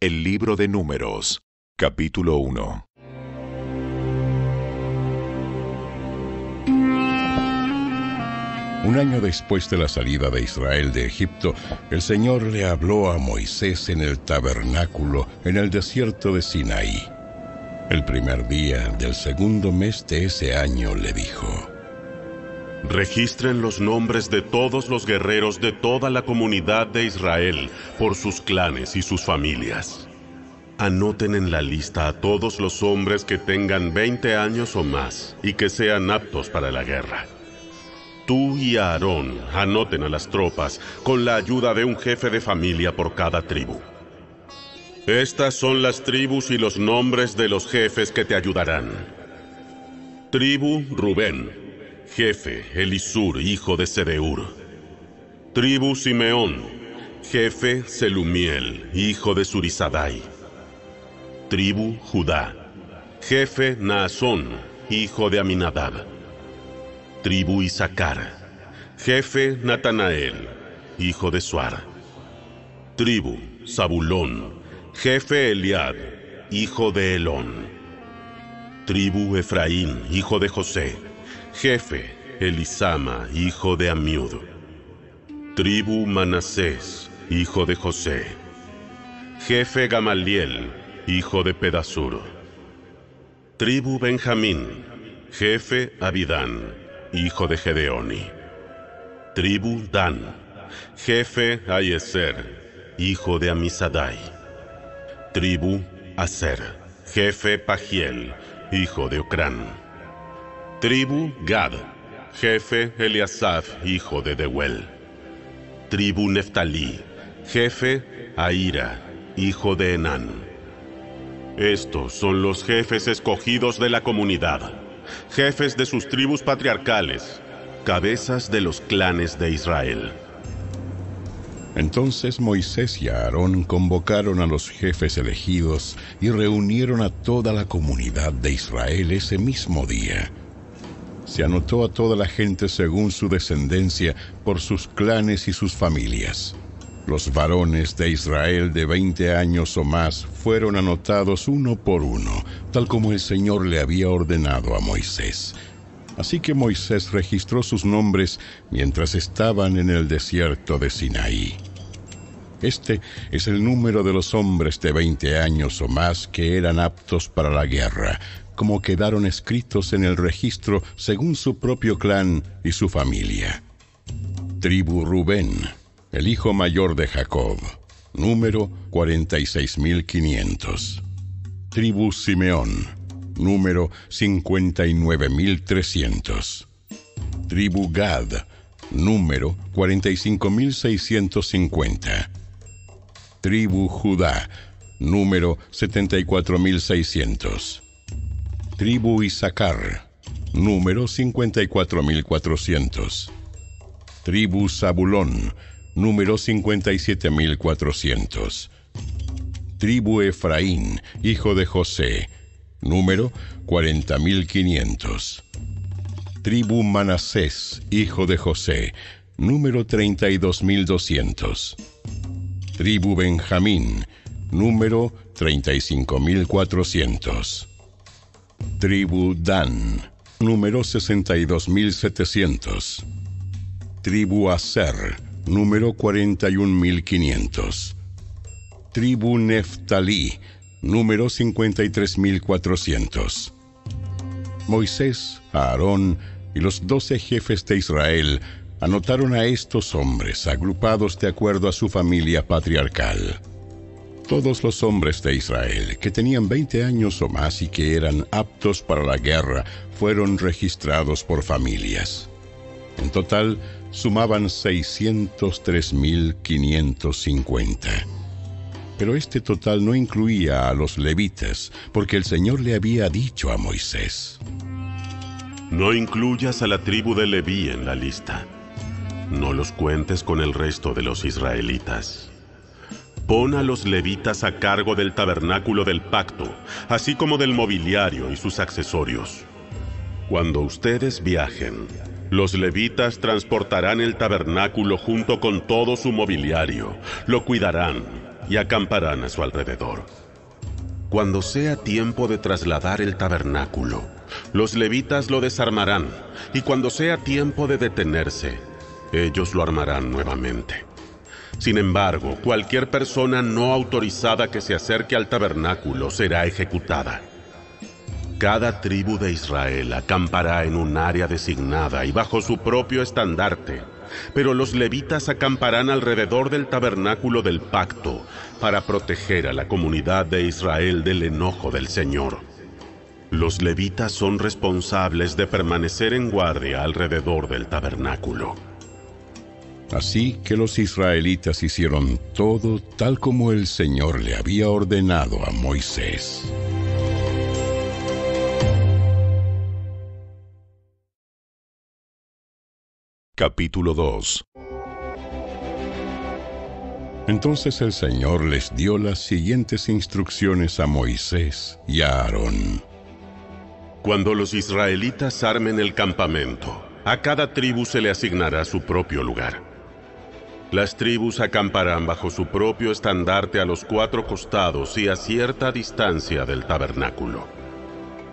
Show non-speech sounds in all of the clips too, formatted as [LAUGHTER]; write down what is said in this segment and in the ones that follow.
El libro de Números, capítulo 1. Un año después de la salida de Israel de Egipto, el Señor le habló a Moisés en el tabernáculo en el desierto de Sinaí. El primer día del segundo mes de ese año le dijo, Registren los nombres de todos los guerreros de toda la comunidad de Israel por sus clanes y sus familias. Anoten en la lista a todos los hombres que tengan 20 años o más y que sean aptos para la guerra. Tú y Aarón anoten a las tropas con la ayuda de un jefe de familia por cada tribu. Estas son las tribus y los nombres de los jefes que te ayudarán. Tribu Rubén, jefe Elisur, hijo de Sedeur. Tribu Simeón, jefe Selumiel, hijo de Surisadai. Tribu Judá, jefe Naasón, hijo de Aminadab. Tribu Isaacar, jefe Natanael, hijo de Suar. Tribu Zabulón, jefe Eliad, hijo de Elón. Tribu Efraín, hijo de José, jefe Elisama, hijo de Amiud. Tribu Manasés, hijo de José, jefe Gamaliel, hijo de Pedasur. Tribu Benjamín, jefe Abidán, hijo de Gedeoni. Tribu Dan, jefe Ayeser, hijo de Amisadai. Tribu Aser, jefe Pagiel, hijo de Ocrán. Tribu Gad, jefe Eliasaf, hijo de Deuel. Tribu Neftalí, jefe Aira, hijo de Enán. Estos son los jefes escogidos de la comunidad, jefes de sus tribus patriarcales, cabezas de los clanes de Israel. Entonces Moisés y Aarón convocaron a los jefes elegidos y reunieron a toda la comunidad de Israel ese mismo día. Se anotó a toda la gente según su descendencia por sus clanes y sus familias. Los varones de Israel de 20 años o más fueron anotados uno por uno, tal como el Señor le había ordenado a Moisés. Así que Moisés registró sus nombres mientras estaban en el desierto de Sinaí. Este es el número de los hombres de 20 años o más que eran aptos para la guerra, como quedaron escritos en el registro según su propio clan y su familia. Tribu Rubén, el hijo mayor de Jacob, número 46.500. Tribu Simeón, número 59.300. Tribu Gad, número 45.650. Tribu Judá, número 74.600. Tribu Isaacar, número 54.400. Tribu Zabulón, número 57.400. Tribu Efraín, hijo de José, número 40.500. Tribu Manasés, hijo de José, número 32.200. Tribu Benjamín, número 35.400. Tribu Dan, número 62.700. Tribu Aser, número 41.500. Tribu Neftalí, número 53.400. Moisés, Aarón y los doce jefes de Israel anotaron a estos hombres agrupados de acuerdo a su familia patriarcal. Todos los hombres de Israel que tenían 20 años o más y que eran aptos para la guerra fueron registrados por familias. En total sumaban 603.550. Pero este total no incluía a los levitas, porque el Señor le había dicho a Moisés, No incluyas a la tribu de Leví en la lista. No los cuentes con el resto de los israelitas. Pon a los levitas a cargo del tabernáculo del pacto, así como del mobiliario y sus accesorios. Cuando ustedes viajen, los levitas transportarán el tabernáculo junto con todo su mobiliario, lo cuidarán, y acamparán a su alrededor. Cuando sea tiempo de trasladar el tabernáculo, los levitas lo desarmarán, y cuando sea tiempo de detenerse, ellos lo armarán nuevamente. Sin embargo, cualquier persona no autorizada que se acerque al tabernáculo será ejecutada. Cada tribu de Israel acampará en un área designada y bajo su propio estandarte, pero los levitas acamparán alrededor del tabernáculo del pacto para proteger a la comunidad de Israel del enojo del Señor. Los levitas son responsables de permanecer en guardia alrededor del tabernáculo. Así que los israelitas hicieron todo tal como el Señor le había ordenado a Moisés. Capítulo 2 Entonces el Señor les dio las siguientes instrucciones a Moisés y a Aarón. Cuando los israelitas armen el campamento, a cada tribu se le asignará su propio lugar. Las tribus acamparán bajo su propio estandarte a los cuatro costados y a cierta distancia del tabernáculo.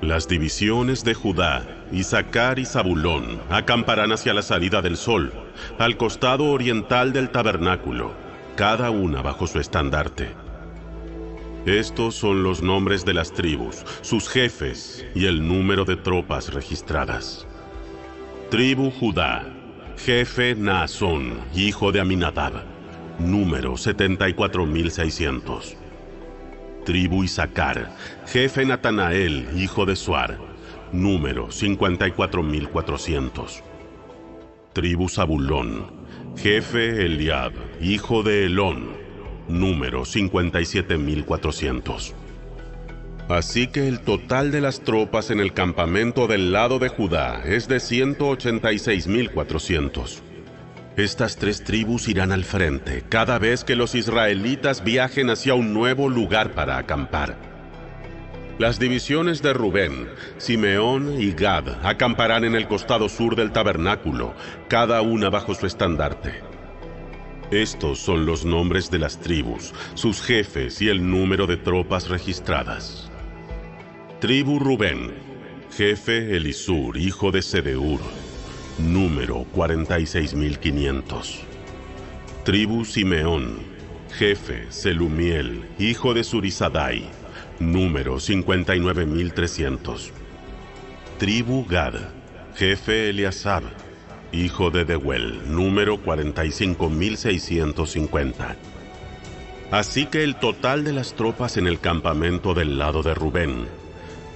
Las divisiones de Judá, Isaacar y Zabulón acamparán hacia la salida del sol, al costado oriental del tabernáculo, cada una bajo su estandarte. Estos son los nombres de las tribus, sus jefes y el número de tropas registradas. Tribu Judá, Jefe Naasón, hijo de Aminadab, número 74600. Tribu Isaacar, jefe Natanael, hijo de Suar, número 54400. Tribu Zabulón, jefe Eliab, hijo de Elón, número 57400. Así que el total de las tropas en el campamento del lado de Judá es de 186.400. Estas tres tribus irán al frente cada vez que los israelitas viajen hacia un nuevo lugar para acampar. Las divisiones de Rubén, Simeón y Gad acamparán en el costado sur del tabernáculo, cada una bajo su estandarte. Estos son los nombres de las tribus, sus jefes y el número de tropas registradas. Tribu Rubén, jefe Elisur, hijo de Sedeur, número 46500. Tribu Simeón, jefe Selumiel, hijo de Surisadai, número 59300. Tribu Gad, jefe Eliasab, hijo de Deuel, número 45650. Así que el total de las tropas en el campamento del lado de Rubén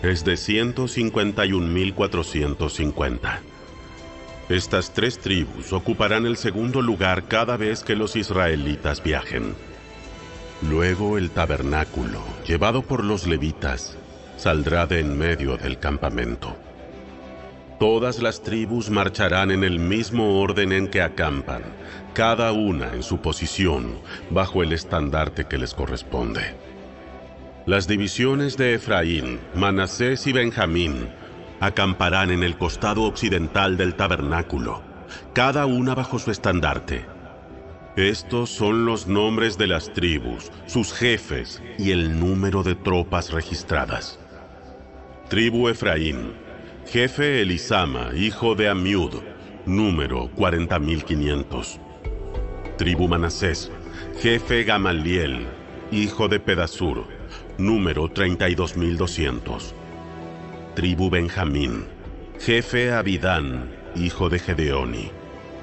es de 151.450. Estas tres tribus ocuparán el segundo lugar cada vez que los israelitas viajen. Luego el tabernáculo, llevado por los levitas, saldrá de en medio del campamento. Todas las tribus marcharán en el mismo orden en que acampan, cada una en su posición, bajo el estandarte que les corresponde. Las divisiones de Efraín, Manasés y Benjamín acamparán en el costado occidental del tabernáculo, cada una bajo su estandarte. Estos son los nombres de las tribus, sus jefes y el número de tropas registradas. Tribu Efraín, jefe Elisama, hijo de Amiud, número 40500. Tribu Manasés, jefe Gamaliel, hijo de Pedasur, número 32200. Tribu Benjamín, jefe Abidán, hijo de Gedeoni,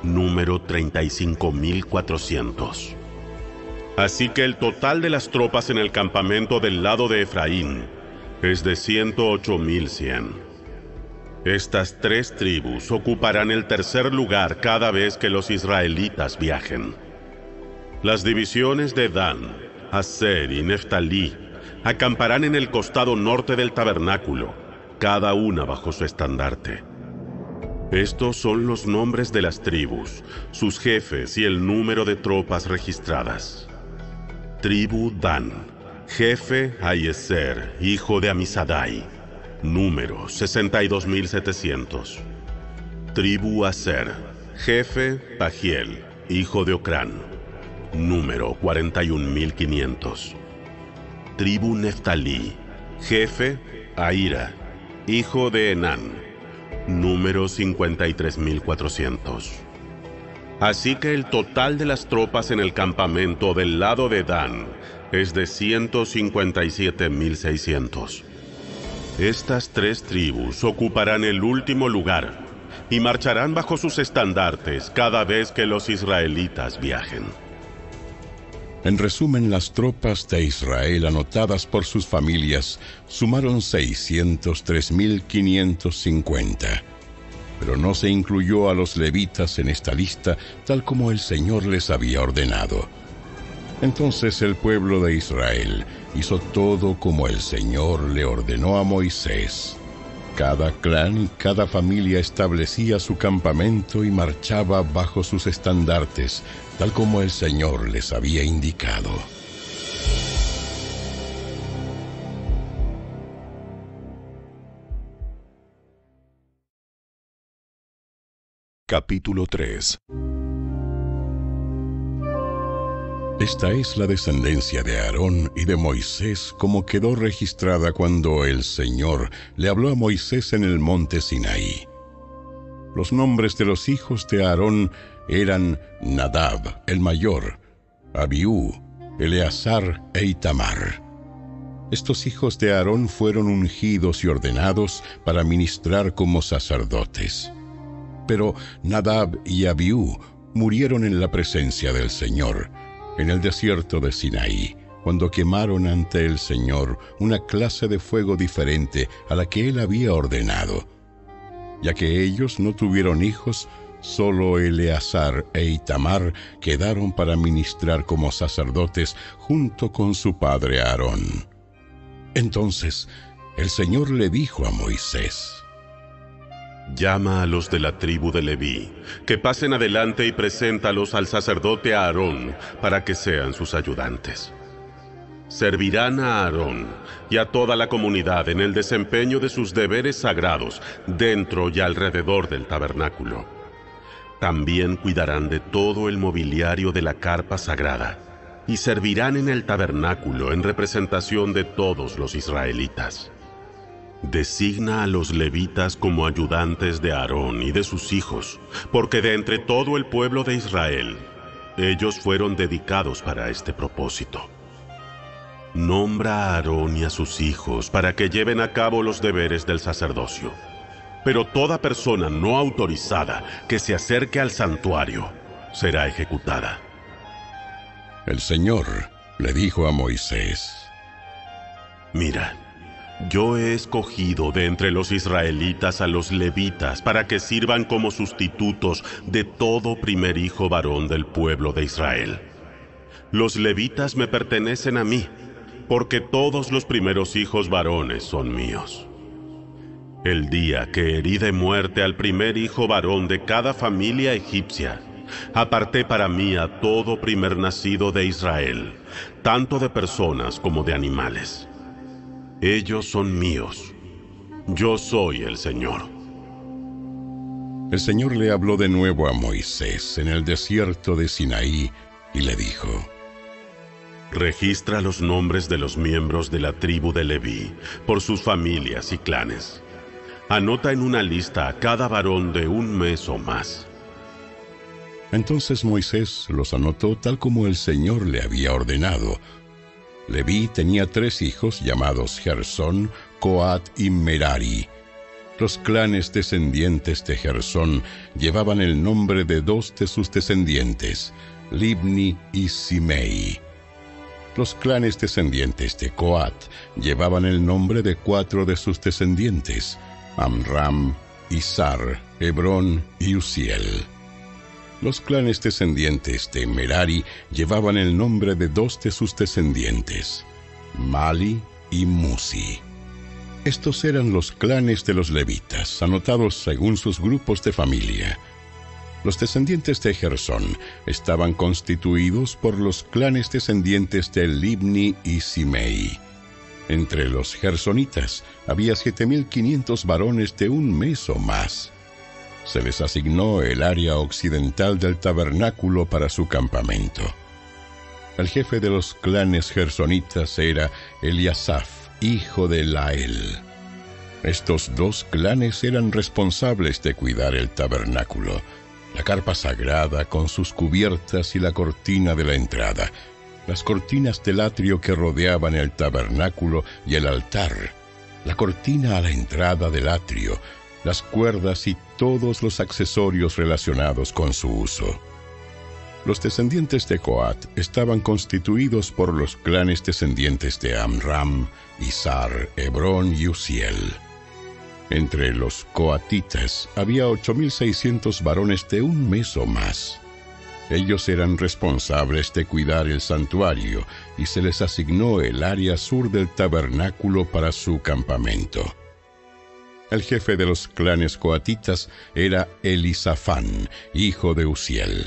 número 35400. Así que el total de las tropas en el campamento del lado de Efraín es de 108.100. Estas tres tribus ocuparán el tercer lugar cada vez que los israelitas viajen. Las divisiones de Dan, Aser y Neftalí acamparán en el costado norte del tabernáculo, cada una bajo su estandarte. Estos son los nombres de las tribus, sus jefes y el número de tropas registradas. Tribu Dan, jefe Ayeser, hijo de Amisadai, número 62700. Tribu Aser, jefe Pagiel, hijo de Ocrán, número 41500. Tribu Neftalí, jefe Aira, hijo de Enán, número 53400. Así que el total de las tropas en el campamento del lado de Dan es de 157.600. Estas tres tribus ocuparán el último lugar y marcharán bajo sus estandartes cada vez que los israelitas viajen. En resumen, las tropas de Israel anotadas por sus familias sumaron 603.550, pero no se incluyó a los levitas en esta lista tal como el Señor les había ordenado. Entonces el pueblo de Israel hizo todo como el Señor le ordenó a Moisés. Cada clan y cada familia establecía su campamento y marchaba bajo sus estandartes, tal como el Señor les había indicado. Capítulo 3 Esta es la descendencia de Aarón y de Moisés como quedó registrada cuando el Señor le habló a Moisés en el monte Sinaí. Los nombres de los hijos de Aarón eran Nadab, el mayor, Abiú, Eleazar e Itamar. Estos hijos de Aarón fueron ungidos y ordenados para ministrar como sacerdotes. Pero Nadab y Abiú murieron en la presencia del Señor, en el desierto de Sinaí, cuando quemaron ante el Señor una clase de fuego diferente a la que él había ordenado. Ya que ellos no tuvieron hijos, solo Eleazar e Itamar quedaron para ministrar como sacerdotes junto con su padre Aarón. Entonces el Señor le dijo a Moisés, Llama a los de la tribu de Leví, que pasen adelante y preséntalos al sacerdote Aarón para que sean sus ayudantes. Servirán a Aarón y a toda la comunidad en el desempeño de sus deberes sagrados dentro y alrededor del tabernáculo. También cuidarán de todo el mobiliario de la carpa sagrada y servirán en el tabernáculo en representación de todos los israelitas. Designa a los levitas como ayudantes de Aarón y de sus hijos, porque de entre todo el pueblo de Israel, ellos fueron dedicados para este propósito. Nombra a Aarón y a sus hijos para que lleven a cabo los deberes del sacerdocio. Pero toda persona no autorizada que se acerque al santuario será ejecutada. El Señor le dijo a Moisés, Mira, yo he escogido de entre los israelitas a los levitas para que sirvan como sustitutos de todo primer hijo varón del pueblo de Israel. Los levitas me pertenecen a mí, porque todos los primeros hijos varones son míos. El día que herí de muerte al primer hijo varón de cada familia egipcia, aparté para mí a todo primer nacido de Israel, tanto de personas como de animales. Ellos son míos. Yo soy el Señor. El Señor le habló de nuevo a Moisés en el desierto de Sinaí y le dijo, Registra los nombres de los miembros de la tribu de Leví por sus familias y clanes. Anota en una lista a cada varón de un mes o más. Entonces Moisés los anotó tal como el Señor le había ordenado. Leví tenía tres hijos llamados Gersón, Coat y Merari. Los clanes descendientes de Gersón llevaban el nombre de dos de sus descendientes, Libni y Simei. Los clanes descendientes de Coat llevaban el nombre de cuatro de sus descendientes, Amram, Isar, Hebrón y Uziel. Los clanes descendientes de Merari llevaban el nombre de dos de sus descendientes, Mali y Musi. Estos eran los clanes de los levitas, anotados según sus grupos de familia. Los descendientes de Gersón estaban constituidos por los clanes descendientes de Libni y Simei. Entre los gersonitas había 7.500 varones de un mes o más se les asignó el área occidental del tabernáculo para su campamento. El jefe de los clanes gersonitas era Eliasaf, hijo de Lael. Estos dos clanes eran responsables de cuidar el tabernáculo, la carpa sagrada con sus cubiertas y la cortina de la entrada, las cortinas del atrio que rodeaban el tabernáculo y el altar, la cortina a la entrada del atrio, las cuerdas y todos los accesorios relacionados con su uso. Los descendientes de Coat estaban constituidos por los clanes descendientes de Amram, Izar, Hebrón y Uziel. Entre los coatitas había 8.600 varones de un mes o más. Ellos eran responsables de cuidar el santuario y se les asignó el área sur del tabernáculo para su campamento. El jefe de los clanes coatitas era Elisafán, hijo de Uziel.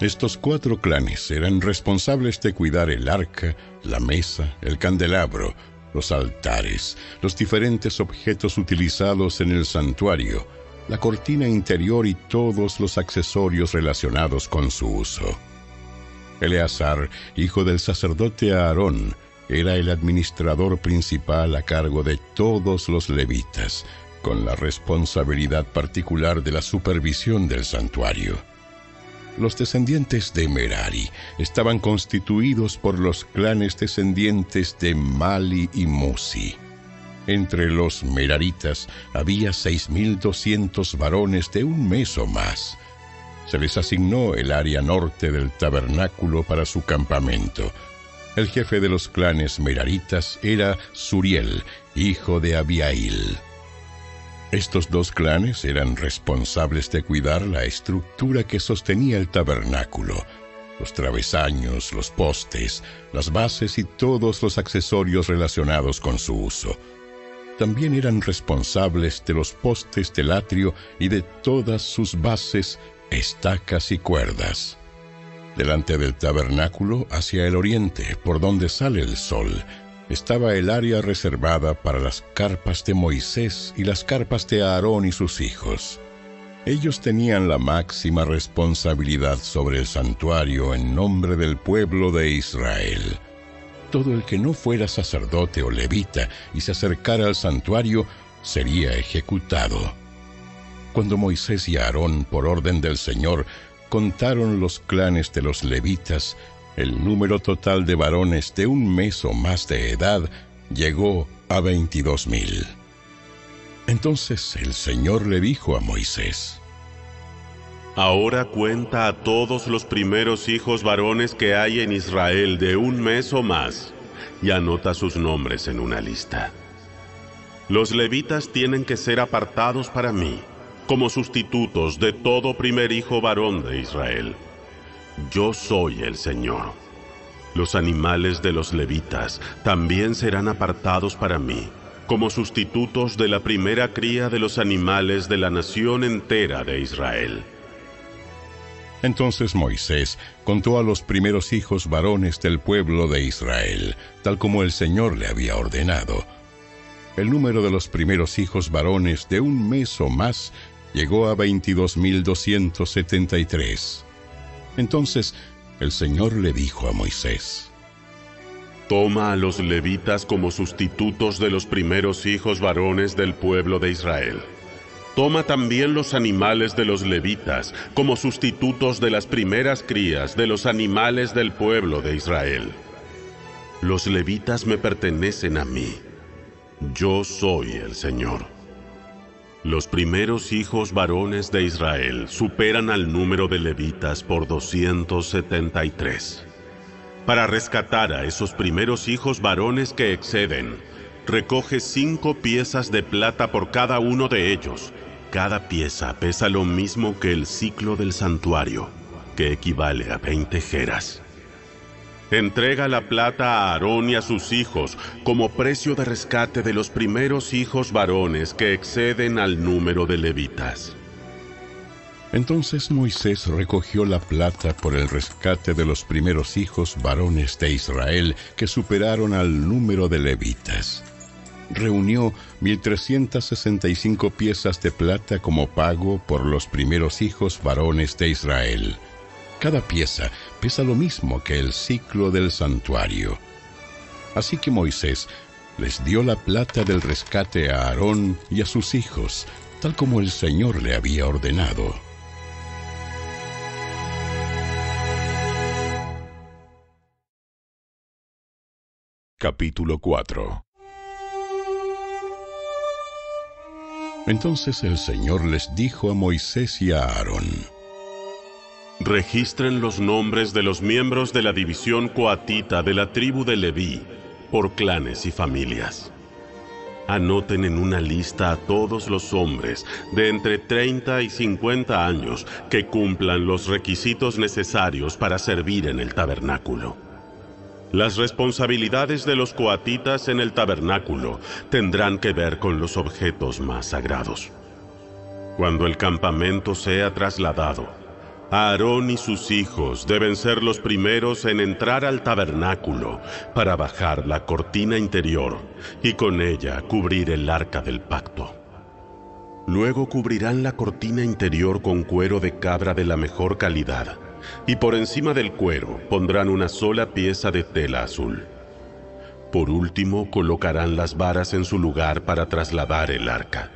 Estos cuatro clanes eran responsables de cuidar el arca, la mesa, el candelabro, los altares, los diferentes objetos utilizados en el santuario, la cortina interior y todos los accesorios relacionados con su uso. Eleazar, hijo del sacerdote Aarón, era el administrador principal a cargo de todos los levitas, con la responsabilidad particular de la supervisión del santuario. Los descendientes de Merari estaban constituidos por los clanes descendientes de Mali y Musi. Entre los Meraritas había 6.200 varones de un mes o más. Se les asignó el área norte del tabernáculo para su campamento. El jefe de los clanes Meraritas era Suriel, hijo de Abiail. Estos dos clanes eran responsables de cuidar la estructura que sostenía el tabernáculo, los travesaños, los postes, las bases y todos los accesorios relacionados con su uso. También eran responsables de los postes del atrio y de todas sus bases, estacas y cuerdas. Delante del tabernáculo, hacia el oriente, por donde sale el sol, estaba el área reservada para las carpas de Moisés y las carpas de Aarón y sus hijos. Ellos tenían la máxima responsabilidad sobre el santuario en nombre del pueblo de Israel. Todo el que no fuera sacerdote o levita y se acercara al santuario sería ejecutado. Cuando Moisés y Aarón, por orden del Señor, contaron los clanes de los levitas, el número total de varones de un mes o más de edad llegó a veintidós mil. Entonces el Señor le dijo a Moisés, Ahora cuenta a todos los primeros hijos varones que hay en Israel de un mes o más, y anota sus nombres en una lista. Los levitas tienen que ser apartados para mí, como sustitutos de todo primer hijo varón de Israel. Yo soy el Señor. Los animales de los levitas también serán apartados para mí, como sustitutos de la primera cría de los animales de la nación entera de Israel. Entonces Moisés contó a los primeros hijos varones del pueblo de Israel, tal como el Señor le había ordenado. El número de los primeros hijos varones de un mes o más llegó a 22.273. Entonces el Señor le dijo a Moisés, Toma a los levitas como sustitutos de los primeros hijos varones del pueblo de Israel. Toma también los animales de los levitas como sustitutos de las primeras crías de los animales del pueblo de Israel. Los levitas me pertenecen a mí. Yo soy el Señor. Los primeros hijos varones de Israel superan al número de levitas por 273. Para rescatar a esos primeros hijos varones que exceden, recoge cinco piezas de plata por cada uno de ellos. Cada pieza pesa lo mismo que el ciclo del santuario, que equivale a 20 jeras. Entrega la plata a Aarón y a sus hijos como precio de rescate de los primeros hijos varones que exceden al número de levitas. Entonces Moisés recogió la plata por el rescate de los primeros hijos varones de Israel que superaron al número de levitas. Reunió 1.365 piezas de plata como pago por los primeros hijos varones de Israel. Cada pieza pesa lo mismo que el ciclo del santuario. Así que Moisés les dio la plata del rescate a Aarón y a sus hijos, tal como el Señor le había ordenado. Capítulo 4 Entonces el Señor les dijo a Moisés y a Aarón, Registren los nombres de los miembros de la división coatita de la tribu de Leví por clanes y familias. Anoten en una lista a todos los hombres de entre 30 y 50 años que cumplan los requisitos necesarios para servir en el tabernáculo. Las responsabilidades de los coatitas en el tabernáculo tendrán que ver con los objetos más sagrados. Cuando el campamento sea trasladado, Aarón y sus hijos deben ser los primeros en entrar al tabernáculo para bajar la cortina interior y con ella cubrir el arca del pacto. Luego cubrirán la cortina interior con cuero de cabra de la mejor calidad y por encima del cuero pondrán una sola pieza de tela azul. Por último, colocarán las varas en su lugar para trasladar el arca.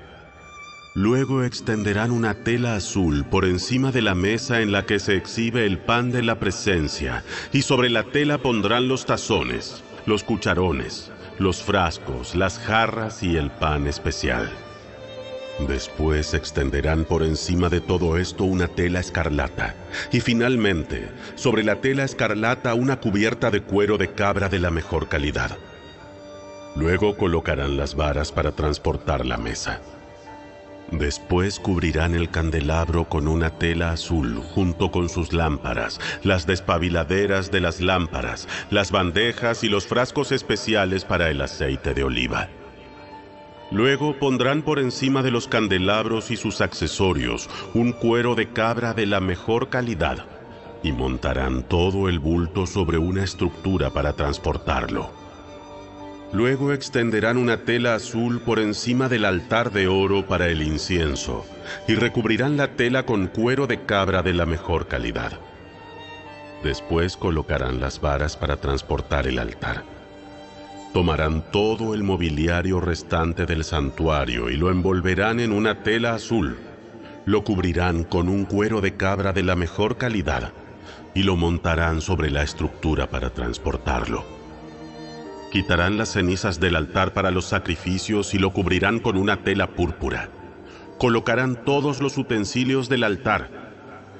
Luego extenderán una tela azul por encima de la mesa en la que se exhibe el pan de la presencia, y sobre la tela pondrán los tazones, los cucharones, los frascos, las jarras y el pan especial. Después extenderán por encima de todo esto una tela escarlata y finalmente sobre la tela escarlata una cubierta de cuero de cabra de la mejor calidad. Luego colocarán las varas para transportar la mesa. Después cubrirán el candelabro con una tela azul junto con sus lámparas, las despabiladeras de las lámparas, las bandejas y los frascos especiales para el aceite de oliva. Luego pondrán por encima de los candelabros y sus accesorios un cuero de cabra de la mejor calidad y montarán todo el bulto sobre una estructura para transportarlo. Luego extenderán una tela azul por encima del altar de oro para el incienso y recubrirán la tela con cuero de cabra de la mejor calidad. Después colocarán las varas para transportar el altar. Tomarán todo el mobiliario restante del santuario y lo envolverán en una tela azul. Lo cubrirán con un cuero de cabra de la mejor calidad y lo montarán sobre la estructura para transportarlo. Quitarán las cenizas del altar para los sacrificios y lo cubrirán con una tela púrpura. Colocarán todos los utensilios del altar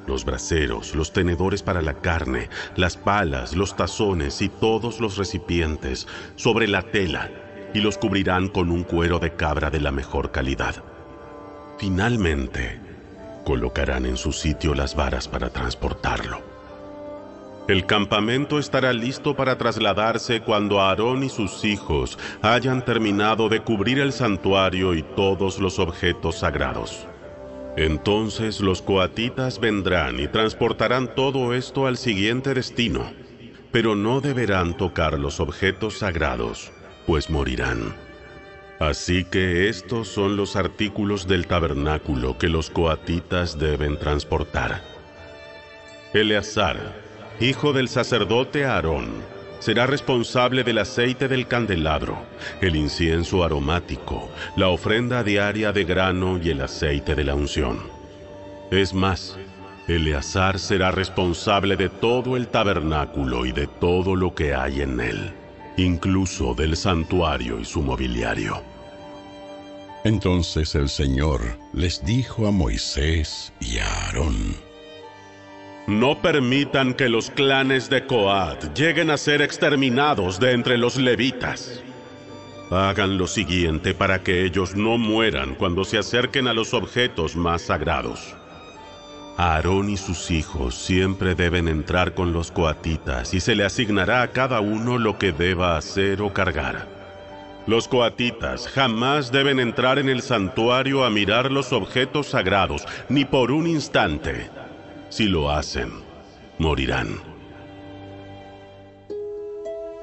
los braseros, los tenedores para la carne, las palas, los tazones y todos los recipientes sobre la tela y los cubrirán con un cuero de cabra de la mejor calidad. Finalmente, colocarán en su sitio las varas para transportarlo. El campamento estará listo para trasladarse cuando Aarón y sus hijos hayan terminado de cubrir el santuario y todos los objetos sagrados. Entonces los coatitas vendrán y transportarán todo esto al siguiente destino, pero no deberán tocar los objetos sagrados, pues morirán. Así que estos son los artículos del tabernáculo que los coatitas deben transportar. Eleazar, hijo del sacerdote Aarón, será responsable del aceite del candelabro, el incienso aromático, la ofrenda diaria de grano y el aceite de la unción. Es más, Eleazar será responsable de todo el tabernáculo y de todo lo que hay en él, incluso del santuario y su mobiliario. Entonces el Señor les dijo a Moisés y a Aarón, no permitan que los clanes de Coat lleguen a ser exterminados de entre los levitas. Hagan lo siguiente para que ellos no mueran cuando se acerquen a los objetos más sagrados. Aarón y sus hijos siempre deben entrar con los coatitas y se le asignará a cada uno lo que deba hacer o cargar. Los coatitas jamás deben entrar en el santuario a mirar los objetos sagrados, ni por un instante. Si lo hacen, morirán.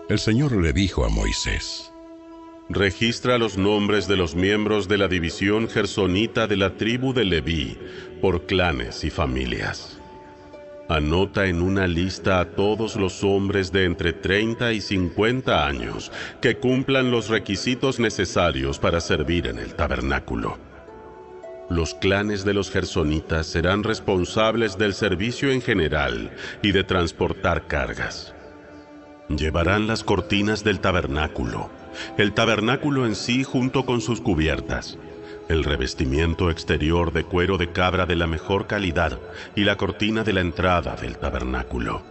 El Señor le dijo a Moisés, Registra los nombres de los miembros de la división gersonita de la tribu de Leví por clanes y familias. Anota en una lista a todos los hombres de entre 30 y 50 años que cumplan los requisitos necesarios para servir en el tabernáculo. Los clanes de los gersonitas serán responsables del servicio en general y de transportar cargas. Llevarán las cortinas del tabernáculo, el tabernáculo en sí junto con sus cubiertas, el revestimiento exterior de cuero de cabra de la mejor calidad y la cortina de la entrada del tabernáculo.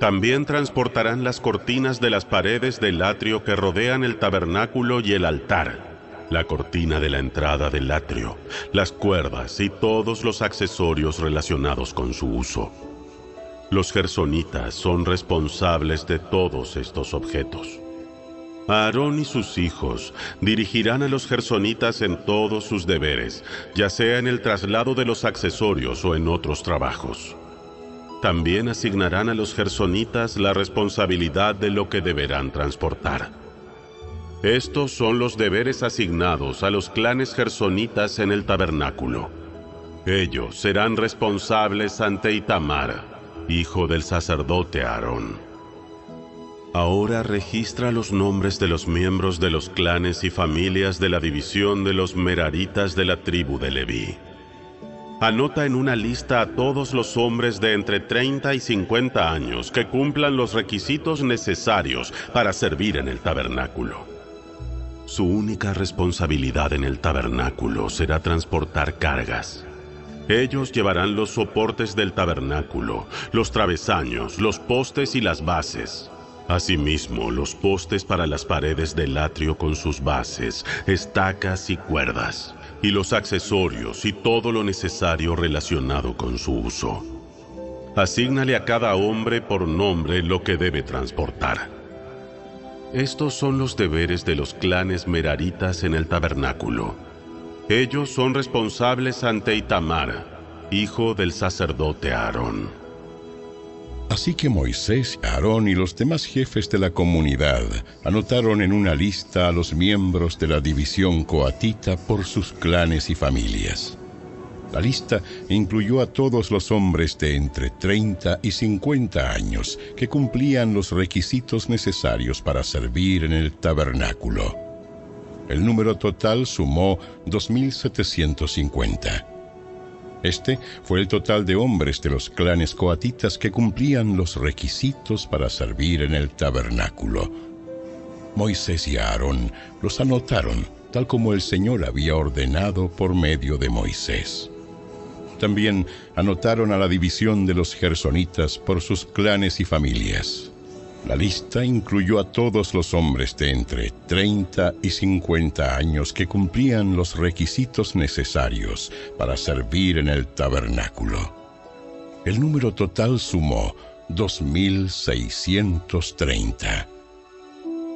También transportarán las cortinas de las paredes del atrio que rodean el tabernáculo y el altar, la cortina de la entrada del atrio, las cuerdas y todos los accesorios relacionados con su uso. Los gersonitas son responsables de todos estos objetos. Aarón y sus hijos dirigirán a los gersonitas en todos sus deberes, ya sea en el traslado de los accesorios o en otros trabajos. También asignarán a los gersonitas la responsabilidad de lo que deberán transportar. Estos son los deberes asignados a los clanes gersonitas en el tabernáculo. Ellos serán responsables ante Itamar, hijo del sacerdote Aarón. Ahora registra los nombres de los miembros de los clanes y familias de la división de los Meraritas de la tribu de Leví. Anota en una lista a todos los hombres de entre 30 y 50 años que cumplan los requisitos necesarios para servir en el tabernáculo. Su única responsabilidad en el tabernáculo será transportar cargas. Ellos llevarán los soportes del tabernáculo, los travesaños, los postes y las bases. Asimismo, los postes para las paredes del atrio con sus bases, estacas y cuerdas, y los accesorios y todo lo necesario relacionado con su uso. Asígnale a cada hombre por nombre lo que debe transportar. Estos son los deberes de los clanes meraritas en el tabernáculo. Ellos son responsables ante Itamar, hijo del sacerdote Aarón. Así que Moisés, Aarón y los demás jefes de la comunidad anotaron en una lista a los miembros de la división coatita por sus clanes y familias. La lista incluyó a todos los hombres de entre 30 y 50 años que cumplían los requisitos necesarios para servir en el tabernáculo. El número total sumó 2.750. Este fue el total de hombres de los clanes coatitas que cumplían los requisitos para servir en el tabernáculo. Moisés y Aarón los anotaron tal como el Señor había ordenado por medio de Moisés. También anotaron a la división de los gersonitas por sus clanes y familias. La lista incluyó a todos los hombres de entre 30 y 50 años que cumplían los requisitos necesarios para servir en el tabernáculo. El número total sumó 2.630.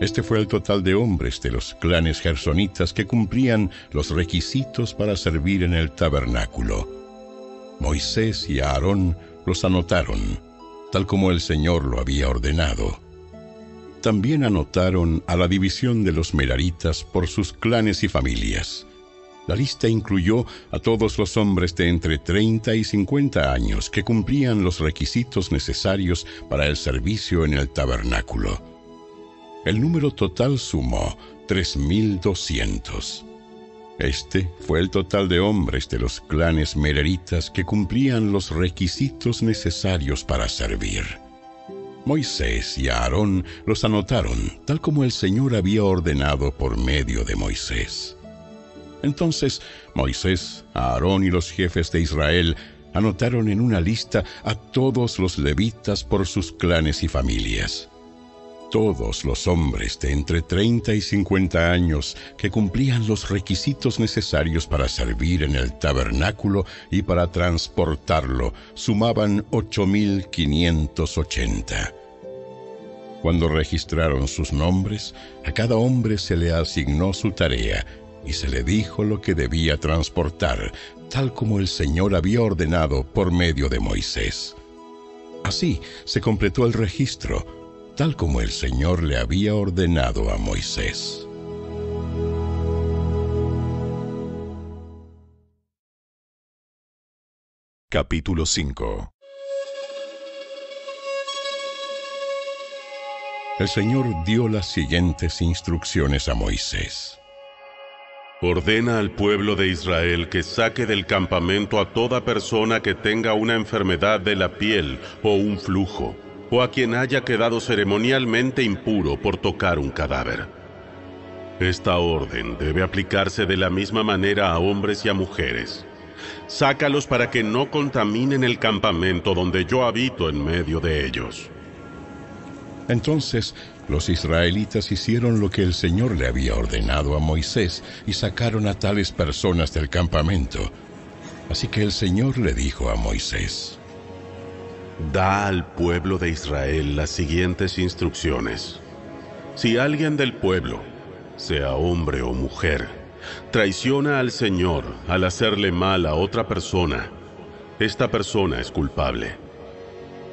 Este fue el total de hombres de los clanes gersonitas que cumplían los requisitos para servir en el tabernáculo. Moisés y Aarón los anotaron tal como el Señor lo había ordenado. También anotaron a la división de los Meraritas por sus clanes y familias. La lista incluyó a todos los hombres de entre 30 y 50 años que cumplían los requisitos necesarios para el servicio en el tabernáculo. El número total sumó 3.200. Este fue el total de hombres de los clanes mereritas que cumplían los requisitos necesarios para servir. Moisés y Aarón los anotaron tal como el Señor había ordenado por medio de Moisés. Entonces Moisés, Aarón y los jefes de Israel anotaron en una lista a todos los levitas por sus clanes y familias todos los hombres de entre 30 y 50 años que cumplían los requisitos necesarios para servir en el tabernáculo y para transportarlo sumaban 8.580. Cuando registraron sus nombres, a cada hombre se le asignó su tarea y se le dijo lo que debía transportar, tal como el Señor había ordenado por medio de Moisés. Así se completó el registro tal como el Señor le había ordenado a Moisés. Capítulo 5 El Señor dio las siguientes instrucciones a Moisés. Ordena al pueblo de Israel que saque del campamento a toda persona que tenga una enfermedad de la piel o un flujo o a quien haya quedado ceremonialmente impuro por tocar un cadáver. Esta orden debe aplicarse de la misma manera a hombres y a mujeres. Sácalos para que no contaminen el campamento donde yo habito en medio de ellos. Entonces los israelitas hicieron lo que el Señor le había ordenado a Moisés y sacaron a tales personas del campamento. Así que el Señor le dijo a Moisés, Da al pueblo de Israel las siguientes instrucciones. Si alguien del pueblo, sea hombre o mujer, traiciona al Señor al hacerle mal a otra persona, esta persona es culpable.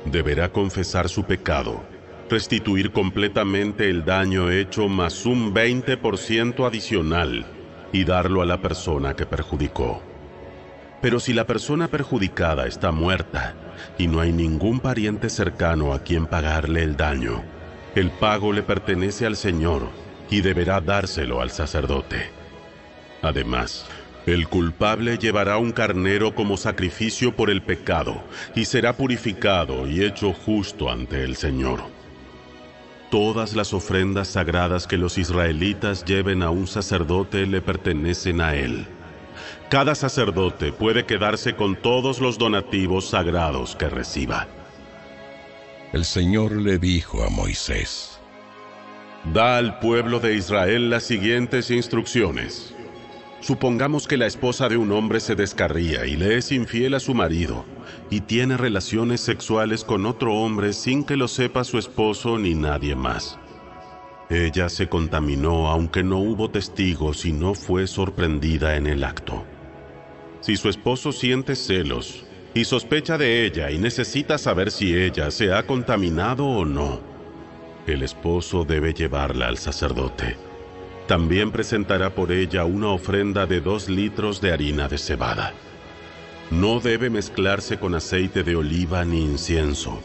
Deberá confesar su pecado restituir completamente el daño hecho más un 20% adicional y darlo a la persona que perjudicó. Pero si la persona perjudicada está muerta y no hay ningún pariente cercano a quien pagarle el daño, el pago le pertenece al Señor y deberá dárselo al sacerdote. Además, el culpable llevará un carnero como sacrificio por el pecado y será purificado y hecho justo ante el Señor. Todas las ofrendas sagradas que los israelitas lleven a un sacerdote le pertenecen a él. Cada sacerdote puede quedarse con todos los donativos sagrados que reciba. El Señor le dijo a Moisés, Da al pueblo de Israel las siguientes instrucciones. Supongamos que la esposa de un hombre se descarría y le es infiel a su marido y tiene relaciones sexuales con otro hombre sin que lo sepa su esposo ni nadie más. Ella se contaminó aunque no hubo testigos y no fue sorprendida en el acto. Si su esposo siente celos y sospecha de ella y necesita saber si ella se ha contaminado o no, el esposo debe llevarla al sacerdote. También presentará por ella una ofrenda de dos litros de harina de cebada. No debe mezclarse con aceite de oliva ni incienso,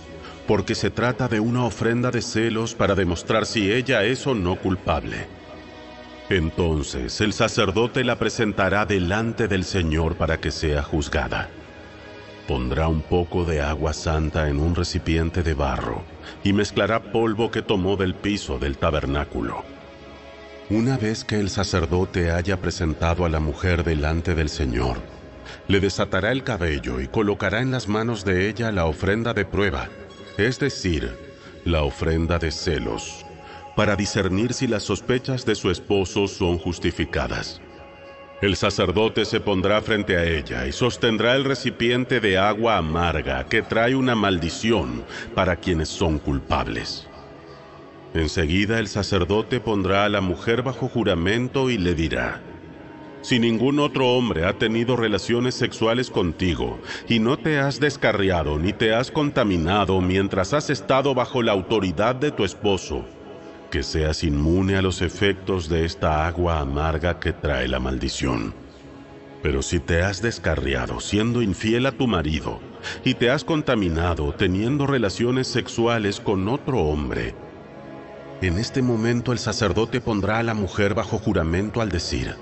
porque se trata de una ofrenda de celos para demostrar si ella es o no culpable. Entonces el sacerdote la presentará delante del Señor para que sea juzgada. Pondrá un poco de agua santa en un recipiente de barro y mezclará polvo que tomó del piso del tabernáculo una vez que el sacerdote haya presentado a la mujer delante del Señor, le desatará el cabello y colocará en las manos de ella la ofrenda de prueba, es decir, la ofrenda de celos, para discernir si las sospechas de su esposo son justificadas. El sacerdote se pondrá frente a ella y sostendrá el recipiente de agua amarga que trae una maldición para quienes son culpables. Enseguida el sacerdote pondrá a la mujer bajo juramento y le dirá, si ningún otro hombre ha tenido relaciones sexuales contigo y no te has descarriado ni te has contaminado mientras has estado bajo la autoridad de tu esposo, que seas inmune a los efectos de esta agua amarga que trae la maldición. Pero si te has descarriado siendo infiel a tu marido y te has contaminado teniendo relaciones sexuales con otro hombre, en este momento el sacerdote pondrá a la mujer bajo juramento al decir,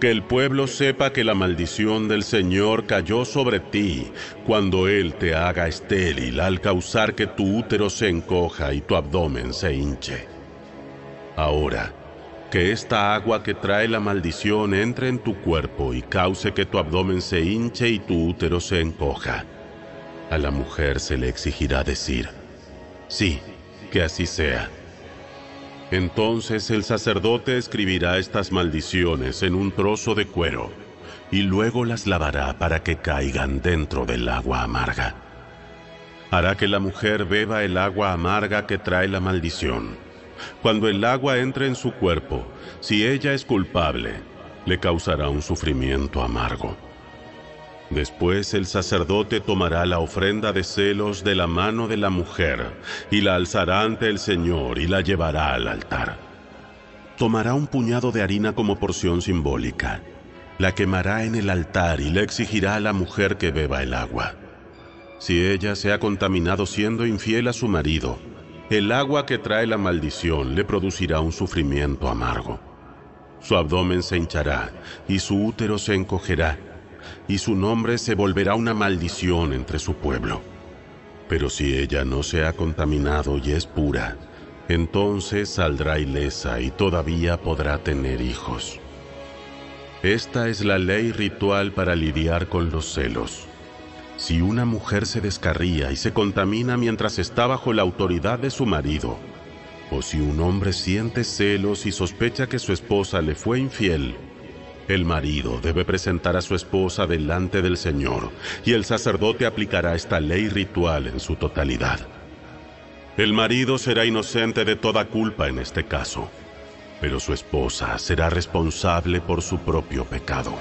que el pueblo sepa que la maldición del Señor cayó sobre ti cuando Él te haga estéril al causar que tu útero se encoja y tu abdomen se hinche. Ahora, que esta agua que trae la maldición entre en tu cuerpo y cause que tu abdomen se hinche y tu útero se encoja. A la mujer se le exigirá decir, sí, que así sea entonces el sacerdote escribirá estas maldiciones en un trozo de cuero y luego las lavará para que caigan dentro del agua amarga. Hará que la mujer beba el agua amarga que trae la maldición. Cuando el agua entre en su cuerpo, si ella es culpable, le causará un sufrimiento amargo. Después el sacerdote tomará la ofrenda de celos de la mano de la mujer y la alzará ante el Señor y la llevará al altar. Tomará un puñado de harina como porción simbólica, la quemará en el altar y le exigirá a la mujer que beba el agua. Si ella se ha contaminado siendo infiel a su marido, el agua que trae la maldición le producirá un sufrimiento amargo. Su abdomen se hinchará y su útero se encogerá, y su nombre se volverá una maldición entre su pueblo. Pero si ella no se ha contaminado y es pura, entonces saldrá ilesa y todavía podrá tener hijos. Esta es la ley ritual para lidiar con los celos. Si una mujer se descarría y se contamina mientras está bajo la autoridad de su marido, o si un hombre siente celos y sospecha que su esposa le fue infiel, el marido debe presentar a su esposa delante del Señor y el sacerdote aplicará esta ley ritual en su totalidad. El marido será inocente de toda culpa en este caso, pero su esposa será responsable por su propio pecado.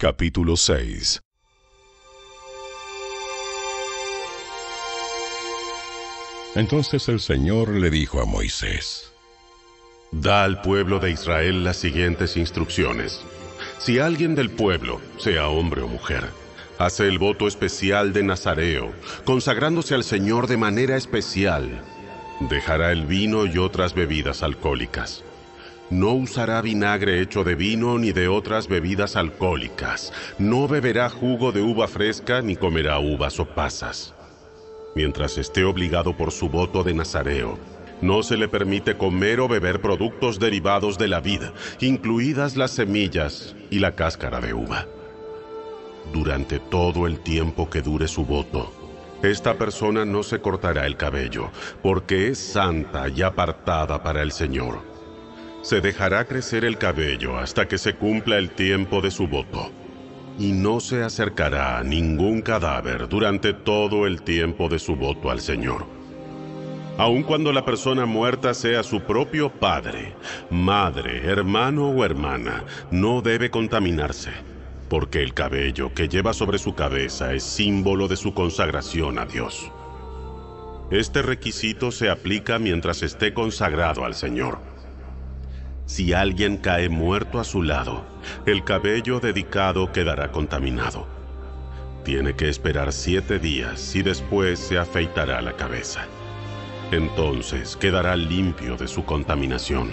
Capítulo 6 Entonces el Señor le dijo a Moisés, Da al pueblo de Israel las siguientes instrucciones. Si alguien del pueblo, sea hombre o mujer, hace el voto especial de Nazareo, consagrándose al Señor de manera especial, dejará el vino y otras bebidas alcohólicas no usará vinagre hecho de vino ni de otras bebidas alcohólicas. No beberá jugo de uva fresca ni comerá uvas o pasas. Mientras esté obligado por su voto de Nazareo, no se le permite comer o beber productos derivados de la vida, incluidas las semillas y la cáscara de uva. Durante todo el tiempo que dure su voto, esta persona no se cortará el cabello, porque es santa y apartada para el Señor se dejará crecer el cabello hasta que se cumpla el tiempo de su voto, y no se acercará a ningún cadáver durante todo el tiempo de su voto al Señor. Aun cuando la persona muerta sea su propio padre, madre, hermano o hermana, no debe contaminarse, porque el cabello que lleva sobre su cabeza es símbolo de su consagración a Dios. Este requisito se aplica mientras esté consagrado al Señor. Si alguien cae muerto a su lado, el cabello dedicado quedará contaminado. Tiene que esperar siete días y después se afeitará la cabeza. Entonces quedará limpio de su contaminación.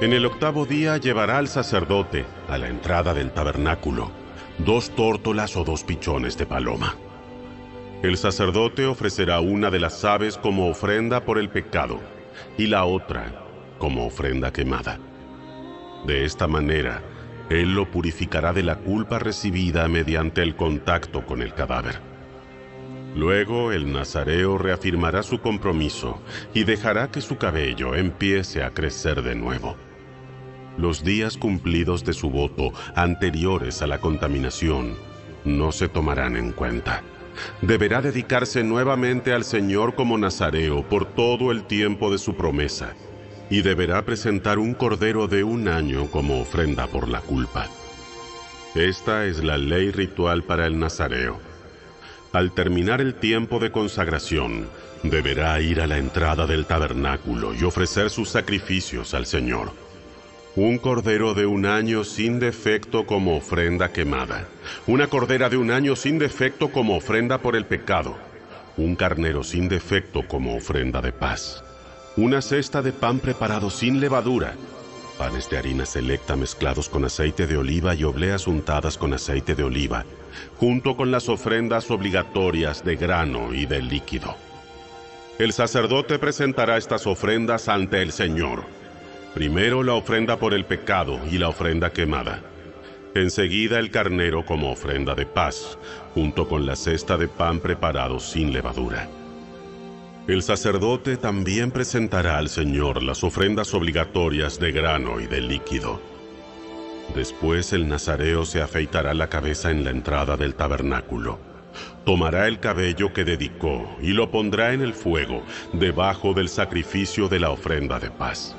En el octavo día llevará al sacerdote a la entrada del tabernáculo dos tórtolas o dos pichones de paloma. El sacerdote ofrecerá una de las aves como ofrenda por el pecado y la otra como ofrenda quemada. De esta manera, Él lo purificará de la culpa recibida mediante el contacto con el cadáver. Luego el nazareo reafirmará su compromiso y dejará que su cabello empiece a crecer de nuevo. Los días cumplidos de su voto anteriores a la contaminación no se tomarán en cuenta. Deberá dedicarse nuevamente al Señor como nazareo por todo el tiempo de su promesa y deberá presentar un cordero de un año como ofrenda por la culpa. Esta es la ley ritual para el nazareo. Al terminar el tiempo de consagración, deberá ir a la entrada del tabernáculo y ofrecer sus sacrificios al Señor. Un cordero de un año sin defecto como ofrenda quemada. Una cordera de un año sin defecto como ofrenda por el pecado. Un carnero sin defecto como ofrenda de paz una cesta de pan preparado sin levadura, panes de harina selecta mezclados con aceite de oliva y obleas untadas con aceite de oliva, junto con las ofrendas obligatorias de grano y de líquido. El sacerdote presentará estas ofrendas ante el Señor. Primero la ofrenda por el pecado y la ofrenda quemada. Enseguida el carnero como ofrenda de paz, junto con la cesta de pan preparado sin levadura. El sacerdote también presentará al Señor las ofrendas obligatorias de grano y de líquido. Después el nazareo se afeitará la cabeza en la entrada del tabernáculo. Tomará el cabello que dedicó y lo pondrá en el fuego debajo del sacrificio de la ofrenda de paz.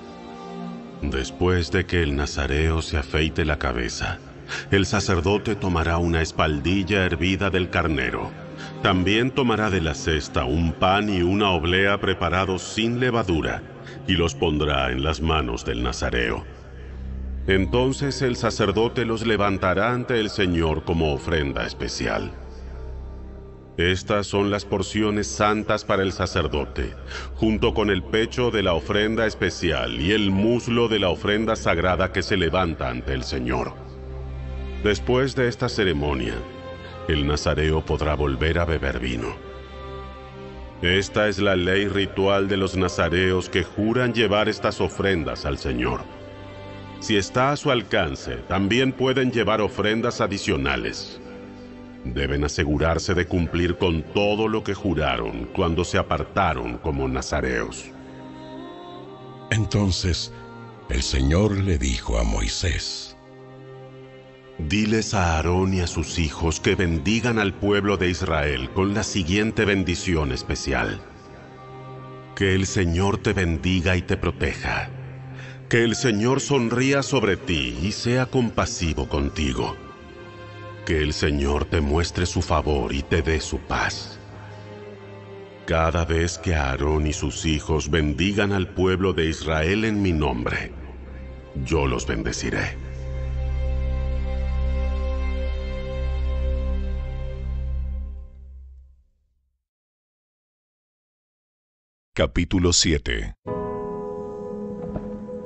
Después de que el nazareo se afeite la cabeza, el sacerdote tomará una espaldilla hervida del carnero también tomará de la cesta un pan y una oblea preparados sin levadura, y los pondrá en las manos del Nazareo. Entonces el sacerdote los levantará ante el Señor como ofrenda especial. Estas son las porciones santas para el sacerdote, junto con el pecho de la ofrenda especial y el muslo de la ofrenda sagrada que se levanta ante el Señor. Después de esta ceremonia, el nazareo podrá volver a beber vino. Esta es la ley ritual de los nazareos que juran llevar estas ofrendas al Señor. Si está a su alcance, también pueden llevar ofrendas adicionales deben asegurarse de cumplir con todo lo que juraron cuando se apartaron como nazareos. Entonces el Señor le dijo a Moisés, Diles a Aarón y a sus hijos que bendigan al pueblo de Israel con la siguiente bendición especial. Que el Señor te bendiga y te proteja. Que el Señor sonría sobre ti y sea compasivo contigo que el Señor te muestre su favor y te dé su paz. Cada vez que Aarón y sus hijos bendigan al pueblo de Israel en mi nombre, yo los bendeciré. Capítulo 7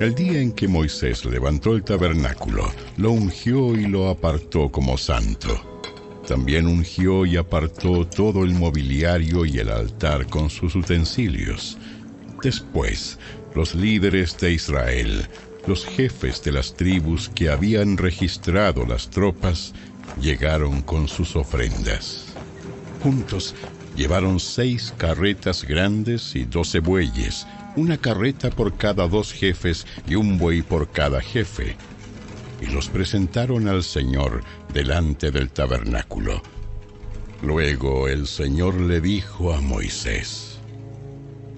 el día en que Moisés levantó el tabernáculo, lo ungió y lo apartó como santo. También ungió y apartó todo el mobiliario y el altar con sus utensilios. Después, los líderes de Israel, los jefes de las tribus que habían registrado las tropas, llegaron con sus ofrendas. Juntos llevaron seis carretas grandes y doce bueyes, una carreta por cada dos jefes y un buey por cada jefe, y los presentaron al Señor delante del tabernáculo. Luego el Señor le dijo a Moisés,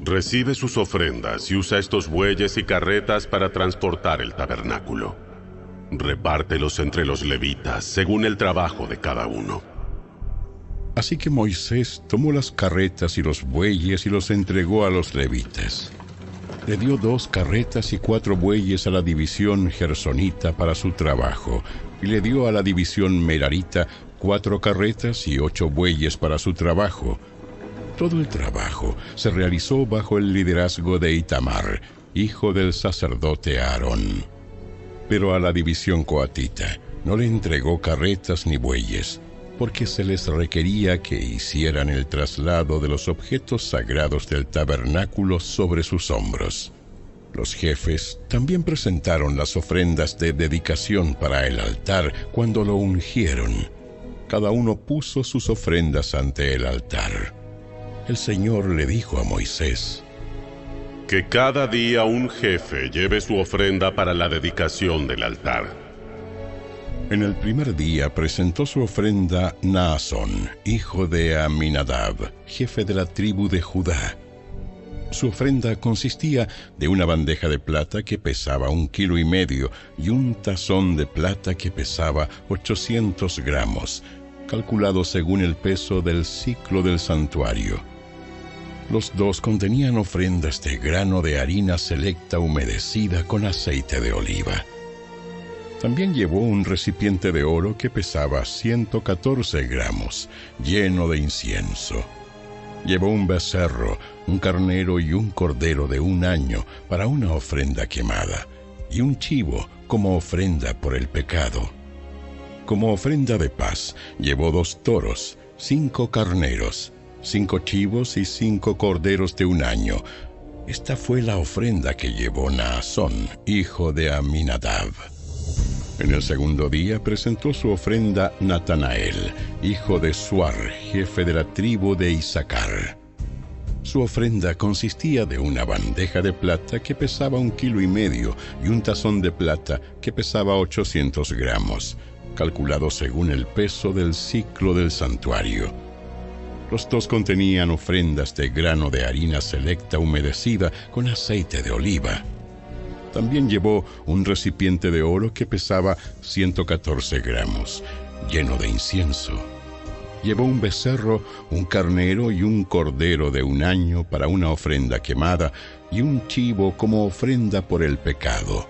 Recibe sus ofrendas y usa estos bueyes y carretas para transportar el tabernáculo. Repártelos entre los levitas según el trabajo de cada uno. Así que Moisés tomó las carretas y los bueyes y los entregó a los levitas le dio dos carretas y cuatro bueyes a la división gersonita para su trabajo, y le dio a la división merarita cuatro carretas y ocho bueyes para su trabajo. Todo el trabajo se realizó bajo el liderazgo de Itamar, hijo del sacerdote Aarón. Pero a la división coatita no le entregó carretas ni bueyes, porque se les requería que hicieran el traslado de los objetos sagrados del tabernáculo sobre sus hombros. Los jefes también presentaron las ofrendas de dedicación para el altar cuando lo ungieron. Cada uno puso sus ofrendas ante el altar. El Señor le dijo a Moisés, Que cada día un jefe lleve su ofrenda para la dedicación del altar. En el primer día presentó su ofrenda Naasón, hijo de Aminadab, jefe de la tribu de Judá. Su ofrenda consistía de una bandeja de plata que pesaba un kilo y medio y un tazón de plata que pesaba 800 gramos, calculado según el peso del ciclo del santuario. Los dos contenían ofrendas de grano de harina selecta humedecida con aceite de oliva. También llevó un recipiente de oro que pesaba 114 gramos, lleno de incienso. Llevó un becerro, un carnero y un cordero de un año para una ofrenda quemada, y un chivo como ofrenda por el pecado. Como ofrenda de paz, llevó dos toros, cinco carneros, cinco chivos y cinco corderos de un año. Esta fue la ofrenda que llevó Naasón, hijo de Aminadab. En el segundo día presentó su ofrenda Natanael, hijo de Suar, jefe de la tribu de Isaacar. Su ofrenda consistía de una bandeja de plata que pesaba un kilo y medio y un tazón de plata que pesaba 800 gramos, calculado según el peso del ciclo del santuario. Los dos contenían ofrendas de grano de harina selecta humedecida con aceite de oliva. También llevó un recipiente de oro que pesaba 114 gramos, lleno de incienso. Llevó un becerro, un carnero y un cordero de un año para una ofrenda quemada y un chivo como ofrenda por el pecado.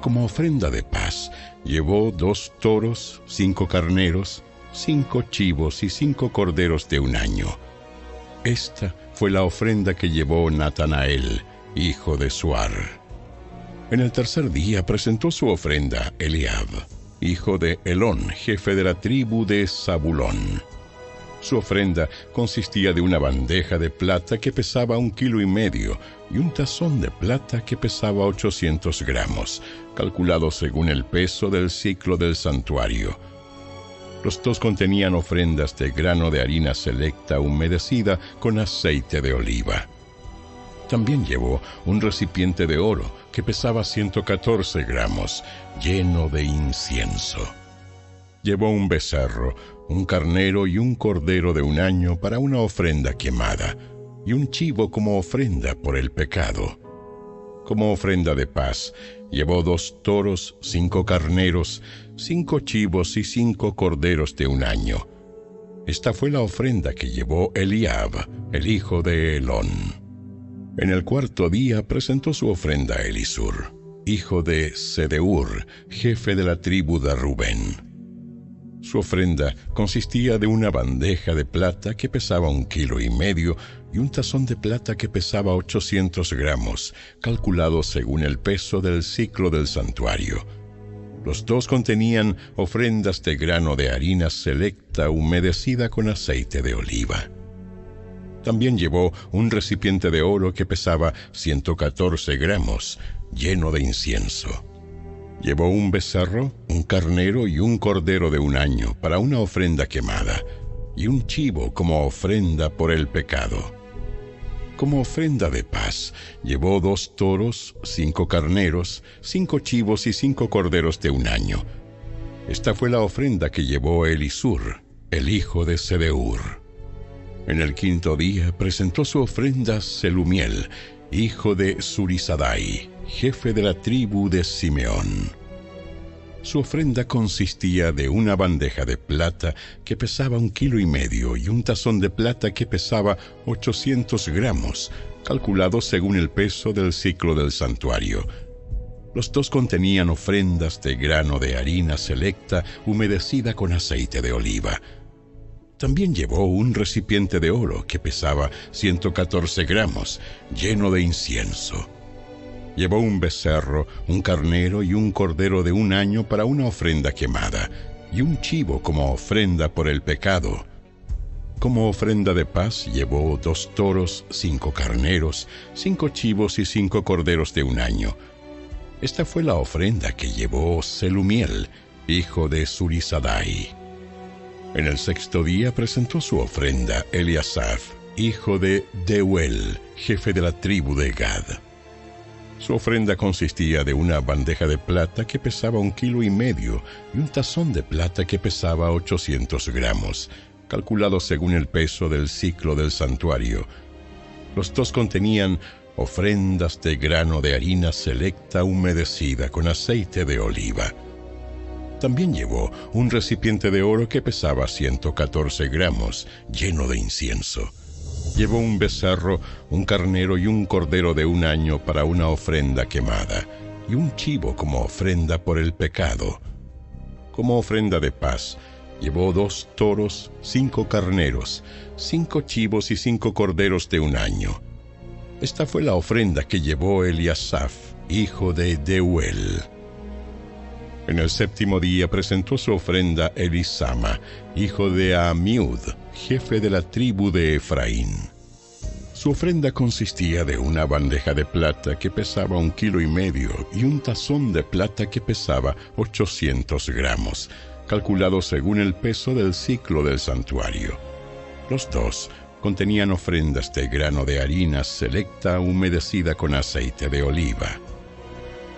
Como ofrenda de paz, llevó dos toros, cinco carneros, cinco chivos y cinco corderos de un año. Esta fue la ofrenda que llevó Natanael, hijo de Suar. En el tercer día presentó su ofrenda Eliab, hijo de Elón, jefe de la tribu de Zabulón. Su ofrenda consistía de una bandeja de plata que pesaba un kilo y medio y un tazón de plata que pesaba 800 gramos, calculado según el peso del ciclo del santuario. Los dos contenían ofrendas de grano de harina selecta humedecida con aceite de oliva. También llevó un recipiente de oro que pesaba 114 gramos, lleno de incienso. Llevó un becerro, un carnero y un cordero de un año para una ofrenda quemada, y un chivo como ofrenda por el pecado. Como ofrenda de paz, llevó dos toros, cinco carneros, cinco chivos y cinco corderos de un año. Esta fue la ofrenda que llevó Eliab, el hijo de Elón. En el cuarto día presentó su ofrenda a Elisur, hijo de Sedeur, jefe de la tribu de Rubén. Su ofrenda consistía de una bandeja de plata que pesaba un kilo y medio y un tazón de plata que pesaba 800 gramos, calculado según el peso del ciclo del santuario. Los dos contenían ofrendas de grano de harina selecta humedecida con aceite de oliva. También llevó un recipiente de oro que pesaba 114 gramos, lleno de incienso. Llevó un becerro, un carnero y un cordero de un año para una ofrenda quemada, y un chivo como ofrenda por el pecado. Como ofrenda de paz, llevó dos toros, cinco carneros, cinco chivos y cinco corderos de un año. Esta fue la ofrenda que llevó Elisur, el hijo de Sedeur. En el quinto día presentó su ofrenda Selumiel, hijo de Surisadai, jefe de la tribu de Simeón. Su ofrenda consistía de una bandeja de plata que pesaba un kilo y medio y un tazón de plata que pesaba 800 gramos, calculado según el peso del ciclo del santuario. Los dos contenían ofrendas de grano de harina selecta humedecida con aceite de oliva. También llevó un recipiente de oro que pesaba 114 gramos, lleno de incienso. Llevó un becerro, un carnero y un cordero de un año para una ofrenda quemada, y un chivo como ofrenda por el pecado. Como ofrenda de paz llevó dos toros, cinco carneros, cinco chivos y cinco corderos de un año. Esta fue la ofrenda que llevó Selumiel, hijo de Surisadai. En el sexto día presentó su ofrenda Eliasaf, hijo de Deuel, jefe de la tribu de Gad. Su ofrenda consistía de una bandeja de plata que pesaba un kilo y medio y un tazón de plata que pesaba 800 gramos, calculado según el peso del ciclo del santuario. Los dos contenían ofrendas de grano de harina selecta humedecida con aceite de oliva. También llevó un recipiente de oro que pesaba 114 gramos, lleno de incienso llevó un becerro, un carnero y un cordero de un año para una ofrenda quemada, y un chivo como ofrenda por el pecado. Como ofrenda de paz, llevó dos toros, cinco carneros, cinco chivos y cinco corderos de un año. Esta fue la ofrenda que llevó Eliasaf, hijo de Deuel. En el séptimo día presentó su ofrenda Elisama, hijo de Amiud, jefe de la tribu de Efraín. Su ofrenda consistía de una bandeja de plata que pesaba un kilo y medio y un tazón de plata que pesaba 800 gramos, calculado según el peso del ciclo del santuario. Los dos contenían ofrendas de grano de harina selecta humedecida con aceite de oliva.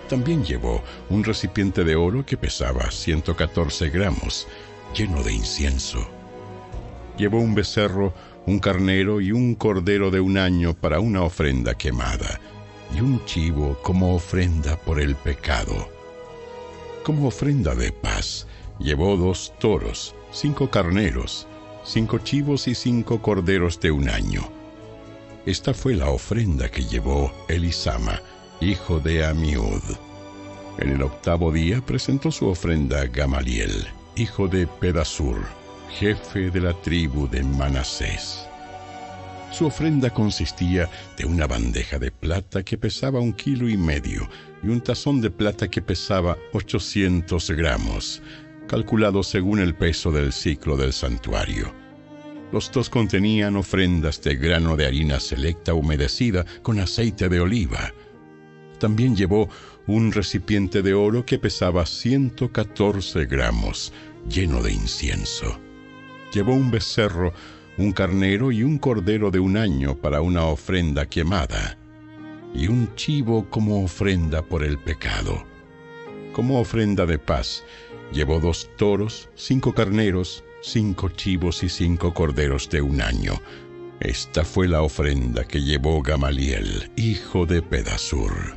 También llevó un recipiente de oro que pesaba 114 gramos, lleno de incienso. Llevó un becerro, un carnero y un cordero de un año para una ofrenda quemada, y un chivo como ofrenda por el pecado. Como ofrenda de paz, llevó dos toros, cinco carneros, cinco chivos y cinco corderos de un año. Esta fue la ofrenda que llevó Elisama, hijo de Amiud. En el octavo día presentó su ofrenda Gamaliel, hijo de Pedasur, jefe de la tribu de Manasés. Su ofrenda consistía de una bandeja de plata que pesaba un kilo y medio y un tazón de plata que pesaba 800 gramos, calculado según el peso del ciclo del santuario. Los dos contenían ofrendas de grano de harina selecta humedecida con aceite de oliva. También llevó un recipiente de oro que pesaba 114 gramos, lleno de incienso. Llevó un becerro, un carnero y un cordero de un año para una ofrenda quemada, y un chivo como ofrenda por el pecado. Como ofrenda de paz, llevó dos toros, cinco carneros, cinco chivos y cinco corderos de un año. Esta fue la ofrenda que llevó Gamaliel, hijo de Pedasur.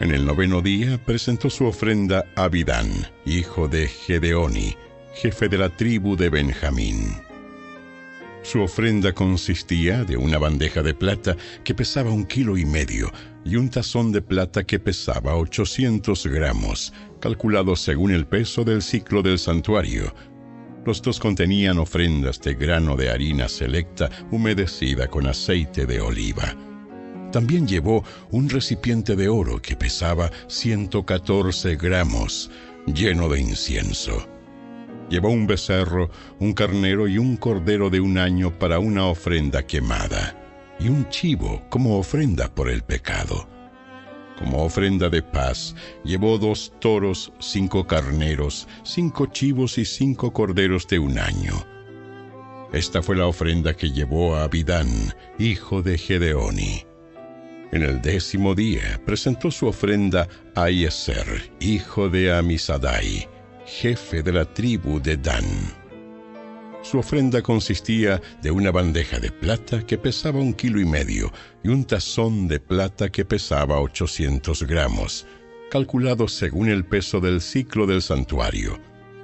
En el noveno día presentó su ofrenda a Abidán, hijo de Gedeoni, jefe de la tribu de Benjamín. Su ofrenda consistía de una bandeja de plata que pesaba un kilo y medio y un tazón de plata que pesaba 800 gramos, calculado según el peso del ciclo del santuario. Los dos contenían ofrendas de grano de harina selecta humedecida con aceite de oliva. También llevó un recipiente de oro que pesaba 114 gramos, lleno de incienso. Llevó un becerro, un carnero y un cordero de un año para una ofrenda quemada, y un chivo como ofrenda por el pecado. Como ofrenda de paz, llevó dos toros, cinco carneros, cinco chivos y cinco corderos de un año. Esta fue la ofrenda que llevó a Abidán, hijo de Gedeoni. En el décimo día presentó su ofrenda a Yeser, hijo de Amisadai, jefe de la tribu de Dan. Su ofrenda consistía de una bandeja de plata que pesaba un kilo y medio y un tazón de plata que pesaba 800 gramos, calculado según el peso del ciclo del santuario.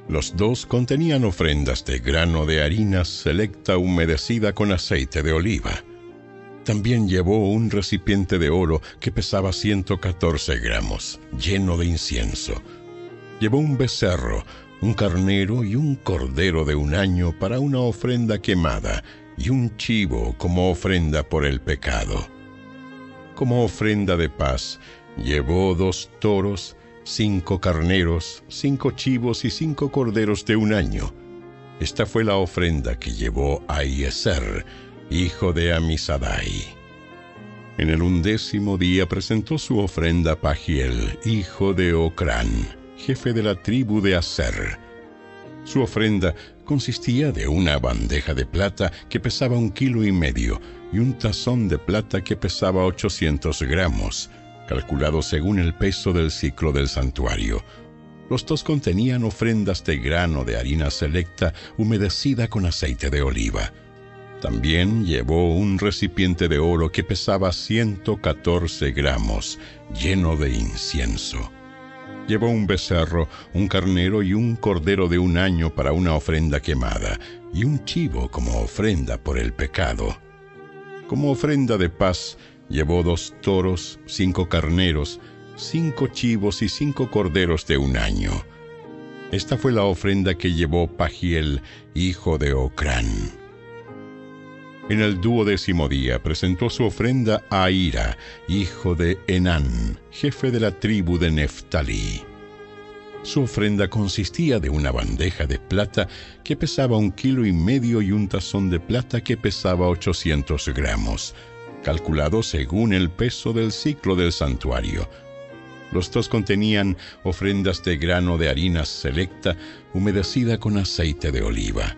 Los dos contenían ofrendas de grano de harina selecta humedecida con aceite de oliva. También llevó un recipiente de oro que pesaba 114 gramos, lleno de incienso. Llevó un becerro, un carnero y un cordero de un año para una ofrenda quemada y un chivo como ofrenda por el pecado. Como ofrenda de paz, llevó dos toros, cinco carneros, cinco chivos y cinco corderos de un año. Esta fue la ofrenda que llevó a Ieser, hijo de Amisadai. En el undécimo día presentó su ofrenda Pagiel, hijo de Ocrán, jefe de la tribu de Aser. Su ofrenda consistía de una bandeja de plata que pesaba un kilo y medio y un tazón de plata que pesaba 800 gramos, calculado según el peso del ciclo del santuario. Los dos contenían ofrendas de grano de harina selecta humedecida con aceite de oliva. También llevó un recipiente de oro que pesaba 114 gramos, lleno de incienso. Llevó un becerro, un carnero y un cordero de un año para una ofrenda quemada, y un chivo como ofrenda por el pecado. Como ofrenda de paz, llevó dos toros, cinco carneros, cinco chivos y cinco corderos de un año. Esta fue la ofrenda que llevó Pagiel, hijo de Ocrán. En el duodécimo día presentó su ofrenda a Ira, hijo de Enán, jefe de la tribu de Neftalí. Su ofrenda consistía de una bandeja de plata que pesaba un kilo y medio y un tazón de plata que pesaba 800 gramos, calculado según el peso del ciclo del santuario. Los dos contenían ofrendas de grano de harina selecta humedecida con aceite de oliva.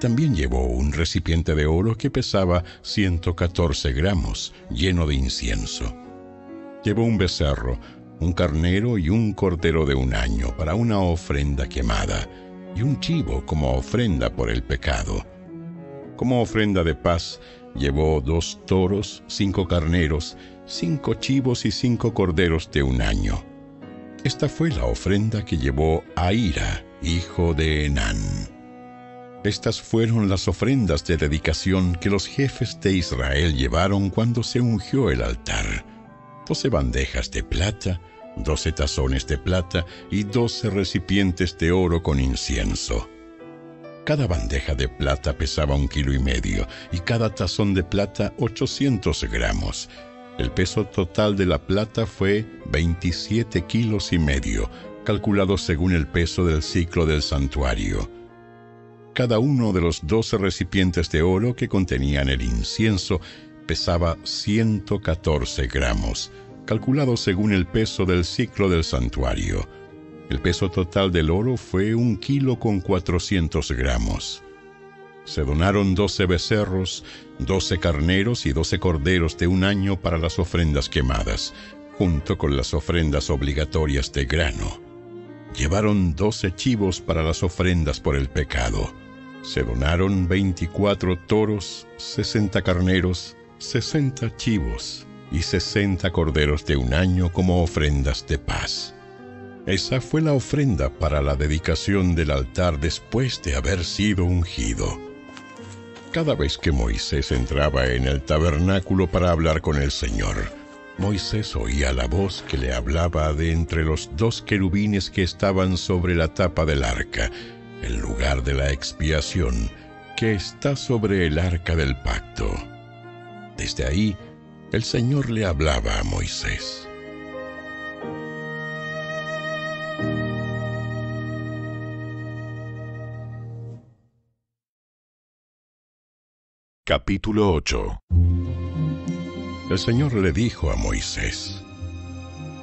También llevó un recipiente de oro que pesaba 114 gramos, lleno de incienso. Llevó un becerro, un carnero y un cordero de un año para una ofrenda quemada, y un chivo como ofrenda por el pecado. Como ofrenda de paz, llevó dos toros, cinco carneros, cinco chivos y cinco corderos de un año. Esta fue la ofrenda que llevó Aira, hijo de Enán. Estas fueron las ofrendas de dedicación que los jefes de Israel llevaron cuando se ungió el altar. Doce bandejas de plata, doce tazones de plata y doce recipientes de oro con incienso. Cada bandeja de plata pesaba un kilo y medio y cada tazón de plata 800 gramos. El peso total de la plata fue 27 kilos y medio, calculado según el peso del ciclo del santuario. Cada uno de los doce recipientes de oro que contenían el incienso pesaba 114 gramos, calculado según el peso del ciclo del santuario. El peso total del oro fue un kilo con 400 gramos. Se donaron doce becerros, doce carneros y doce corderos de un año para las ofrendas quemadas, junto con las ofrendas obligatorias de grano. Llevaron doce chivos para las ofrendas por el pecado. Se donaron veinticuatro toros, sesenta carneros, sesenta chivos y sesenta corderos de un año como ofrendas de paz. Esa fue la ofrenda para la dedicación del altar después de haber sido ungido. Cada vez que Moisés entraba en el tabernáculo para hablar con el Señor, Moisés oía la voz que le hablaba de entre los dos querubines que estaban sobre la tapa del arca, el lugar de la expiación, que está sobre el arca del pacto. Desde ahí, el Señor le hablaba a Moisés. Capítulo 8 El Señor le dijo a Moisés,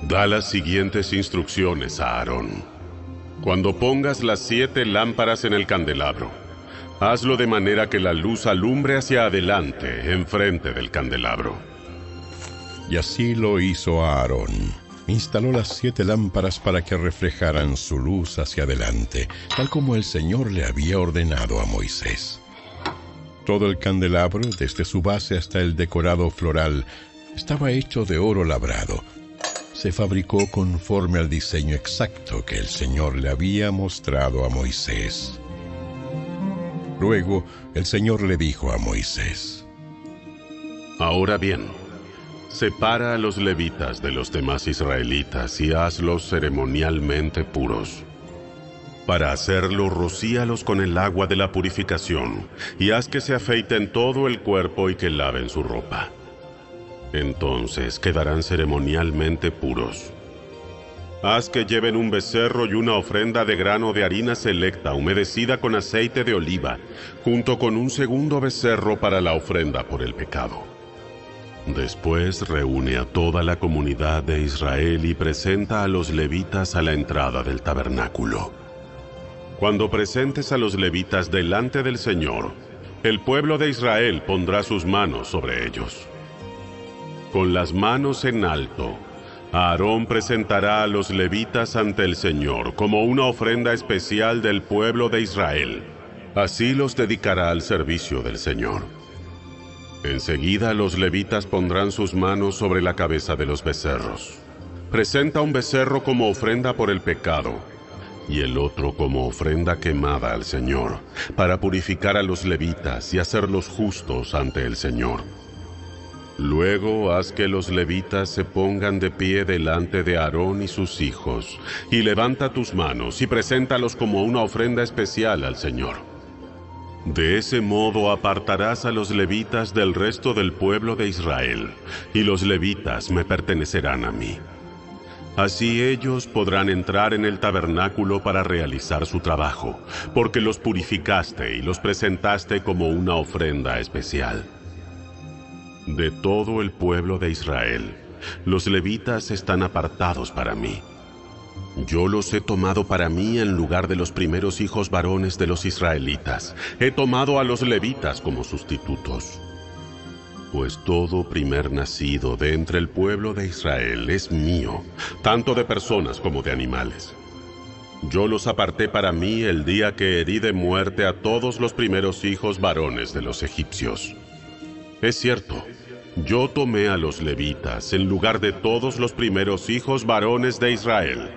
Da las siguientes instrucciones a Aarón. Cuando pongas las siete lámparas en el candelabro, hazlo de manera que la luz alumbre hacia adelante, enfrente del candelabro. Y así lo hizo Aarón. Instaló las siete lámparas para que reflejaran su luz hacia adelante, tal como el Señor le había ordenado a Moisés. Todo el candelabro, desde su base hasta el decorado floral, estaba hecho de oro labrado. Se fabricó conforme al diseño exacto que el Señor le había mostrado a Moisés. Luego el Señor le dijo a Moisés, Ahora bien, separa a los levitas de los demás israelitas y hazlos ceremonialmente puros. Para hacerlo, rocíalos con el agua de la purificación y haz que se afeiten todo el cuerpo y que laven su ropa. Entonces quedarán ceremonialmente puros. Haz que lleven un becerro y una ofrenda de grano de harina selecta humedecida con aceite de oliva, junto con un segundo becerro para la ofrenda por el pecado. Después reúne a toda la comunidad de Israel y presenta a los levitas a la entrada del tabernáculo. Cuando presentes a los levitas delante del Señor, el pueblo de Israel pondrá sus manos sobre ellos. Con las manos en alto, Aarón presentará a los levitas ante el Señor como una ofrenda especial del pueblo de Israel. Así los dedicará al servicio del Señor. Enseguida los levitas pondrán sus manos sobre la cabeza de los becerros. Presenta un becerro como ofrenda por el pecado y el otro como ofrenda quemada al Señor, para purificar a los levitas y hacerlos justos ante el Señor. Luego haz que los levitas se pongan de pie delante de Aarón y sus hijos, y levanta tus manos y preséntalos como una ofrenda especial al Señor. De ese modo apartarás a los levitas del resto del pueblo de Israel, y los levitas me pertenecerán a mí. Así ellos podrán entrar en el tabernáculo para realizar su trabajo, porque los purificaste y los presentaste como una ofrenda especial. De todo el pueblo de Israel, los levitas están apartados para mí. Yo los he tomado para mí en lugar de los primeros hijos varones de los israelitas. He tomado a los levitas como sustitutos pues todo primer nacido de entre el pueblo de Israel es mío, tanto de personas como de animales. Yo los aparté para mí el día que herí de muerte a todos los primeros hijos varones de los egipcios. Es cierto, yo tomé a los levitas en lugar de todos los primeros hijos varones de Israel,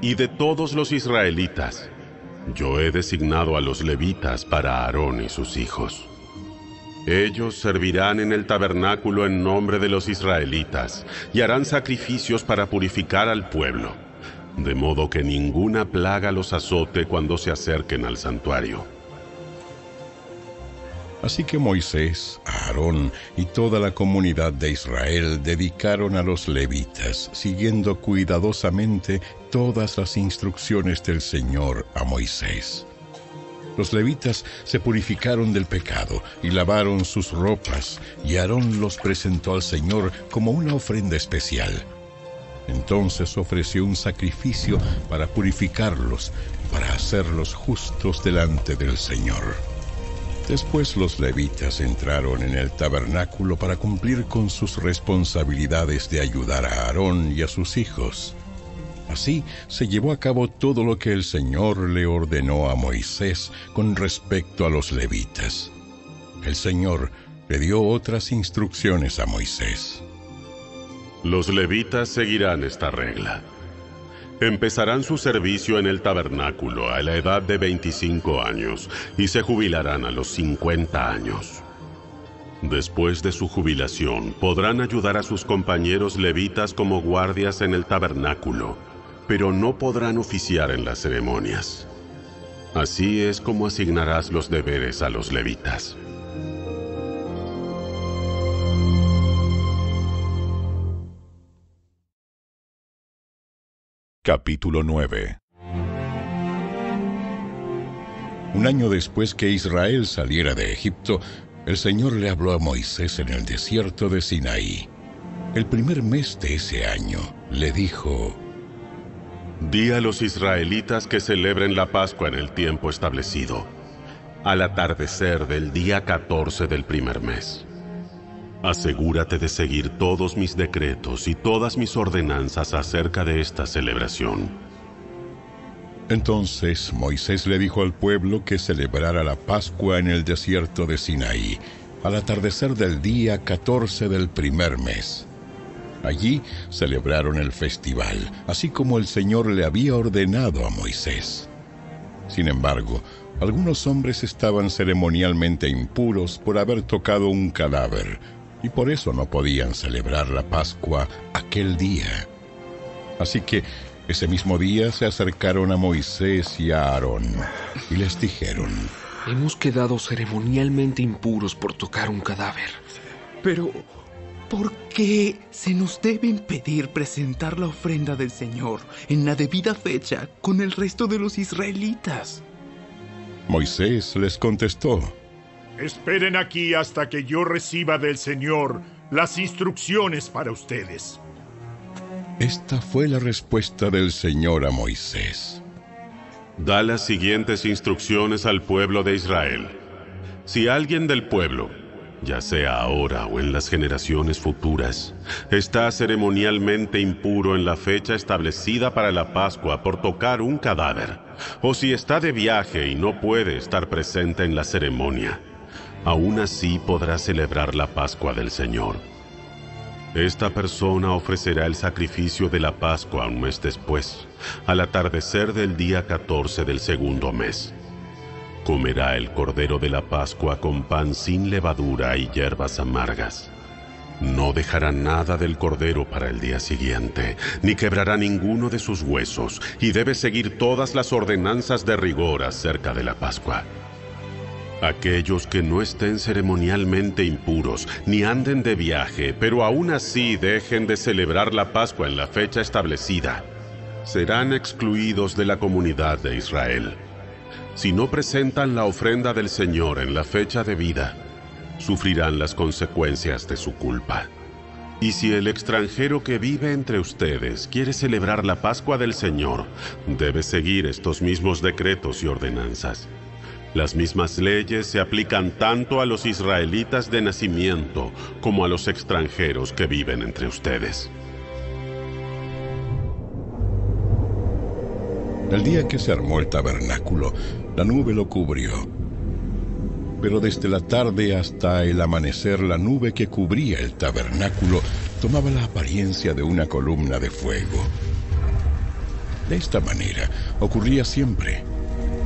y de todos los israelitas. Yo he designado a los levitas para Aarón y sus hijos. Ellos servirán en el tabernáculo en nombre de los israelitas y harán sacrificios para purificar al pueblo, de modo que ninguna plaga los azote cuando se acerquen al santuario. Así que Moisés, Aarón y toda la comunidad de Israel dedicaron a los levitas, siguiendo cuidadosamente todas las instrucciones del Señor a Moisés. Los levitas se purificaron del pecado y lavaron sus ropas, y Aarón los presentó al Señor como una ofrenda especial. Entonces ofreció un sacrificio para purificarlos, para hacerlos justos delante del Señor. Después los levitas entraron en el tabernáculo para cumplir con sus responsabilidades de ayudar a Aarón y a sus hijos. Así se llevó a cabo todo lo que el Señor le ordenó a Moisés con respecto a los levitas. El Señor le dio otras instrucciones a Moisés. Los levitas seguirán esta regla. Empezarán su servicio en el tabernáculo a la edad de 25 años y se jubilarán a los 50 años. Después de su jubilación, podrán ayudar a sus compañeros levitas como guardias en el tabernáculo, pero no podrán oficiar en las ceremonias. Así es como asignarás los deberes a los levitas. Capítulo 9 Un año después que Israel saliera de Egipto, el Señor le habló a Moisés en el desierto de Sinaí. El primer mes de ese año le dijo, Di a los israelitas que celebren la Pascua en el tiempo establecido, al atardecer del día 14 del primer mes. Asegúrate de seguir todos mis decretos y todas mis ordenanzas acerca de esta celebración. Entonces Moisés le dijo al pueblo que celebrara la Pascua en el desierto de Sinaí, al atardecer del día 14 del primer mes. Allí celebraron el festival, así como el Señor le había ordenado a Moisés. Sin embargo, algunos hombres estaban ceremonialmente impuros por haber tocado un cadáver, y por eso no podían celebrar la Pascua aquel día. Así que ese mismo día se acercaron a Moisés y a Aarón y les dijeron, Hemos quedado ceremonialmente impuros por tocar un cadáver. Pero, ¿por qué se nos debe impedir presentar la ofrenda del Señor en la debida fecha con el resto de los israelitas? Moisés les contestó, Esperen aquí hasta que yo reciba del Señor las instrucciones para ustedes. Esta fue la respuesta del Señor a Moisés. Da las siguientes instrucciones al pueblo de Israel. Si alguien del pueblo, ya sea ahora o en las generaciones futuras, está ceremonialmente impuro en la fecha establecida para la Pascua por tocar un cadáver, o si está de viaje y no puede estar presente en la ceremonia, aún así podrá celebrar la Pascua del Señor. Esta persona ofrecerá el sacrificio de la Pascua un mes después, al atardecer del día 14 del segundo mes. Comerá el cordero de la Pascua con pan sin levadura y hierbas amargas. No dejará nada del cordero para el día siguiente, ni quebrará ninguno de sus huesos, y debe seguir todas las ordenanzas de rigor acerca de la Pascua. Aquellos que no estén ceremonialmente impuros, ni anden de viaje, pero aún así dejen de celebrar la Pascua en la fecha establecida, serán excluidos de la comunidad de Israel. Si no presentan la ofrenda del Señor en la fecha de vida, sufrirán las consecuencias de su culpa. Y si el extranjero que vive entre ustedes quiere celebrar la Pascua del Señor, debe seguir estos mismos decretos y ordenanzas. Las mismas leyes se aplican tanto a los israelitas de nacimiento como a los extranjeros que viven entre ustedes. El día que se armó el tabernáculo, la nube lo cubrió. Pero desde la tarde hasta el amanecer la nube que cubría el tabernáculo tomaba la apariencia de una columna de fuego. De esta manera ocurría siempre.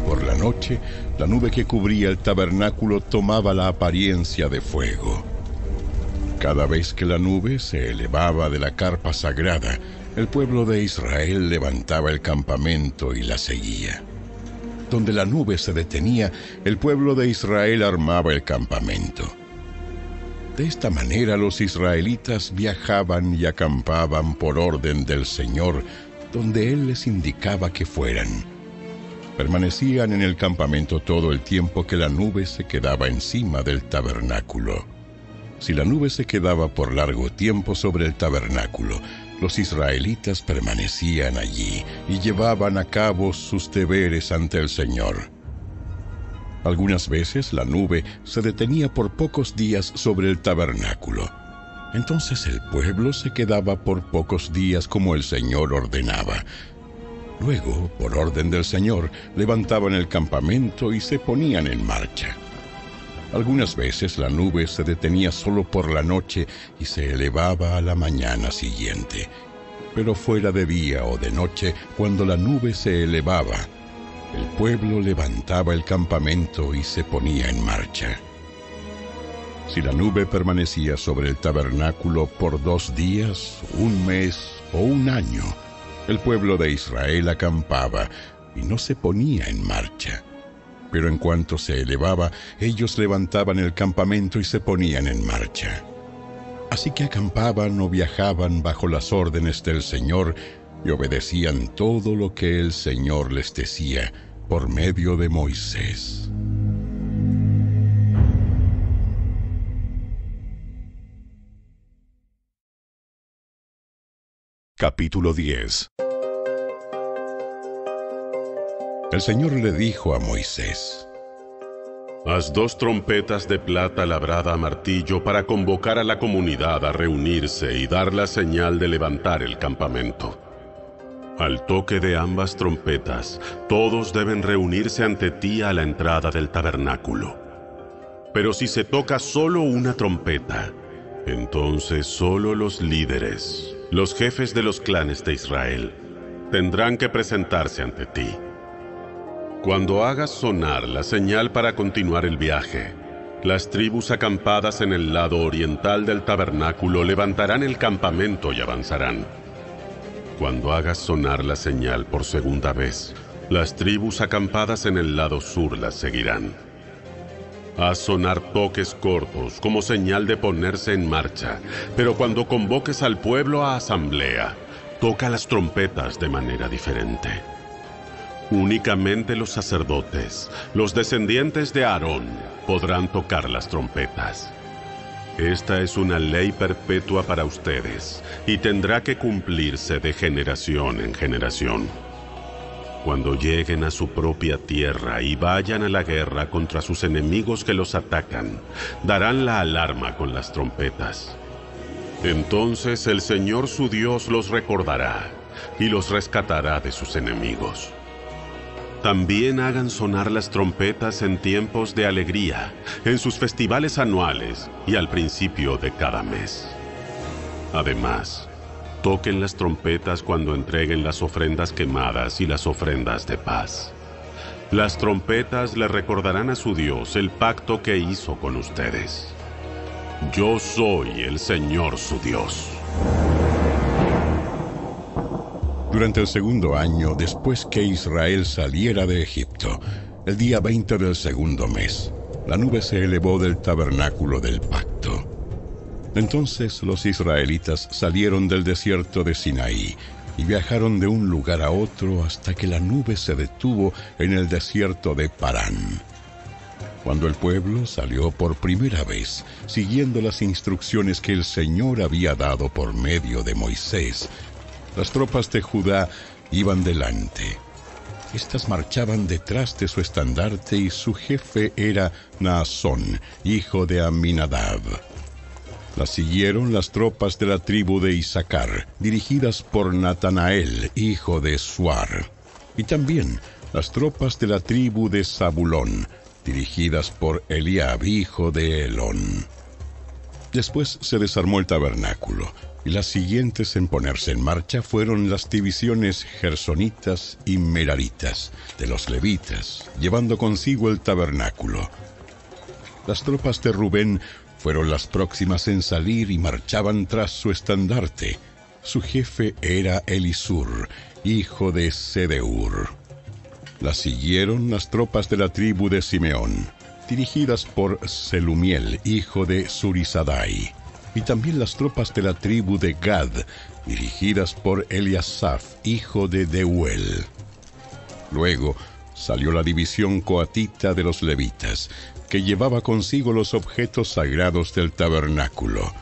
Por la noche, la nube que cubría el tabernáculo tomaba la apariencia de fuego. Cada vez que la nube se elevaba de la carpa sagrada, el pueblo de Israel levantaba el campamento y la seguía. Donde la nube se detenía, el pueblo de Israel armaba el campamento. De esta manera los israelitas viajaban y acampaban por orden del Señor, donde Él les indicaba que fueran. Permanecían en el campamento todo el tiempo que la nube se quedaba encima del tabernáculo. Si la nube se quedaba por largo tiempo sobre el tabernáculo, los israelitas permanecían allí y llevaban a cabo sus deberes ante el Señor. Algunas veces la nube se detenía por pocos días sobre el tabernáculo. Entonces el pueblo se quedaba por pocos días como el Señor ordenaba. Luego, por orden del Señor, levantaban el campamento y se ponían en marcha. Algunas veces la nube se detenía solo por la noche y se elevaba a la mañana siguiente. Pero fuera de día o de noche, cuando la nube se elevaba, el pueblo levantaba el campamento y se ponía en marcha. Si la nube permanecía sobre el tabernáculo por dos días, un mes o un año, el pueblo de Israel acampaba y no se ponía en marcha pero en cuanto se elevaba, ellos levantaban el campamento y se ponían en marcha. Así que acampaban o viajaban bajo las órdenes del Señor y obedecían todo lo que el Señor les decía por medio de Moisés. Capítulo 10 El Señor le dijo a Moisés, Haz dos trompetas de plata labrada a martillo para convocar a la comunidad a reunirse y dar la señal de levantar el campamento. Al toque de ambas trompetas, todos deben reunirse ante ti a la entrada del tabernáculo. Pero si se toca solo una trompeta, entonces solo los líderes, los jefes de los clanes de Israel, tendrán que presentarse ante ti. Cuando hagas sonar la señal para continuar el viaje, las tribus acampadas en el lado oriental del tabernáculo levantarán el campamento y avanzarán. Cuando hagas sonar la señal por segunda vez, las tribus acampadas en el lado sur las seguirán. Haz sonar toques cortos como señal de ponerse en marcha, pero cuando convoques al pueblo a asamblea, toca las trompetas de manera diferente. Únicamente los sacerdotes, los descendientes de Aarón, podrán tocar las trompetas. Esta es una ley perpetua para ustedes y tendrá que cumplirse de generación en generación. Cuando lleguen a su propia tierra y vayan a la guerra contra sus enemigos que los atacan, darán la alarma con las trompetas. Entonces el Señor su Dios los recordará y los rescatará de sus enemigos. También hagan sonar las trompetas en tiempos de alegría, en sus festivales anuales y al principio de cada mes. Además, toquen las trompetas cuando entreguen las ofrendas quemadas y las ofrendas de paz. Las trompetas le recordarán a su Dios el pacto que hizo con ustedes. Yo soy el Señor su Dios. Durante el segundo año después que Israel saliera de Egipto, el día 20 del segundo mes, la nube se elevó del tabernáculo del pacto. Entonces los israelitas salieron del desierto de Sinaí y viajaron de un lugar a otro hasta que la nube se detuvo en el desierto de Parán. Cuando el pueblo salió por primera vez, siguiendo las instrucciones que el Señor había dado por medio de Moisés, las tropas de Judá iban delante. Estas marchaban detrás de su estandarte y su jefe era Naasón, hijo de Aminadab. Las siguieron las tropas de la tribu de Isaacar, dirigidas por Natanael, hijo de Suar, y también las tropas de la tribu de Zabulón, dirigidas por Eliab, hijo de Elón. Después se desarmó el tabernáculo, y las siguientes en ponerse en marcha fueron las divisiones gersonitas y meraritas de los levitas, llevando consigo el tabernáculo. Las tropas de Rubén fueron las próximas en salir y marchaban tras su estandarte. Su jefe era Elisur, hijo de Sedeur. La siguieron las tropas de la tribu de Simeón, dirigidas por Selumiel, hijo de Surisadai, y también las tropas de la tribu de Gad, dirigidas por Eliasaf, hijo de Deuel. Luego salió la división coatita de los levitas, que llevaba consigo los objetos sagrados del tabernáculo.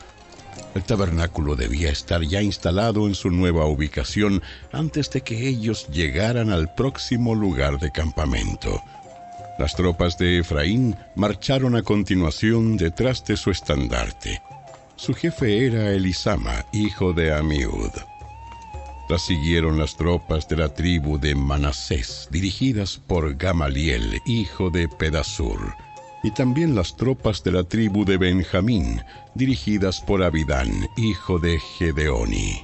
El tabernáculo debía estar ya instalado en su nueva ubicación antes de que ellos llegaran al próximo lugar de campamento. Las tropas de Efraín marcharon a continuación detrás de su estandarte. Su jefe era Elisama, hijo de Amiud. La siguieron las tropas de la tribu de Manasés, dirigidas por Gamaliel, hijo de Pedasur y también las tropas de la tribu de Benjamín, dirigidas por Abidán, hijo de Gedeoni.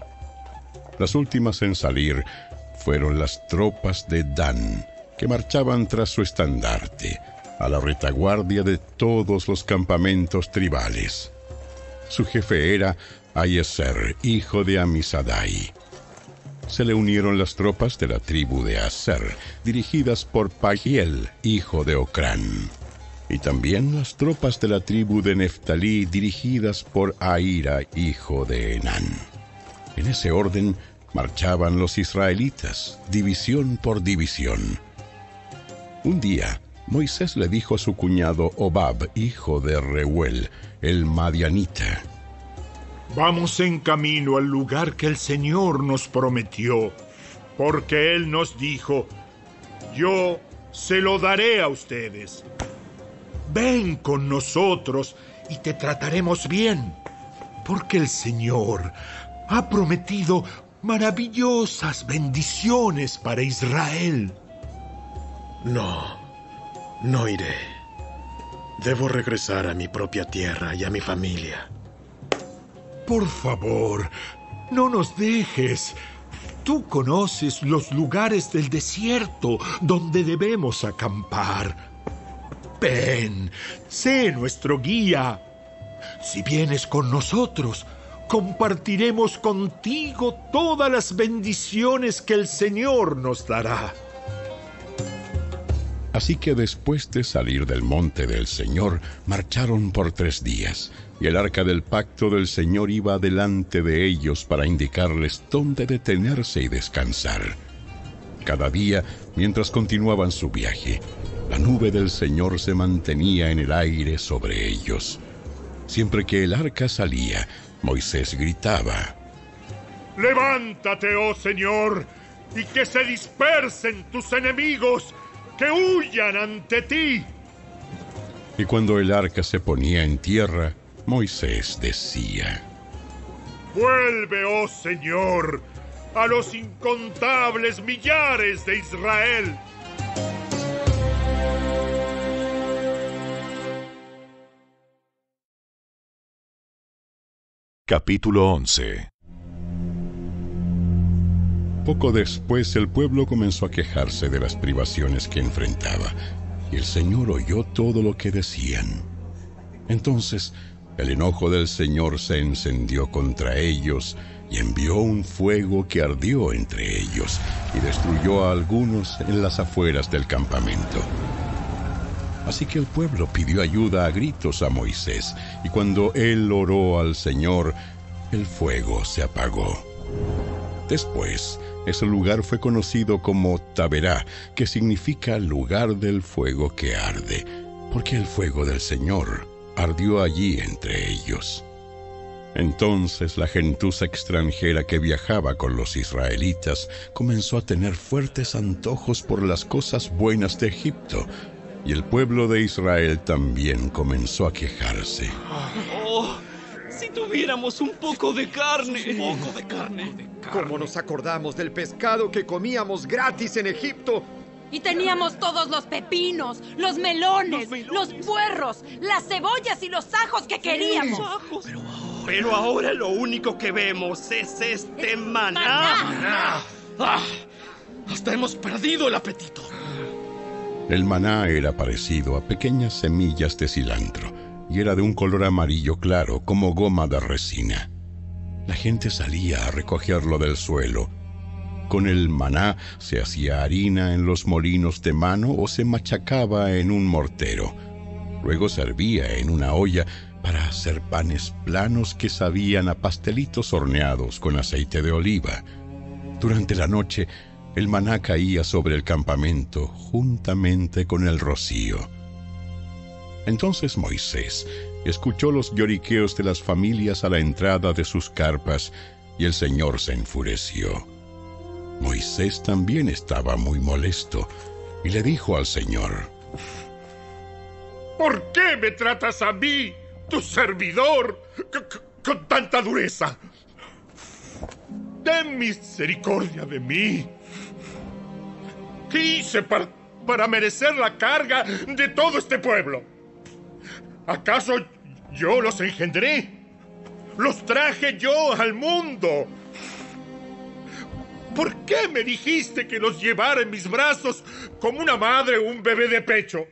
Las últimas en salir fueron las tropas de Dan, que marchaban tras su estandarte, a la retaguardia de todos los campamentos tribales. Su jefe era Ayeser, hijo de Amisadai. Se le unieron las tropas de la tribu de Aser, dirigidas por Pagiel, hijo de Ocrán y también las tropas de la tribu de Neftalí dirigidas por Aira, hijo de Enán. En ese orden marchaban los israelitas, división por división. Un día, Moisés le dijo a su cuñado Obab, hijo de Reuel, el Madianita, Vamos en camino al lugar que el Señor nos prometió, porque Él nos dijo, yo se lo daré a ustedes ven con nosotros y te trataremos bien, porque el Señor ha prometido maravillosas bendiciones para Israel. No, no iré. Debo regresar a mi propia tierra y a mi familia. Por favor, no nos dejes. Tú conoces los lugares del desierto donde debemos acampar. Ven, sé nuestro guía. Si vienes con nosotros, compartiremos contigo todas las bendiciones que el Señor nos dará. Así que después de salir del monte del Señor, marcharon por tres días, y el arca del pacto del Señor iba delante de ellos para indicarles dónde detenerse y descansar. Cada día, mientras continuaban su viaje, la nube del Señor se mantenía en el aire sobre ellos. Siempre que el arca salía, Moisés gritaba, Levántate, oh Señor, y que se dispersen tus enemigos, que huyan ante ti. Y cuando el arca se ponía en tierra, Moisés decía, Vuelve, oh Señor, a los incontables millares de Israel Capítulo 11 Poco después el pueblo comenzó a quejarse de las privaciones que enfrentaba, y el Señor oyó todo lo que decían. Entonces el enojo del Señor se encendió contra ellos y envió un fuego que ardió entre ellos y destruyó a algunos en las afueras del campamento. Así que el pueblo pidió ayuda a gritos a Moisés, y cuando él oró al Señor, el fuego se apagó. Después, ese lugar fue conocido como Taberá, que significa lugar del fuego que arde, porque el fuego del Señor ardió allí entre ellos. Entonces la gentuza extranjera que viajaba con los israelitas comenzó a tener fuertes antojos por las cosas buenas de Egipto, y el pueblo de Israel también comenzó a quejarse. Oh, si tuviéramos un poco de carne. Un poco de carne. ¿Cómo nos acordamos del pescado que comíamos gratis en Egipto? Y teníamos todos los pepinos, los melones, los, puerros, las cebollas y los ajos que queríamos. Pero ahora... lo único que vemos es este maná. Ah, hasta hemos perdido el apetito. El maná era parecido a pequeñas semillas de cilantro y era de un color amarillo claro como goma de resina. La gente salía a recogerlo del suelo con el maná se hacía harina en los molinos de mano o se machacaba en un mortero. Luego servía en una olla para hacer panes planos que sabían a pastelitos horneados con aceite de oliva. Durante la noche, el maná caía sobre el campamento juntamente con el rocío. Entonces Moisés escuchó los lloriqueos de las familias a la entrada de sus carpas y el Señor se enfureció. Moisés también estaba muy molesto y le dijo al Señor, ¿Por qué me tratas a mí, tu servidor, con tanta dureza? Ten misericordia de mí. ¿Qué hice para, para merecer la carga de todo este pueblo? ¿Acaso yo los engendré? ¿Los traje yo al mundo? ¿Por qué me dijiste que los llevara en mis brazos como una madre o un bebé de pecho?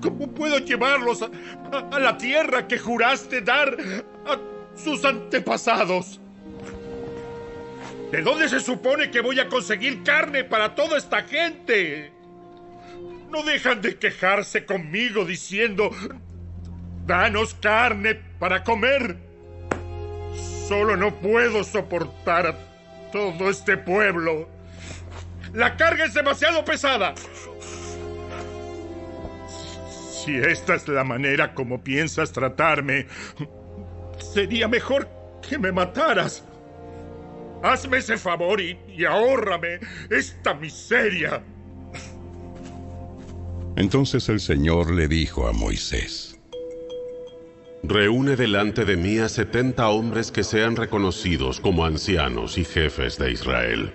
¿Cómo puedo llevarlos a, la tierra que juraste dar a sus antepasados? ¿De dónde se supone que voy a conseguir carne para toda esta gente? No dejan de quejarse conmigo diciendo, danos carne para comer. Solo no puedo soportar a todo este pueblo. La carga es demasiado pesada. Si esta es la manera como piensas tratarme, sería mejor que me mataras. Hazme ese favor y, y ahórrame esta miseria. Entonces el Señor le dijo a Moisés, Reúne delante de mí a setenta hombres que sean reconocidos como ancianos y jefes de Israel.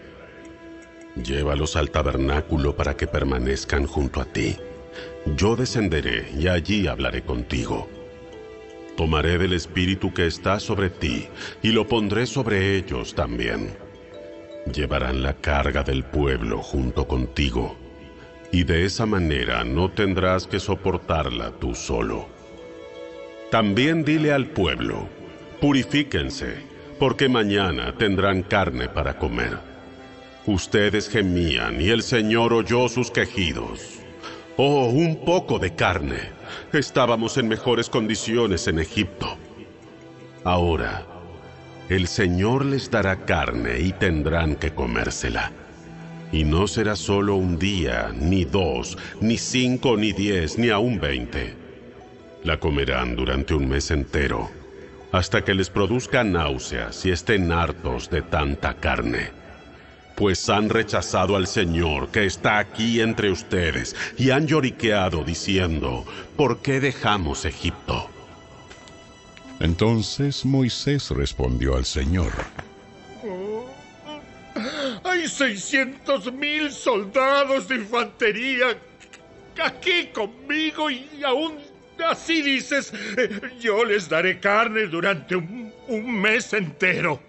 Llévalos al tabernáculo para que permanezcan junto a ti. Yo descenderé y allí hablaré contigo. Tomaré del espíritu que está sobre ti y lo pondré sobre ellos también. Llevarán la carga del pueblo junto contigo, y de esa manera no tendrás que soportarla tú solo. También dile al pueblo, purifíquense, porque mañana tendrán carne para comer. Ustedes gemían y el Señor oyó sus quejidos. Oh, un poco de carne. Estábamos en mejores condiciones en Egipto. Ahora, el Señor les dará carne y tendrán que comérsela. Y no será solo un día, ni dos, ni cinco, ni diez, ni aún veinte la comerán durante un mes entero, hasta que les produzca náuseas y estén hartos de tanta carne. Pues han rechazado al Señor que está aquí entre ustedes y han lloriqueado diciendo, ¿por qué dejamos Egipto? Entonces Moisés respondió al Señor, hay seiscientos mil soldados de infantería aquí conmigo y aún Así dices, yo les daré carne durante un, mes entero.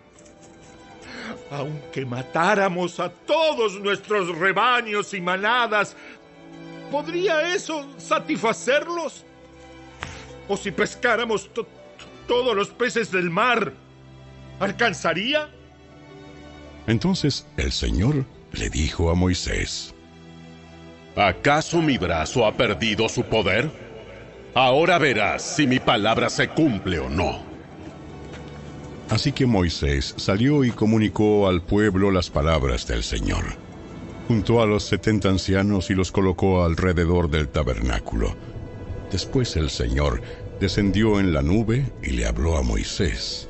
Aunque matáramos a todos nuestros rebaños y manadas, ¿podría eso satisfacerlos? ¿O si pescáramos todos los peces del mar, alcanzaría? Entonces el Señor le dijo a Moisés, ¿acaso mi brazo ha perdido su poder? Ahora verás si mi palabra se cumple o no. Así que Moisés salió y comunicó al pueblo las palabras del Señor. Juntó a los setenta ancianos y los colocó alrededor del tabernáculo. Después el Señor descendió en la nube y le habló a Moisés.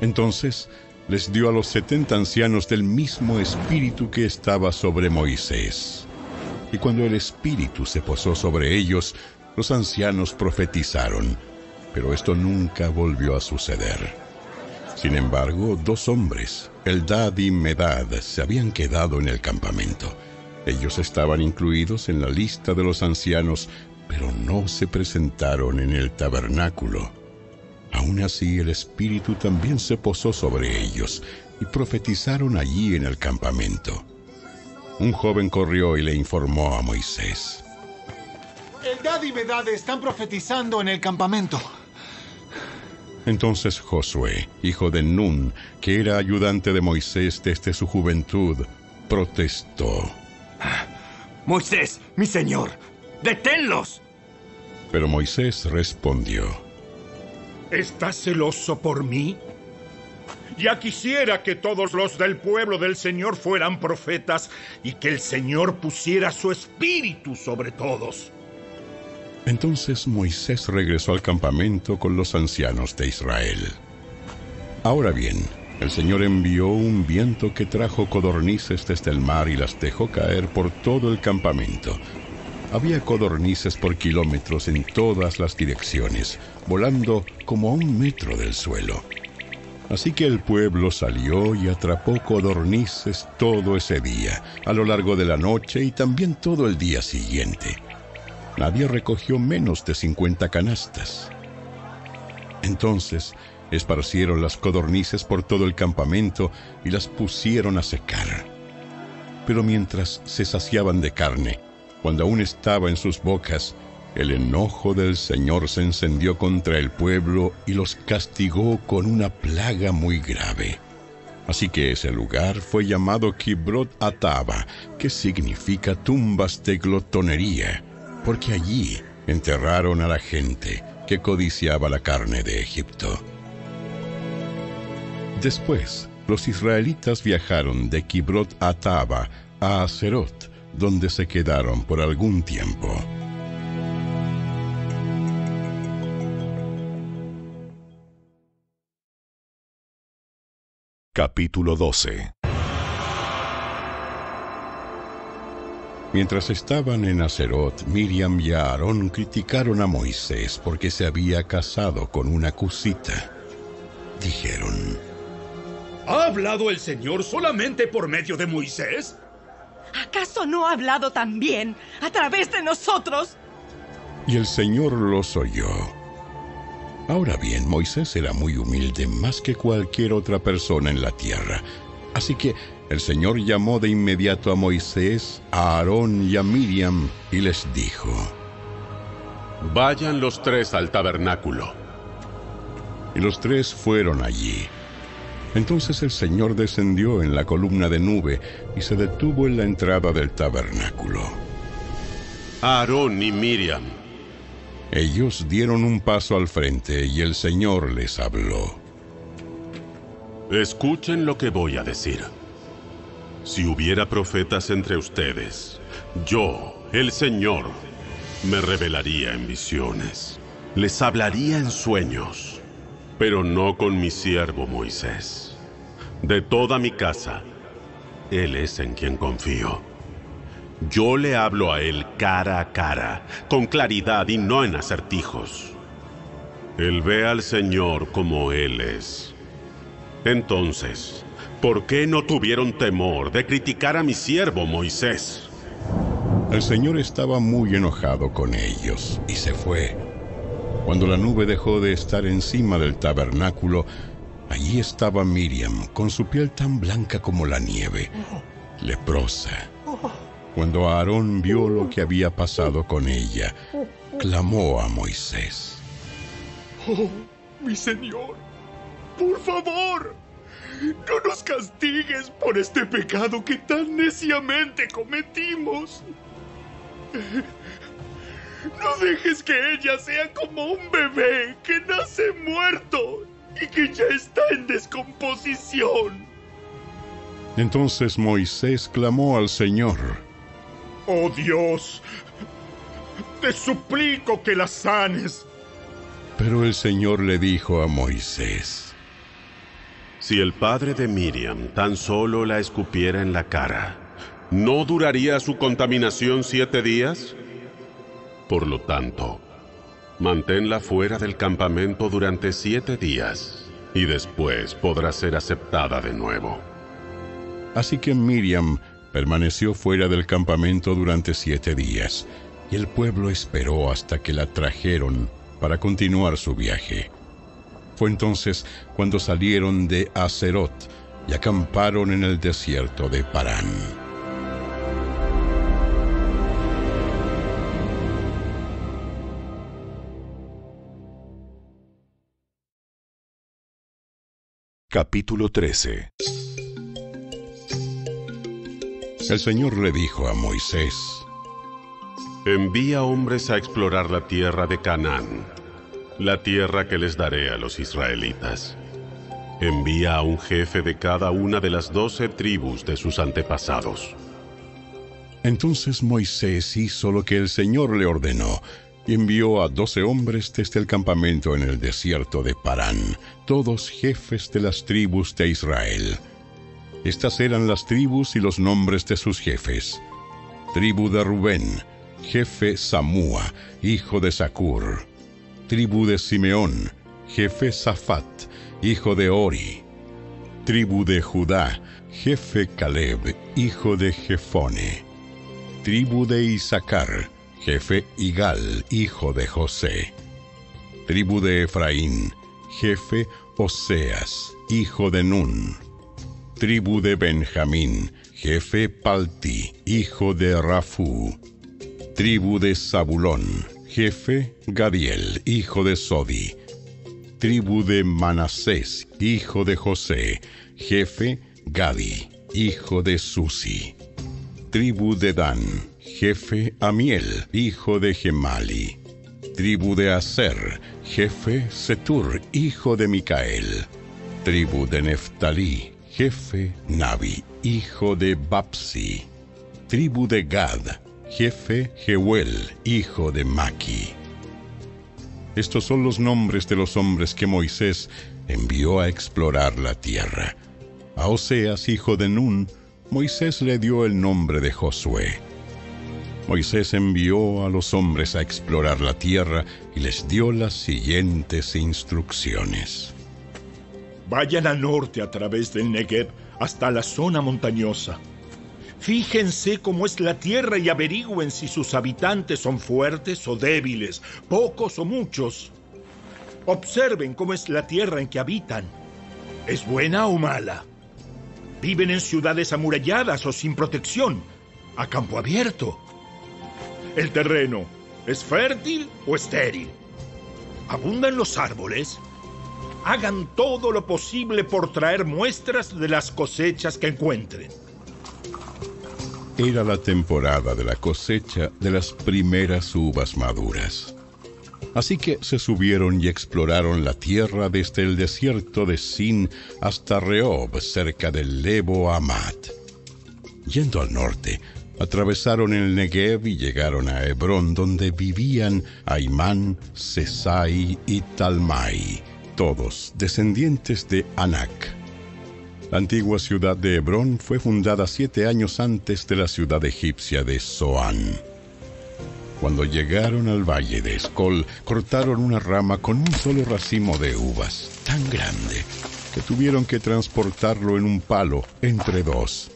Entonces les dio a los setenta ancianos del mismo espíritu que estaba sobre Moisés. Y cuando el espíritu se posó sobre ellos, los ancianos profetizaron, pero esto nunca volvió a suceder. Sin embargo, dos hombres, Eldad y Medad, se habían quedado en el campamento. Ellos estaban incluidos en la lista de los ancianos, pero no se presentaron en el tabernáculo. Aún así el Espíritu también se posó sobre ellos y profetizaron allí en el campamento. Un joven corrió y le informó a Moisés. Eldad y Medad están profetizando en el campamento. Entonces Josué, hijo de Nun, que era ayudante de Moisés desde su juventud, protestó. Moisés, mi señor, deténlos. Pero Moisés respondió. ¿Estás celoso por mí? Ya quisiera que todos los del pueblo del Señor fueran profetas y que el Señor pusiera su espíritu sobre todos. Entonces Moisés regresó al campamento con los ancianos de Israel. Ahora bien, el Señor envió un viento que trajo codornices desde el mar y las dejó caer por todo el campamento. Había codornices por kilómetros en todas las direcciones, volando como a un metro del suelo. Así que el pueblo salió y atrapó codornices todo ese día, a lo largo de la noche y también todo el día siguiente. Nadie recogió menos de 50 canastas. Entonces esparcieron las codornices por todo el campamento y las pusieron a secar. Pero mientras se saciaban de carne, cuando aún estaba en sus bocas, el enojo del Señor se encendió contra el pueblo y los castigó con una plaga muy grave. Así que ese lugar fue llamado Kibrot Ataba, que significa tumbas de glotonería, porque allí enterraron a la gente que codiciaba la carne de Egipto. Después, los israelitas viajaron de Kibrot Ataba a Aserot, donde se quedaron por algún tiempo. Capítulo 12 Mientras estaban en Acerot, Miriam y Aarón criticaron a Moisés porque se había casado con una cusita. Dijeron, ¿Ha hablado el Señor solamente por medio de Moisés? ¿Acaso no ha hablado también a través de nosotros? y el Señor los oyó. Ahora bien, Moisés era muy humilde más que cualquier otra persona en la tierra. Así que el Señor llamó de inmediato a Moisés, a Aarón y a Miriam y les dijo, Vayan los tres al tabernáculo. y los tres fueron allí. Entonces el Señor descendió en la columna de nube y se detuvo en la entrada del tabernáculo. Aarón y Miriam, Ellos dieron un paso al frente y el Señor les habló. escuchen lo que voy a decir. Si hubiera profetas entre ustedes, yo, el Señor, me revelaría en visiones. Les hablaría en sueños, pero no con mi siervo Moisés. De toda mi casa, Él es en quien confío. Yo le hablo a Él cara a cara, con claridad y no en acertijos. Él ve al Señor como Él es. Entonces, ¿por qué no tuvieron temor de criticar a mi siervo Moisés? El Señor estaba muy enojado con ellos y se fue. Cuando la nube dejó de estar encima del tabernáculo, allí estaba Miriam con su piel tan blanca como la nieve, leprosa. Cuando Aarón vio lo que había pasado con ella, clamó a Moisés. Oh, mi Señor, por favor, no nos castigues por este pecado que tan neciamente cometimos. No dejes que ella sea como un bebé que nace muerto y que ya está en descomposición. Entonces Moisés clamó al Señor. Oh Dios, te suplico que la sanes. Pero el Señor le dijo a Moisés, Si el padre de Miriam tan solo la escupiera en la cara, ¿no duraría su contaminación siete días? Por lo tanto, manténla fuera del campamento durante siete días y después podrá ser aceptada de nuevo. Así que Miriam Permaneció fuera del campamento durante siete días, y el pueblo esperó hasta que la trajeron para continuar su viaje. Fue entonces cuando salieron de Acerot y acamparon en el desierto de Parán. Capítulo 13 El Señor le dijo a Moisés, Envía hombres a explorar la tierra de Canaán, la tierra que les daré a los israelitas. Envía a un jefe de cada una de las doce tribus de sus antepasados. Entonces Moisés hizo lo que el Señor le ordenó y envió a doce hombres desde el campamento en el desierto de Parán, todos jefes de las tribus de Israel. Estas eran las tribus y los nombres de sus jefes. Tribu de Rubén, jefe Samúa, hijo de Sacur. Tribu de Simeón, jefe Safat, hijo de Ori. Tribu de Judá, jefe Caleb, hijo de Jefone. Tribu de Isaacar, jefe Igal, hijo de José. Tribu de Efraín, jefe Oseas, hijo de Nun. Tribu de Benjamín, jefe Palti, hijo de Rafú. Tribu de Zabulón, jefe Gadiel, hijo de Sodi. Tribu de Manasés, hijo de José, jefe Gadi, hijo de Susi. Tribu de Dan, jefe Amiel, hijo de Gemali. Tribu de Aser, jefe Setur, hijo de Micael. Tribu de Neftalí, jefe Nabi, hijo de Bapsi. Tribu de Gad, jefe Jeuel, hijo de Maki. Estos son los nombres de los hombres que Moisés envió a explorar la tierra. A Oseas, hijo de Nun, Moisés le dio el nombre de Josué. Moisés envió a los hombres a explorar la tierra y les dio las siguientes instrucciones. Vayan al norte a través del Negev hasta la zona montañosa. Fíjense cómo es la tierra y averigüen si sus habitantes son fuertes o débiles, pocos o muchos. Observen cómo es la tierra en que habitan. ¿Es buena o mala? ¿Viven en ciudades amuralladas o sin protección? ¿A campo abierto? ¿El terreno es fértil o estéril? ¿Abundan los árboles? Hagan todo lo posible por traer muestras de las cosechas que encuentren. Era la temporada de la cosecha de las primeras uvas maduras. Así que se subieron y exploraron la tierra desde el desierto de Sin hasta Rehob, cerca del Lebo Amat. Yendo al norte, atravesaron el Negev y llegaron a Hebrón, donde vivían Aimán, Sesai y Talmai, todos descendientes de Anak. La antigua ciudad de Hebrón fue fundada siete años antes de la ciudad egipcia de Zoán. Cuando llegaron al valle de Escol, cortaron una rama con un solo racimo de uvas, tan grande que tuvieron que transportarlo en un palo entre dos.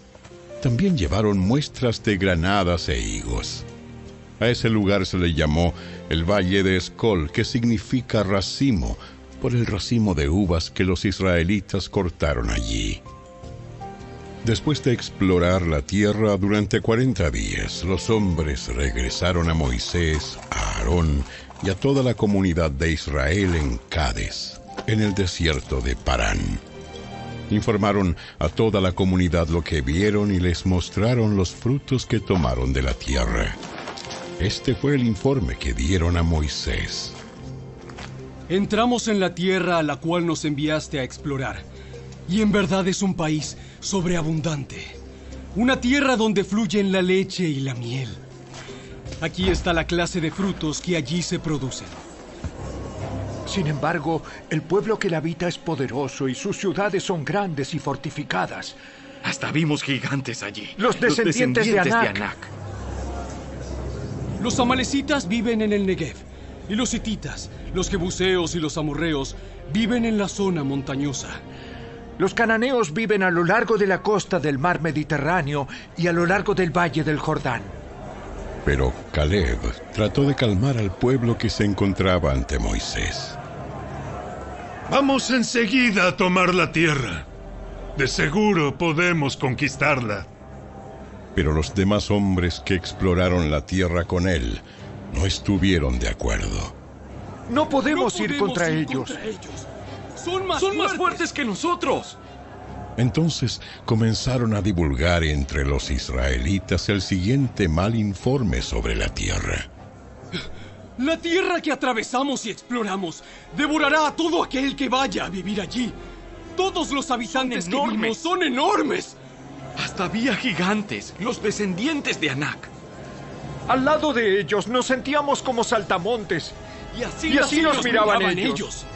También llevaron muestras de granadas e higos. A ese lugar se le llamó el Valle de Escol, que significa racimo, por el racimo de uvas que los israelitas cortaron allí. Después de explorar la tierra durante cuarenta días, los hombres regresaron a Moisés, a Aarón y a toda la comunidad de Israel en Cades, en el desierto de Parán. Informaron a toda la comunidad lo que vieron y les mostraron los frutos que tomaron de la tierra. Este fue el informe que dieron a Moisés. Entramos en la tierra a la cual nos enviaste a explorar, y en verdad es un país sobreabundante, una tierra donde fluyen la leche y la miel. Aquí está la clase de frutos que allí se producen. Sin embargo, el pueblo que la habita es poderoso y sus ciudades son grandes y fortificadas. Hasta vimos gigantes allí. Los descendientes, de, Anak. Los amalecitas viven en el Negev, y los hititas, los jebuseos y los amorreos viven en la zona montañosa. Los cananeos viven a lo largo de la costa del mar Mediterráneo y a lo largo del valle del Jordán. Pero Caleb trató de calmar al pueblo que se encontraba ante Moisés. Vamos enseguida a tomar la tierra. De seguro podemos conquistarla. Pero los demás hombres que exploraron la tierra con él no estuvieron de acuerdo. No podemos, ir, contra, ellos. Son, más, fuertes. que nosotros. Entonces comenzaron a divulgar entre los israelitas el siguiente mal informe sobre la tierra. La tierra que atravesamos y exploramos devorará a todo aquel que vaya a vivir allí. Todos los habitantes que vimos son enormes. Hasta había gigantes, los descendientes de Anak. Al lado de ellos nos sentíamos como saltamontes. Y así, nos, miraban, ellos.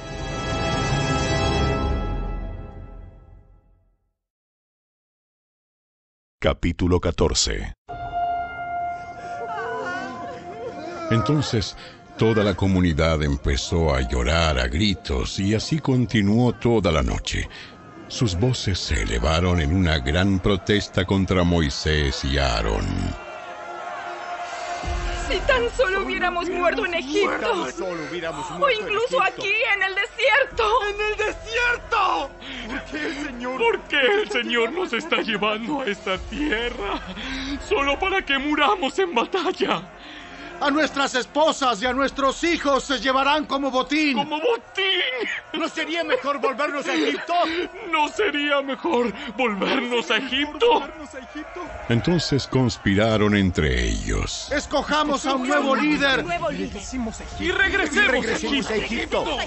Capítulo 14 Entonces toda la comunidad empezó a llorar a gritos y así continuó toda la noche. Sus voces se elevaron en una gran protesta contra Moisés y Aarón. Si tan solo hubiéramos muerto en Egipto. o incluso aquí, en el desierto. ¡En el desierto! ¿Por qué el Señor? ¿Por qué el Señor nos está llevando a esta tierra? Solo para que muramos en batalla. A nuestras esposas y a nuestros hijos se llevarán como botín. ¡Como botín! ¿No sería mejor volvernos a Egipto? ¿No sería mejor volvernos a Egipto? Entonces conspiraron entre ellos. Escojamos a un nuevo líder. Y regresemos, a Egipto.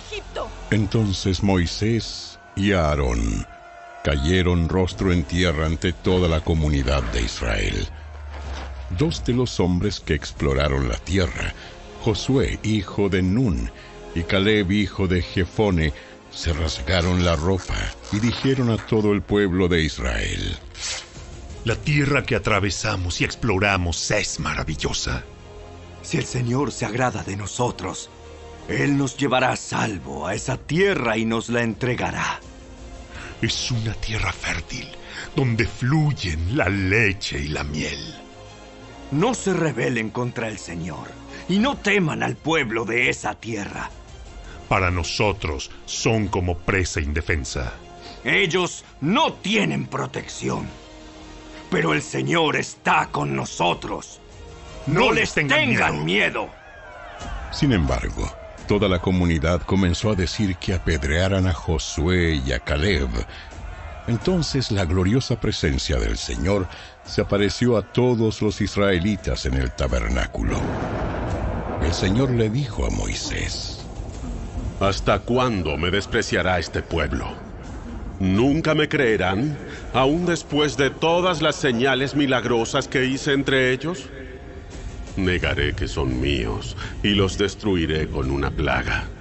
Entonces Moisés y Aarón cayeron rostro en tierra ante toda la comunidad de Israel dos de los hombres que exploraron la tierra, Josué, hijo de Nun, y Caleb, hijo de Jefone, se rasgaron la ropa y dijeron a todo el pueblo de Israel, La tierra que atravesamos y exploramos es maravillosa. Si el Señor se agrada de nosotros, Él nos llevará a salvo a esa tierra y nos la entregará. Es una tierra fértil, donde fluyen la leche y la miel. No se rebelen contra el Señor y no teman al pueblo de esa tierra. Para nosotros son como presa indefensa. Ellos no tienen protección. Pero el Señor está con nosotros. No, les tengan, miedo. Sin embargo, toda la comunidad comenzó a decir que apedrearan a Josué y a Caleb. Entonces la gloriosa presencia del Señor se apareció a todos los israelitas en el tabernáculo. El Señor le dijo a Moisés, ¿Hasta cuándo me despreciará este pueblo? ¿Nunca me creerán, aún después de todas las señales milagrosas que hice entre ellos? Negaré que son míos y los destruiré con una plaga.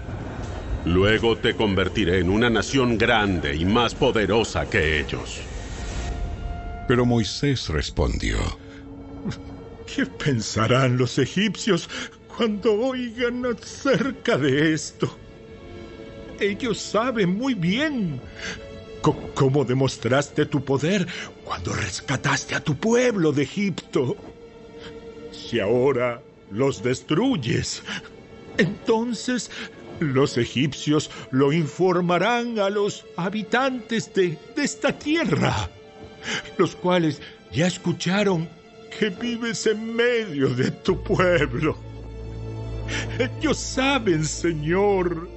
Luego te convertiré en una nación grande y más poderosa que ellos. Pero Moisés respondió, ¿Qué pensarán los egipcios cuando oigan acerca de esto? Ellos saben muy bien cómo demostraste tu poder cuando rescataste a tu pueblo de Egipto. Si ahora los destruyes, entonces los egipcios lo informarán a los habitantes de, de esta tierra los cuales ya escucharon que vives en medio de tu pueblo. Ellos saben, Señor,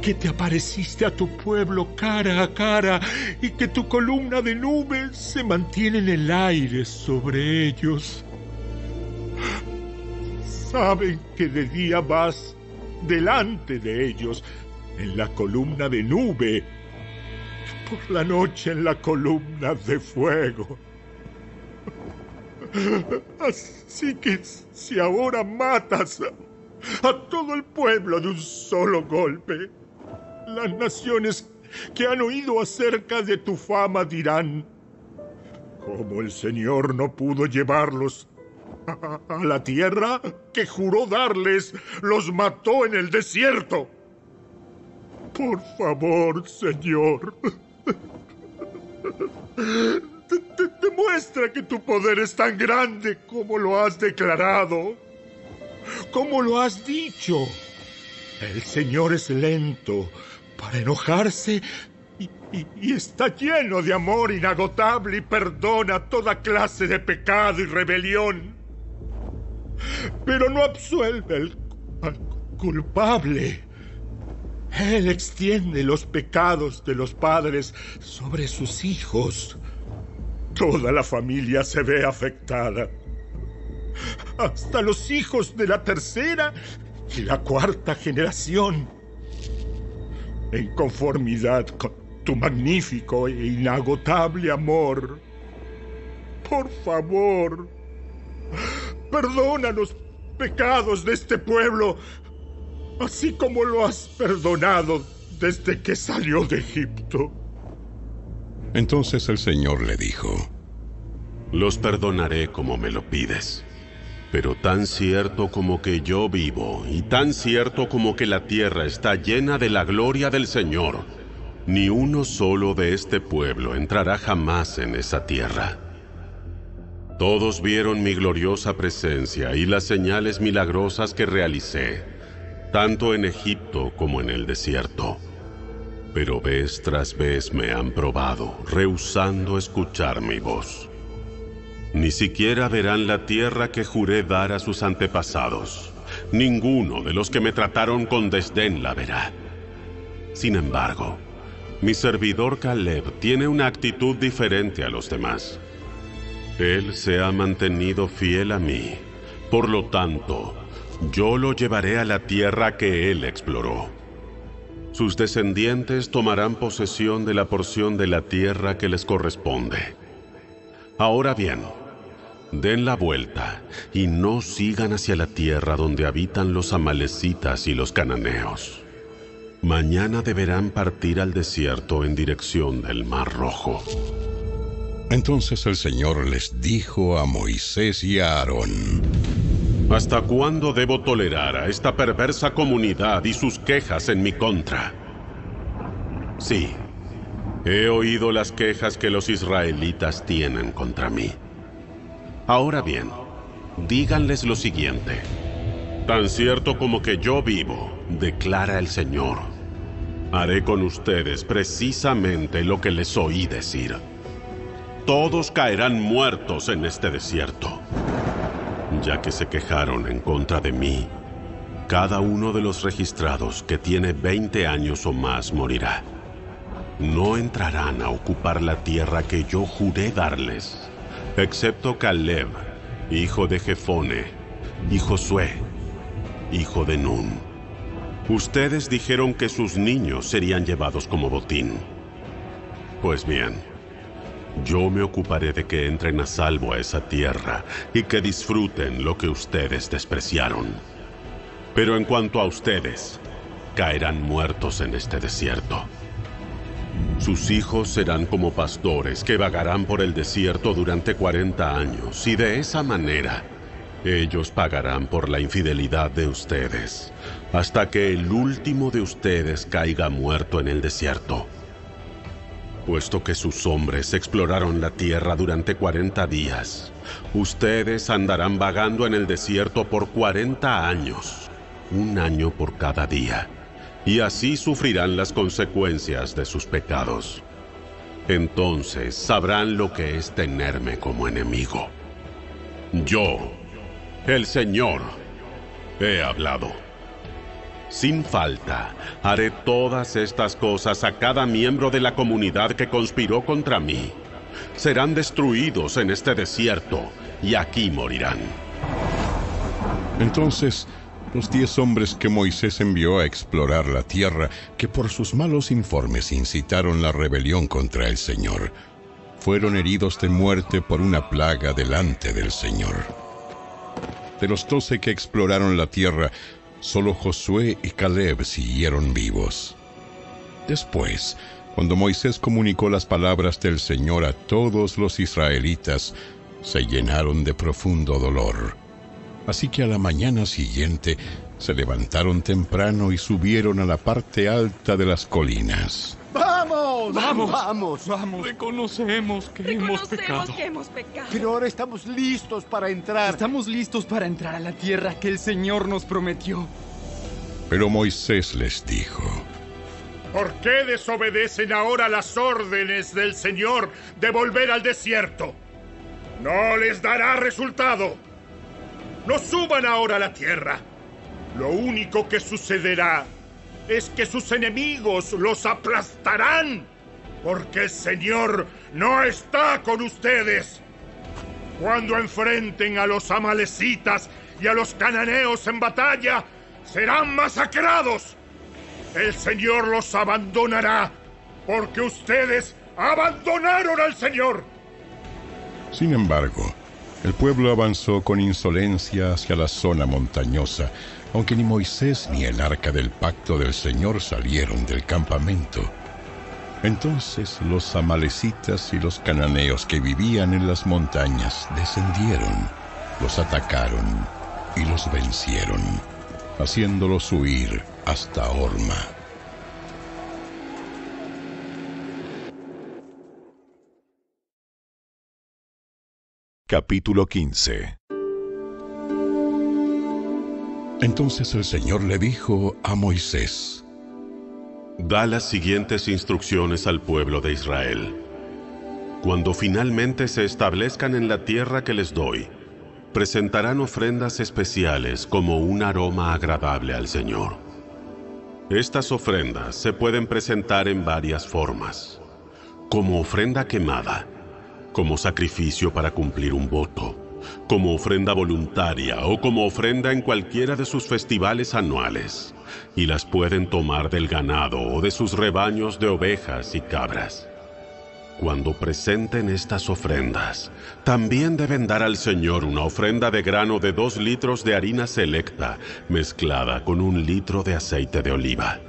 que te apareciste a tu pueblo cara a cara y que tu columna de nubes se mantiene en el aire sobre ellos. Saben que de día vas delante de ellos en la columna de nube por la noche en la columna de fuego. Así que si ahora matas a, todo el pueblo de un solo golpe, las naciones que han oído acerca de tu fama dirán, como el Señor no pudo llevarlos a, la tierra que juró darles, los mató en el desierto. Por favor, Señor, demuestra que tu poder es tan grande como lo has declarado, como lo has dicho. El Señor es lento para enojarse y, y, está lleno de amor inagotable y perdona toda clase de pecado y rebelión. Pero no absuelve al, culpable. Él extiende los pecados de los padres sobre sus hijos. Toda la familia se ve afectada. Hasta los hijos de la tercera y la cuarta generación. En conformidad con tu magnífico e inagotable amor. Por favor, perdona los pecados de este pueblo así como lo has perdonado desde que salió de Egipto. Entonces el Señor le dijo, Los perdonaré como me lo pides, pero tan cierto como que yo vivo y tan cierto como que la tierra está llena de la gloria del Señor, ni uno solo de este pueblo entrará jamás en esa tierra. Todos vieron mi gloriosa presencia y las señales milagrosas que realicé tanto en Egipto como en el desierto. Pero vez tras vez me han probado, rehusando escuchar mi voz. Ni siquiera verán la tierra que juré dar a sus antepasados. Ninguno de los que me trataron con desdén la verá. Sin embargo, mi servidor Caleb tiene una actitud diferente a los demás. Él se ha mantenido fiel a mí. Por lo tanto, yo lo llevaré a la tierra que él exploró. Sus descendientes tomarán posesión de la porción de la tierra que les corresponde. Ahora bien, den la vuelta y no sigan hacia la tierra donde habitan los amalecitas y los cananeos. Mañana deberán partir al desierto en dirección del Mar Rojo. Entonces el Señor les dijo a Moisés y a Aarón, ¿Hasta cuándo debo tolerar a esta perversa comunidad y sus quejas en mi contra? Sí, he oído las quejas que los israelitas tienen contra mí. Ahora bien, díganles lo siguiente. Tan cierto como que yo vivo, declara el Señor, haré con ustedes precisamente lo que les oí decir. Todos caerán muertos en este desierto ya que se quejaron en contra de mí. Cada uno de los registrados que tiene 20 años o más morirá. No entrarán a ocupar la tierra que yo juré darles, excepto Caleb, hijo de Jefone, y Josué, hijo de Nun. Ustedes dijeron que sus niños serían llevados como botín. Pues bien, yo me ocuparé de que entren a salvo a esa tierra y que disfruten lo que ustedes despreciaron. Pero en cuanto a ustedes, caerán muertos en este desierto. Sus hijos serán como pastores que vagarán por el desierto durante 40 años y de esa manera ellos pagarán por la infidelidad de ustedes hasta que el último de ustedes caiga muerto en el desierto puesto que sus hombres exploraron la tierra durante 40 días. Ustedes andarán vagando en el desierto por 40 años, un año por cada día, y así sufrirán las consecuencias de sus pecados. Entonces sabrán lo que es tenerme como enemigo. Yo, el Señor, he hablado. Sin falta, haré todas estas cosas a cada miembro de la comunidad que conspiró contra mí. Serán destruidos en este desierto y aquí morirán. Entonces, los diez hombres que Moisés envió a explorar la tierra, que por sus malos informes incitaron la rebelión contra el Señor, fueron heridos de muerte por una plaga delante del Señor. De los doce que exploraron la tierra, solo Josué y Caleb siguieron vivos. Después, cuando Moisés comunicó las palabras del Señor a todos los israelitas, se llenaron de profundo dolor. Así que a la mañana siguiente se levantaron temprano y subieron a la parte alta de las colinas. ¡Vamos! Vamos, Vamos. vamos. Reconocemos que hemos Reconocemos pecado. que hemos pecado. Pero ahora estamos listos para entrar. Estamos listos para entrar a la tierra que el Señor nos prometió. Pero Moisés les dijo, ¿Por qué desobedecen ahora las órdenes del Señor de volver al desierto? No les dará resultado. No suban ahora a la tierra. Lo único que sucederá es que sus enemigos los aplastarán, porque el Señor no está con ustedes. Cuando enfrenten a los amalecitas y a los cananeos en batalla, serán masacrados. El Señor los abandonará, porque ustedes abandonaron al Señor. Sin embargo, el pueblo avanzó con insolencia hacia la zona montañosa, aunque ni Moisés ni el arca del pacto del Señor salieron del campamento. Entonces los amalecitas y los cananeos que vivían en las montañas descendieron, los atacaron y los vencieron, haciéndolos huir hasta Orma. Capítulo 15 Entonces el Señor le dijo a Moisés, Da las siguientes instrucciones al pueblo de Israel. Cuando finalmente se establezcan en la tierra que les doy, presentarán ofrendas especiales como un aroma agradable al Señor. Estas ofrendas se pueden presentar en varias formas, como ofrenda quemada, como sacrificio para cumplir un voto, como ofrenda voluntaria o como ofrenda en cualquiera de sus festivales anuales, y las pueden tomar del ganado o de sus rebaños de ovejas y cabras. Cuando presenten estas ofrendas, también deben dar al Señor una ofrenda de grano de dos litros de harina selecta mezclada con un litro de aceite de oliva.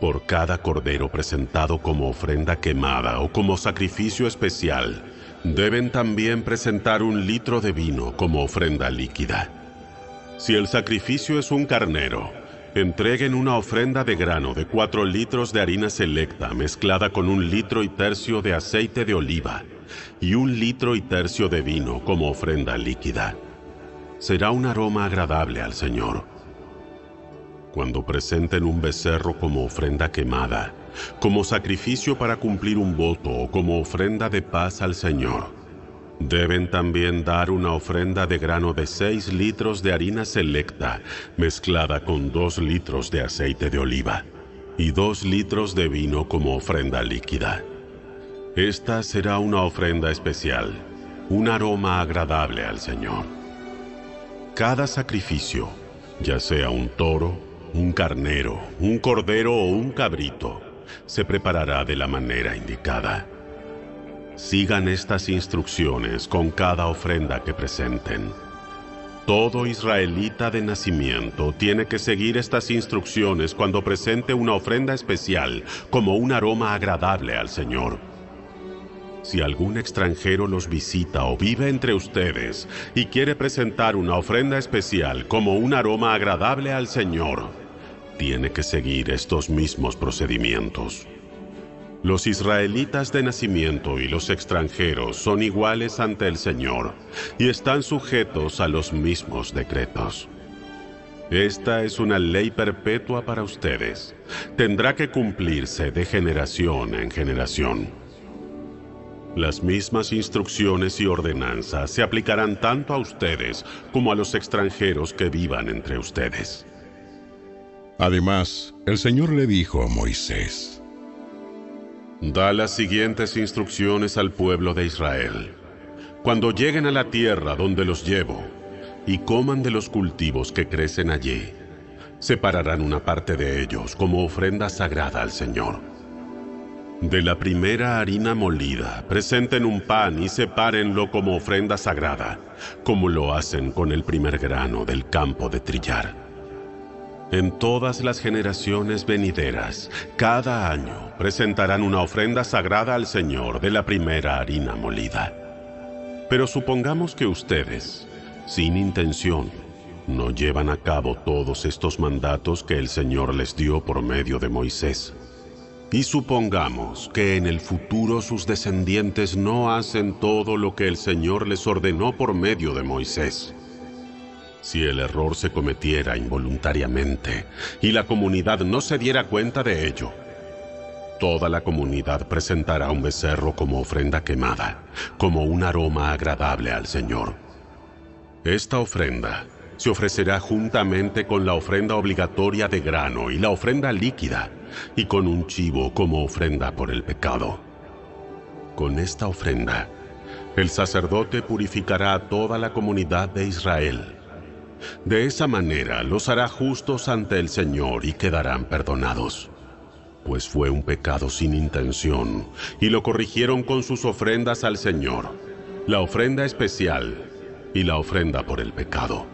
Por cada cordero presentado como ofrenda quemada o como sacrificio especial, deben también presentar un litro de vino como ofrenda líquida. Si el sacrificio es un carnero, entreguen una ofrenda de grano de cuatro litros de harina selecta mezclada con un litro y tercio de aceite de oliva y un litro y tercio de vino como ofrenda líquida. Será un aroma agradable al Señor. Cuando presenten un becerro como ofrenda quemada, como sacrificio para cumplir un voto o como ofrenda de paz al Señor, Deben también dar una ofrenda de grano de 6 litros de harina selecta, mezclada con 2 litros de aceite de oliva, y 2 litros de vino como ofrenda líquida. Esta será una ofrenda especial, un aroma agradable al Señor. Cada sacrificio, ya sea un toro, un carnero, un cordero o un cabrito, se preparará de la manera indicada. Sigan estas instrucciones con cada ofrenda que presenten. Todo israelita de nacimiento tiene que seguir estas instrucciones cuando presente una ofrenda especial como un aroma agradable al Señor. Si algún extranjero los visita o vive entre ustedes y quiere presentar una ofrenda especial como un aroma agradable al Señor, tiene que seguir estos mismos procedimientos. Los israelitas de nacimiento y los extranjeros son iguales ante el Señor y están sujetos a los mismos decretos. Esta es una ley perpetua para ustedes. Tendrá que cumplirse de generación en generación. Las mismas instrucciones y ordenanzas se aplicarán tanto a ustedes como a los extranjeros que vivan entre ustedes. Además, el Señor le dijo a Moisés, Da las siguientes instrucciones al pueblo de Israel. Cuando lleguen a la tierra donde los llevo y coman de los cultivos que crecen allí, separarán una parte de ellos como ofrenda sagrada al Señor. De la primera harina molida, presenten un pan y sepárenlo como ofrenda sagrada, como lo hacen con el primer grano del campo de trillar. En todas las generaciones venideras, cada año presentarán una ofrenda sagrada al Señor de la primera harina molida. Pero supongamos que ustedes, sin intención, no llevan a cabo todos estos mandatos que el Señor les dio por medio de Moisés. Y supongamos que en el futuro sus descendientes no hacen todo lo que el Señor les ordenó por medio de Moisés. Si el error se cometiera involuntariamente y la comunidad no se diera cuenta de ello, toda la comunidad presentará un becerro como ofrenda quemada, como un aroma agradable al Señor. Esta ofrenda se ofrecerá juntamente con la ofrenda obligatoria de grano y la ofrenda líquida, y con un chivo como ofrenda por el pecado. Con esta ofrenda, el sacerdote purificará a toda la comunidad de Israel. De esa manera los hará justos ante el Señor y quedarán perdonados. Pues fue un pecado sin intención, y lo corrigieron con sus ofrendas al Señor, la ofrenda especial y la ofrenda por el pecado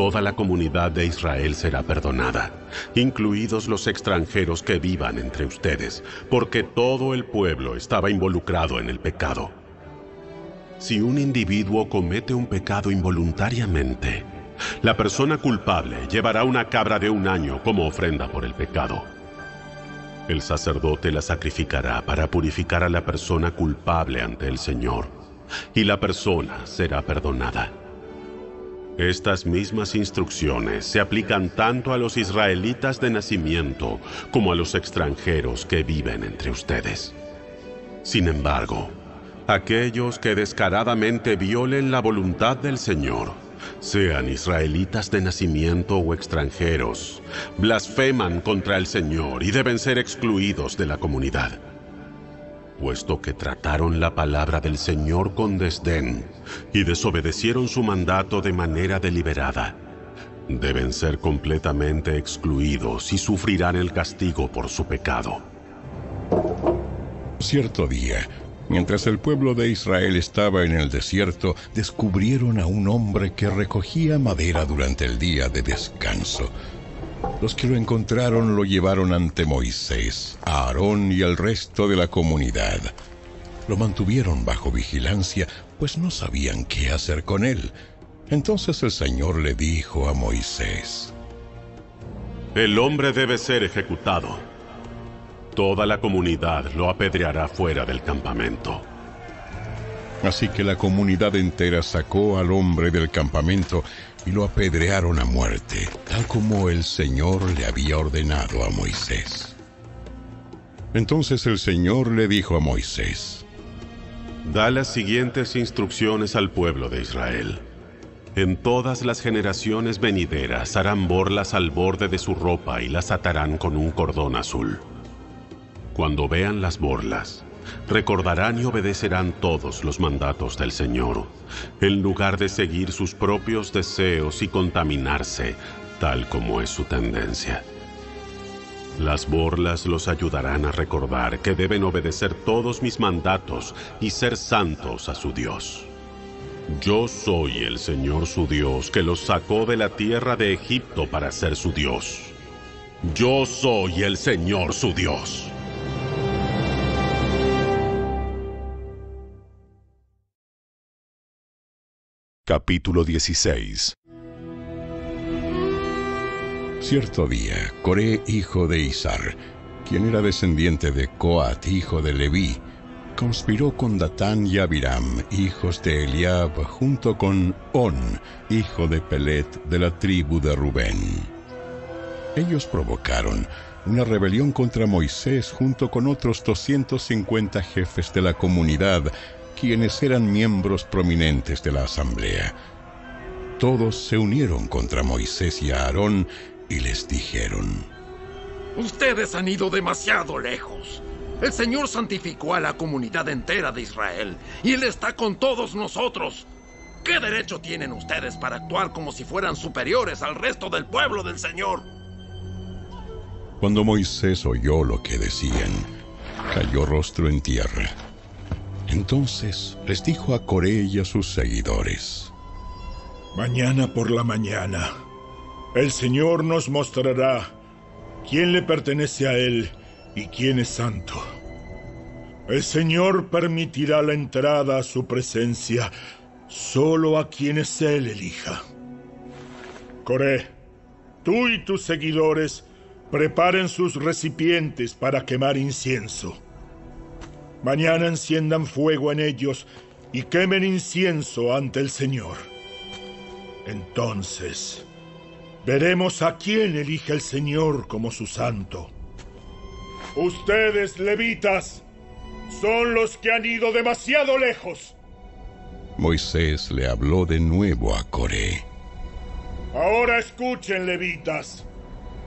toda la comunidad de Israel será perdonada, incluidos los extranjeros que vivan entre ustedes, porque todo el pueblo estaba involucrado en el pecado. Si un individuo comete un pecado involuntariamente, la persona culpable llevará una cabra de un año como ofrenda por el pecado. El sacerdote la sacrificará para purificar a la persona culpable ante el Señor, y la persona será perdonada. Estas mismas instrucciones se aplican tanto a los israelitas de nacimiento como a los extranjeros que viven entre ustedes. Sin embargo, aquellos que descaradamente violen la voluntad del Señor, sean israelitas de nacimiento o extranjeros, blasfeman contra el Señor y deben ser excluidos de la comunidad puesto que trataron la palabra del Señor con desdén y desobedecieron su mandato de manera deliberada. Deben ser completamente excluidos y sufrirán el castigo por su pecado. Cierto día, mientras el pueblo de Israel estaba en el desierto, descubrieron a un hombre que recogía madera durante el día de descanso. Los que lo encontraron lo llevaron ante Moisés, Aarón y el resto de la comunidad. Lo mantuvieron bajo vigilancia, pues no sabían qué hacer con él. Entonces el Señor le dijo a Moisés, El hombre debe ser ejecutado. Toda la comunidad lo apedreará fuera del campamento. Así que la comunidad entera sacó al hombre del campamento y lo apedrearon a muerte, tal como el Señor le había ordenado a Moisés. Entonces el Señor le dijo a Moisés, Da las siguientes instrucciones al pueblo de Israel. En todas las generaciones venideras harán borlas al borde de su ropa y las atarán con un cordón azul. Cuando vean las borlas, recordarán y obedecerán todos los mandatos del Señor, en lugar de seguir sus propios deseos y contaminarse, tal como es su tendencia. Las borlas los ayudarán a recordar que deben obedecer todos mis mandatos y ser santos a su Dios. Yo soy el Señor su Dios que los sacó de la tierra de Egipto para ser su Dios. Yo soy el Señor su Dios. Capítulo 16 Cierto día, Coré, hijo de Izar, quien era descendiente de Coat, hijo de Leví, conspiró con Datán y Abiram, hijos de Eliab, junto con On, hijo de Pelet, de la tribu de Rubén. Ellos provocaron una rebelión contra Moisés junto con otros 250 jefes de la comunidad quienes eran miembros prominentes de la asamblea. Todos se unieron contra Moisés y Aarón y les dijeron, Ustedes han ido demasiado lejos. El Señor santificó a la comunidad entera de Israel y Él está con todos nosotros. ¿Qué derecho tienen ustedes para actuar como si fueran superiores al resto del pueblo del Señor? Cuando Moisés oyó lo que decían, cayó rostro en tierra. Entonces les dijo a Coré y a sus seguidores, Mañana por la mañana, el Señor nos mostrará quién le pertenece a Él y quién es santo. El Señor permitirá la entrada a su presencia solo a quienes Él elija. Coré, tú y tus seguidores Preparen sus recipientes para quemar incienso. Mañana enciendan fuego en ellos y quemen incienso ante el Señor. Entonces, veremos a quién elige el Señor como su santo. Ustedes, levitas, son los que han ido demasiado lejos. Moisés le habló de nuevo a Coré. Ahora escuchen, levitas.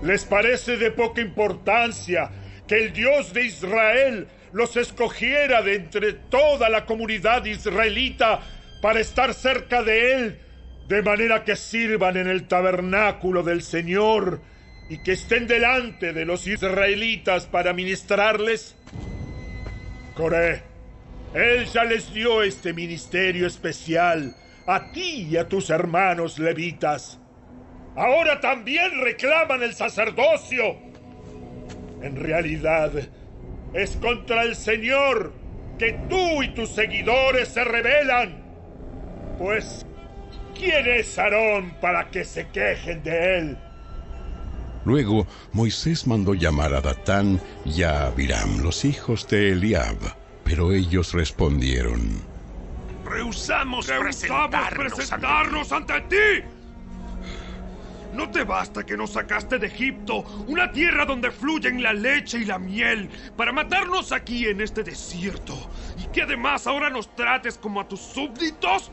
¿Les parece de poca importancia que el Dios de Israel los escogiera de entre toda la comunidad israelita para estar cerca de Él, de manera que sirvan en el tabernáculo del Señor y que estén delante de los israelitas para ministrarles? Coré, Él ya les dio este ministerio especial a ti y a tus hermanos levitas. Ahora también reclaman el sacerdocio. En realidad, es contra el Señor que tú y tus seguidores se rebelan. Pues, ¿quién es Aarón para que se quejen de él? Luego Moisés mandó llamar a Datán y a Abiram, los hijos de Eliab, pero ellos respondieron: Rehusamos, Rehusamos presentarnos, presentarnos ante ti. ¿No te basta que nos sacaste de Egipto, una tierra donde fluyen la leche y la miel, para matarnos aquí en este desierto? ¿Y que además ahora nos trates como a tus súbditos?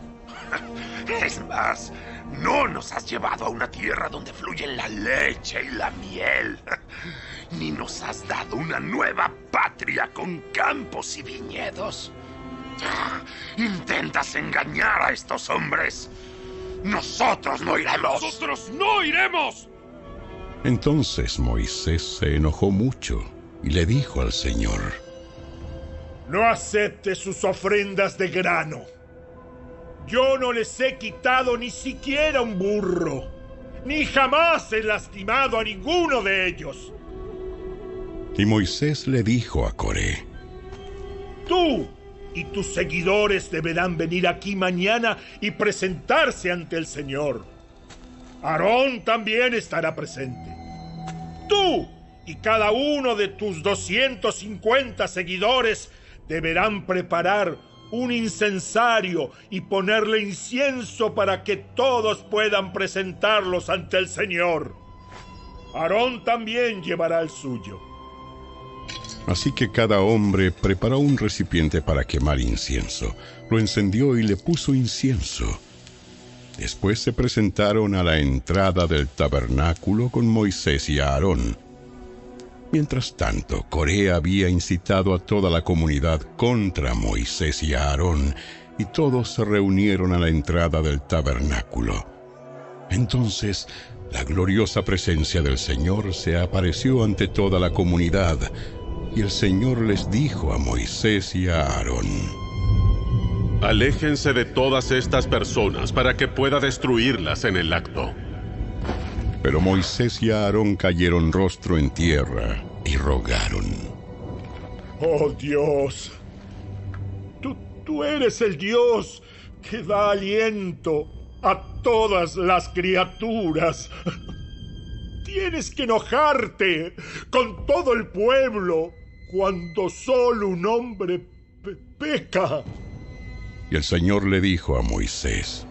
[LAUGHS] Es más, no nos has llevado a una tierra donde fluyen la leche y la miel. [LAUGHS] Ni nos has dado una nueva patria con campos y viñedos. [LAUGHS] Intentas engañar a estos hombres. Nosotros no iremos. ¡Nosotros no iremos! Entonces Moisés se enojó mucho y le dijo al Señor: No acepte sus ofrendas de grano. Yo no les he quitado ni siquiera un burro, ni jamás he lastimado a ninguno de ellos. Y Moisés le dijo a Coré: Tú y tus seguidores deberán venir aquí mañana y presentarse ante el Señor. Aarón también estará presente. Tú y cada uno de tus 250 seguidores deberán preparar un incensario y ponerle incienso para que todos puedan presentarlos ante el Señor. Aarón también llevará el suyo. Así que cada hombre preparó un recipiente para quemar incienso, lo encendió y le puso incienso. Después se presentaron a la entrada del tabernáculo con Moisés y Aarón. Mientras tanto, Corea había incitado a toda la comunidad contra Moisés y Aarón, y todos se reunieron a la entrada del tabernáculo. Entonces, la gloriosa presencia del Señor se apareció ante toda la comunidad, y el Señor les dijo a Moisés y a Aarón, Aléjense de todas estas personas para que pueda destruirlas en el acto. Pero Moisés y Aarón cayeron rostro en tierra y rogaron. Oh Dios, tú, tú eres el Dios que da aliento a todas las criaturas. [LAUGHS] Tienes que enojarte con todo el pueblo cuando solo un hombre pe peca. Y el Señor le dijo a Moisés,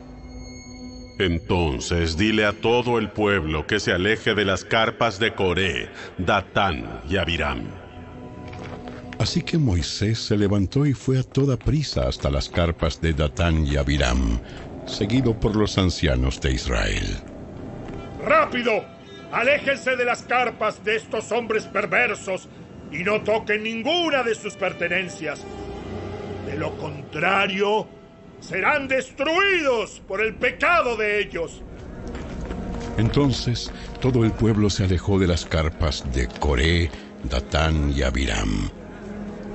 Entonces dile a todo el pueblo que se aleje de las carpas de Coré, Datán y Abiram. Así que Moisés se levantó y fue a toda prisa hasta las carpas de Datán y Abiram, seguido por los ancianos de Israel. ¡Rápido! Aléjense de las carpas de estos hombres perversos y no toquen ninguna de sus pertenencias. De lo contrario, serán destruidos por el pecado de ellos. Entonces todo el pueblo se alejó de las carpas de Coré, Datán y Abiram.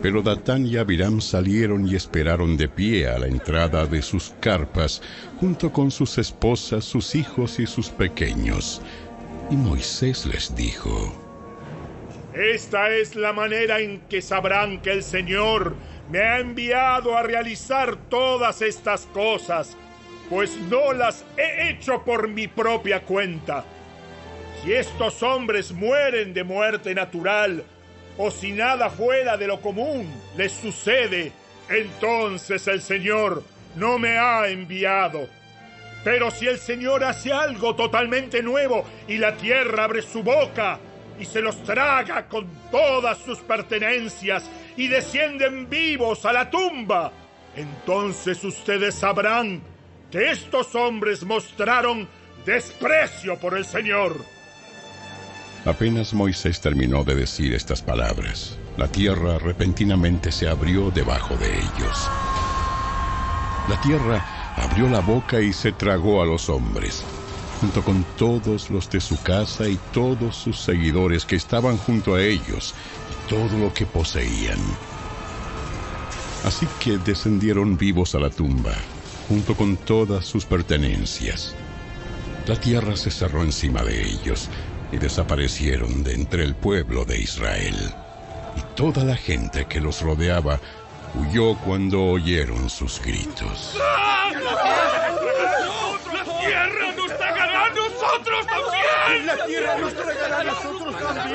Pero Datán y Abiram salieron y esperaron de pie a la entrada de sus carpas, junto con sus esposas, sus hijos y sus pequeños. Y Moisés les dijo, Esta es la manera en que sabrán que el Señor me ha enviado a realizar todas estas cosas, pues no las he hecho por mi propia cuenta, Si estos hombres mueren de muerte natural, o si nada fuera de lo común les sucede, entonces el Señor no me ha enviado. Pero si el Señor hace algo totalmente nuevo y la tierra abre su boca y se los traga con todas sus pertenencias y descienden vivos a la tumba, entonces ustedes sabrán que estos hombres mostraron desprecio por el Señor. Apenas Moisés terminó de decir estas palabras, la tierra repentinamente se abrió debajo de ellos. La tierra abrió la boca y se tragó a los hombres, junto con todos los de su casa y todos sus seguidores que estaban junto a ellos, y todo lo que poseían. Así que descendieron vivos a la tumba, junto con todas sus pertenencias. La tierra se cerró encima de ellos y desaparecieron de entre el pueblo de Israel. Y toda la gente que los rodeaba huyó cuando oyeron sus gritos. ¡La tierra nos tragará a nosotros también! ¡La tierra nos tragará a nosotros también!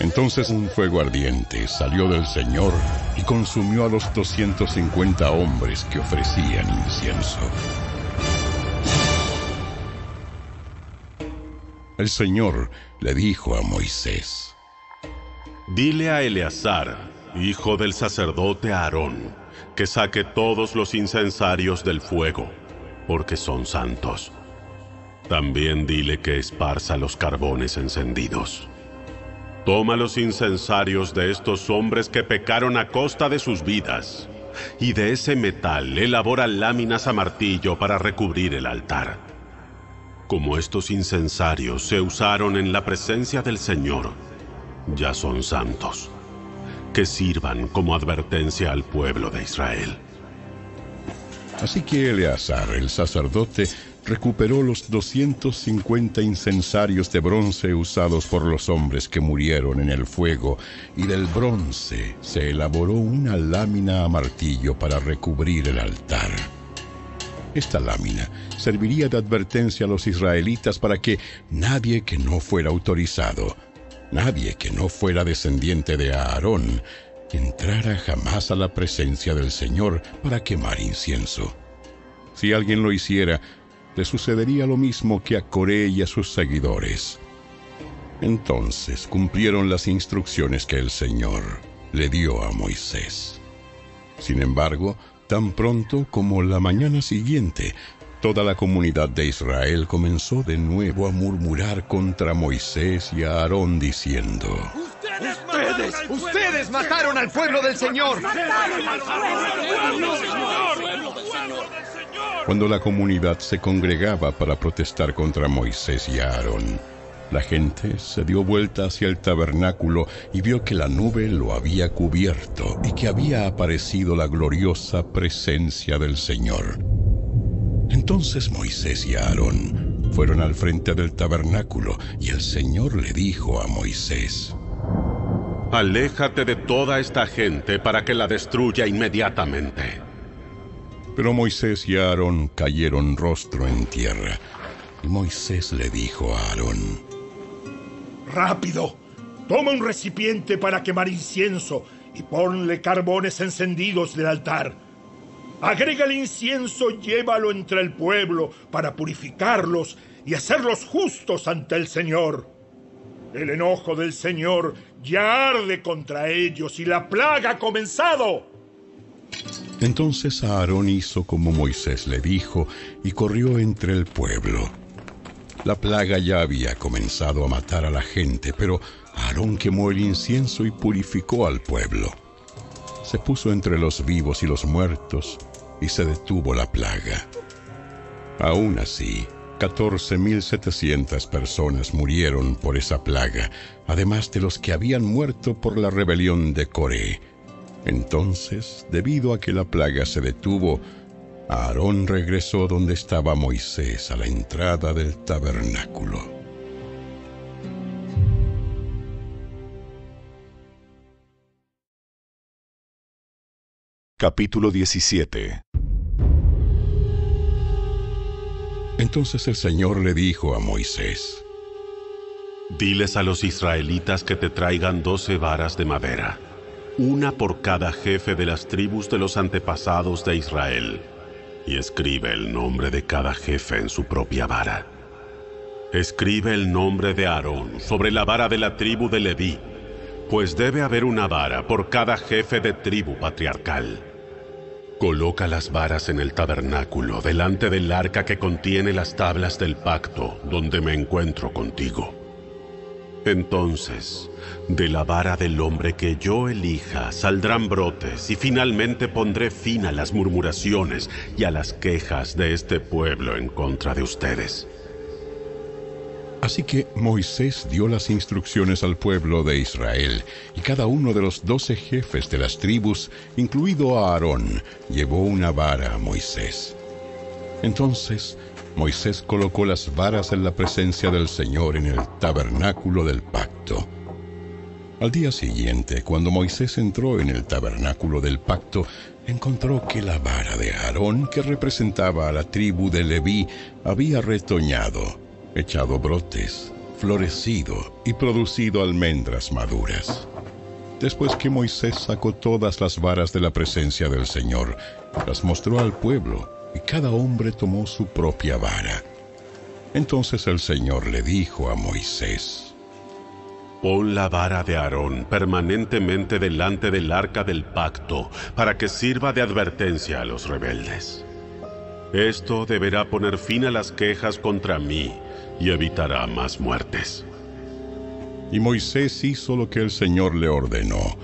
Entonces un fuego ardiente salió del Señor y consumió a los 250 hombres que ofrecían incienso. El Señor le dijo a Moisés, Dile a Eleazar, hijo del sacerdote Aarón, que saque todos los incensarios del fuego, porque son santos. También dile que esparza los carbones encendidos. Toma los incensarios de estos hombres que pecaron a costa de sus vidas, y de ese metal elabora láminas a martillo para recubrir el altar. Como estos incensarios se usaron en la presencia del Señor, ya son santos, que sirvan como advertencia al pueblo de Israel. Así que Eleazar, el sacerdote, recuperó los 250 incensarios de bronce usados por los hombres que murieron en el fuego, y del bronce se elaboró una lámina a martillo para recubrir el altar. Esta lámina serviría de advertencia a los israelitas para que nadie que no fuera autorizado, nadie que no fuera descendiente de Aarón, entrara jamás a la presencia del Señor para quemar incienso. Si alguien lo hiciera, le sucedería lo mismo que a Coré y a sus seguidores. Entonces cumplieron las instrucciones que el Señor le dio a Moisés. Sin embargo, tan pronto como la mañana siguiente, toda la comunidad de Israel comenzó de nuevo a murmurar contra Moisés y a Aarón diciendo, ¡Ustedes! ¡Ustedes mataron al pueblo del Señor! Cuando la comunidad se congregaba para protestar contra Moisés y Aarón, la gente se dio vuelta hacia el tabernáculo y vio que la nube lo había cubierto y que había aparecido la gloriosa presencia del Señor. Entonces Moisés y Aarón fueron al frente del tabernáculo y el Señor le dijo a Moisés, Aléjate de toda esta gente para que la destruya inmediatamente. Pero Moisés y Aarón cayeron rostro en tierra. Y Moisés le dijo a Aarón, ¡Rápido! Toma un recipiente para quemar incienso y ponle carbones encendidos del altar. Agrega el incienso, llévalo entre el pueblo para purificarlos y hacerlos justos ante el Señor. El enojo del Señor ya arde contra ellos y la plaga ha comenzado. Entonces Aarón hizo como Moisés le dijo y corrió entre el pueblo. La plaga ya había comenzado a matar a la gente, pero Aarón quemó el incienso y purificó al pueblo. Se puso entre los vivos y los muertos y se detuvo la plaga. Aún así, 14.700 personas murieron por esa plaga, además de los que habían muerto por la rebelión de Coré. Entonces, debido a que la plaga se detuvo, Aarón regresó donde estaba Moisés a la entrada del tabernáculo. Capítulo 17 Entonces el Señor le dijo a Moisés, Diles a los israelitas que te traigan doce varas de madera, una por cada jefe de las tribus de los antepasados de Israel, y escribe el nombre de cada jefe en su propia vara. Escribe el nombre de Aarón sobre la vara de la tribu de Leví, pues debe haber una vara por cada jefe de tribu patriarcal. Coloca las varas en el tabernáculo delante del arca que contiene las tablas del pacto donde me encuentro contigo. Entonces, de la vara del hombre que yo elija saldrán brotes y finalmente pondré fin a las murmuraciones y a las quejas de este pueblo en contra de ustedes. Así que Moisés dio las instrucciones al pueblo de Israel, y cada uno de los doce jefes de las tribus, incluido a Aarón, llevó una vara a Moisés. Entonces Moisés colocó las varas en la presencia del Señor en el tabernáculo del pacto. Al día siguiente, cuando Moisés entró en el tabernáculo del pacto, encontró que la vara de Aarón, que representaba a la tribu de Leví, había retoñado, echado brotes, florecido y producido almendras maduras. Después que Moisés sacó todas las varas de la presencia del Señor, las mostró al pueblo, y cada hombre tomó su propia vara. Entonces el Señor le dijo a Moisés, Pon la vara de Aarón permanentemente delante del arca del pacto, para que sirva de advertencia a los rebeldes. Esto deberá poner fin a las quejas contra mí y evitará más muertes. Y Moisés hizo lo que el Señor le ordenó.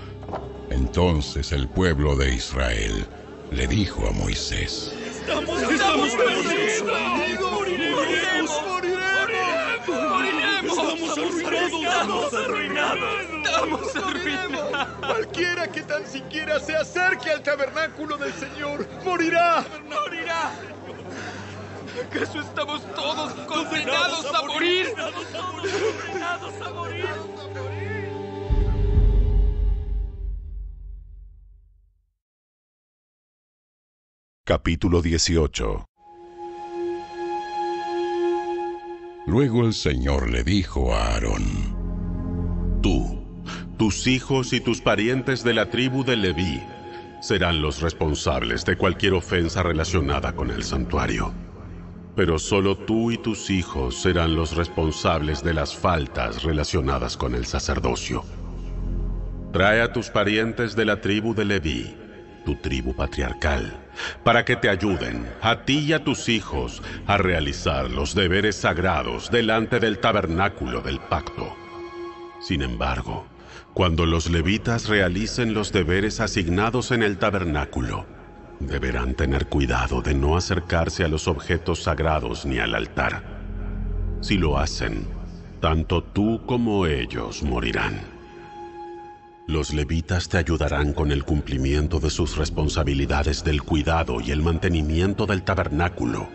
Entonces el pueblo de Israel le dijo a Moisés, Estamos, estamos perdidos. Moriremos, moriremos, moriremos. Estamos arruinados. Estamos arruinados. Estamos arruinados. Cualquiera que tan siquiera se acerque al tabernáculo del Señor morirá. Morirá. ¿Acaso estamos todos condenados a morir? Condenados a morir. Capítulo 18 Luego el Señor le dijo a Aarón, Tú, tus hijos y tus parientes de la tribu de Leví serán los responsables de cualquier ofensa relacionada con el santuario. Pero solo tú y tus hijos serán los responsables de las faltas relacionadas con el sacerdocio. Trae a tus parientes de la tribu de Leví, tu tribu patriarcal, para que te ayuden, a ti y a tus hijos, a realizar los deberes sagrados delante del tabernáculo del pacto. Sin embargo, cuando los levitas realicen los deberes asignados en el tabernáculo, deberán tener cuidado de no acercarse a los objetos sagrados ni al altar. Si lo hacen, tanto tú como ellos morirán. Los levitas te ayudarán con el cumplimiento de sus responsabilidades del cuidado y el mantenimiento del tabernáculo,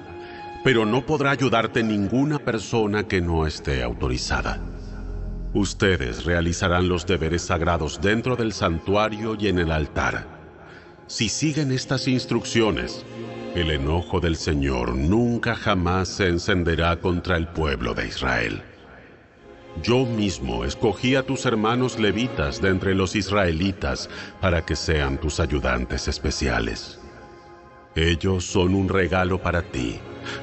pero no podrá ayudarte ninguna persona que no esté autorizada. Ustedes realizarán los deberes sagrados dentro del santuario y en el altar. Si siguen estas instrucciones, el enojo del Señor nunca jamás se encenderá contra el pueblo de Israel. Yo mismo escogí a tus hermanos levitas de entre los israelitas para que sean tus ayudantes especiales. Ellos son un regalo para ti,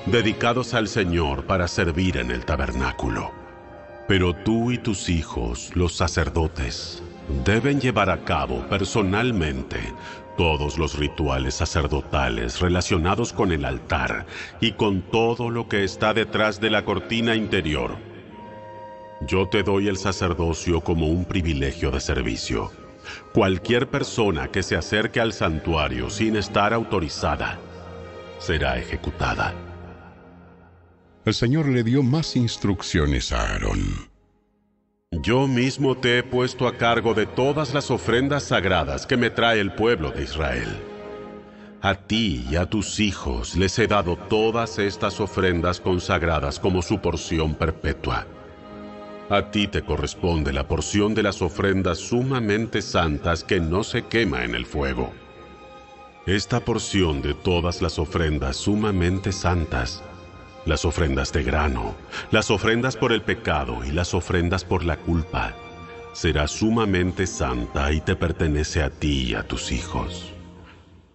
dedicados al Señor para servir en el tabernáculo. Pero tú y tus hijos, los sacerdotes, deben llevar a cabo personalmente todos los rituales sacerdotales relacionados con el altar y con todo lo que está detrás de la cortina interior yo te doy el sacerdocio como un privilegio de servicio. Cualquier persona que se acerque al santuario sin estar autorizada será ejecutada. El Señor le dio más instrucciones a Aarón. Yo mismo te he puesto a cargo de todas las ofrendas sagradas que me trae el pueblo de Israel. A ti y a tus hijos les he dado todas estas ofrendas consagradas como su porción perpetua. A ti te corresponde la porción de las ofrendas sumamente santas que no se quema en el fuego. Esta porción de todas las ofrendas sumamente santas las ofrendas de grano, las ofrendas por el pecado y las ofrendas por la culpa. Será sumamente santa y te pertenece a ti y a tus hijos.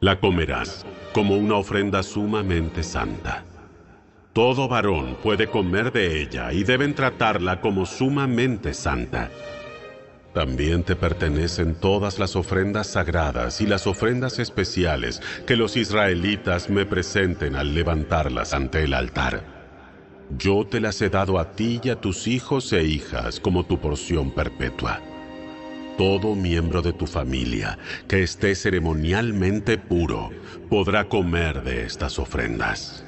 La comerás como una ofrenda sumamente santa. Todo varón puede comer de ella y deben tratarla como sumamente santa. También te pertenecen todas las ofrendas sagradas y las ofrendas especiales que los israelitas me presenten al levantarlas ante el altar. Yo te las he dado a ti y a tus hijos e hijas como tu porción perpetua. Todo miembro de tu familia que esté ceremonialmente puro podrá comer de estas ofrendas.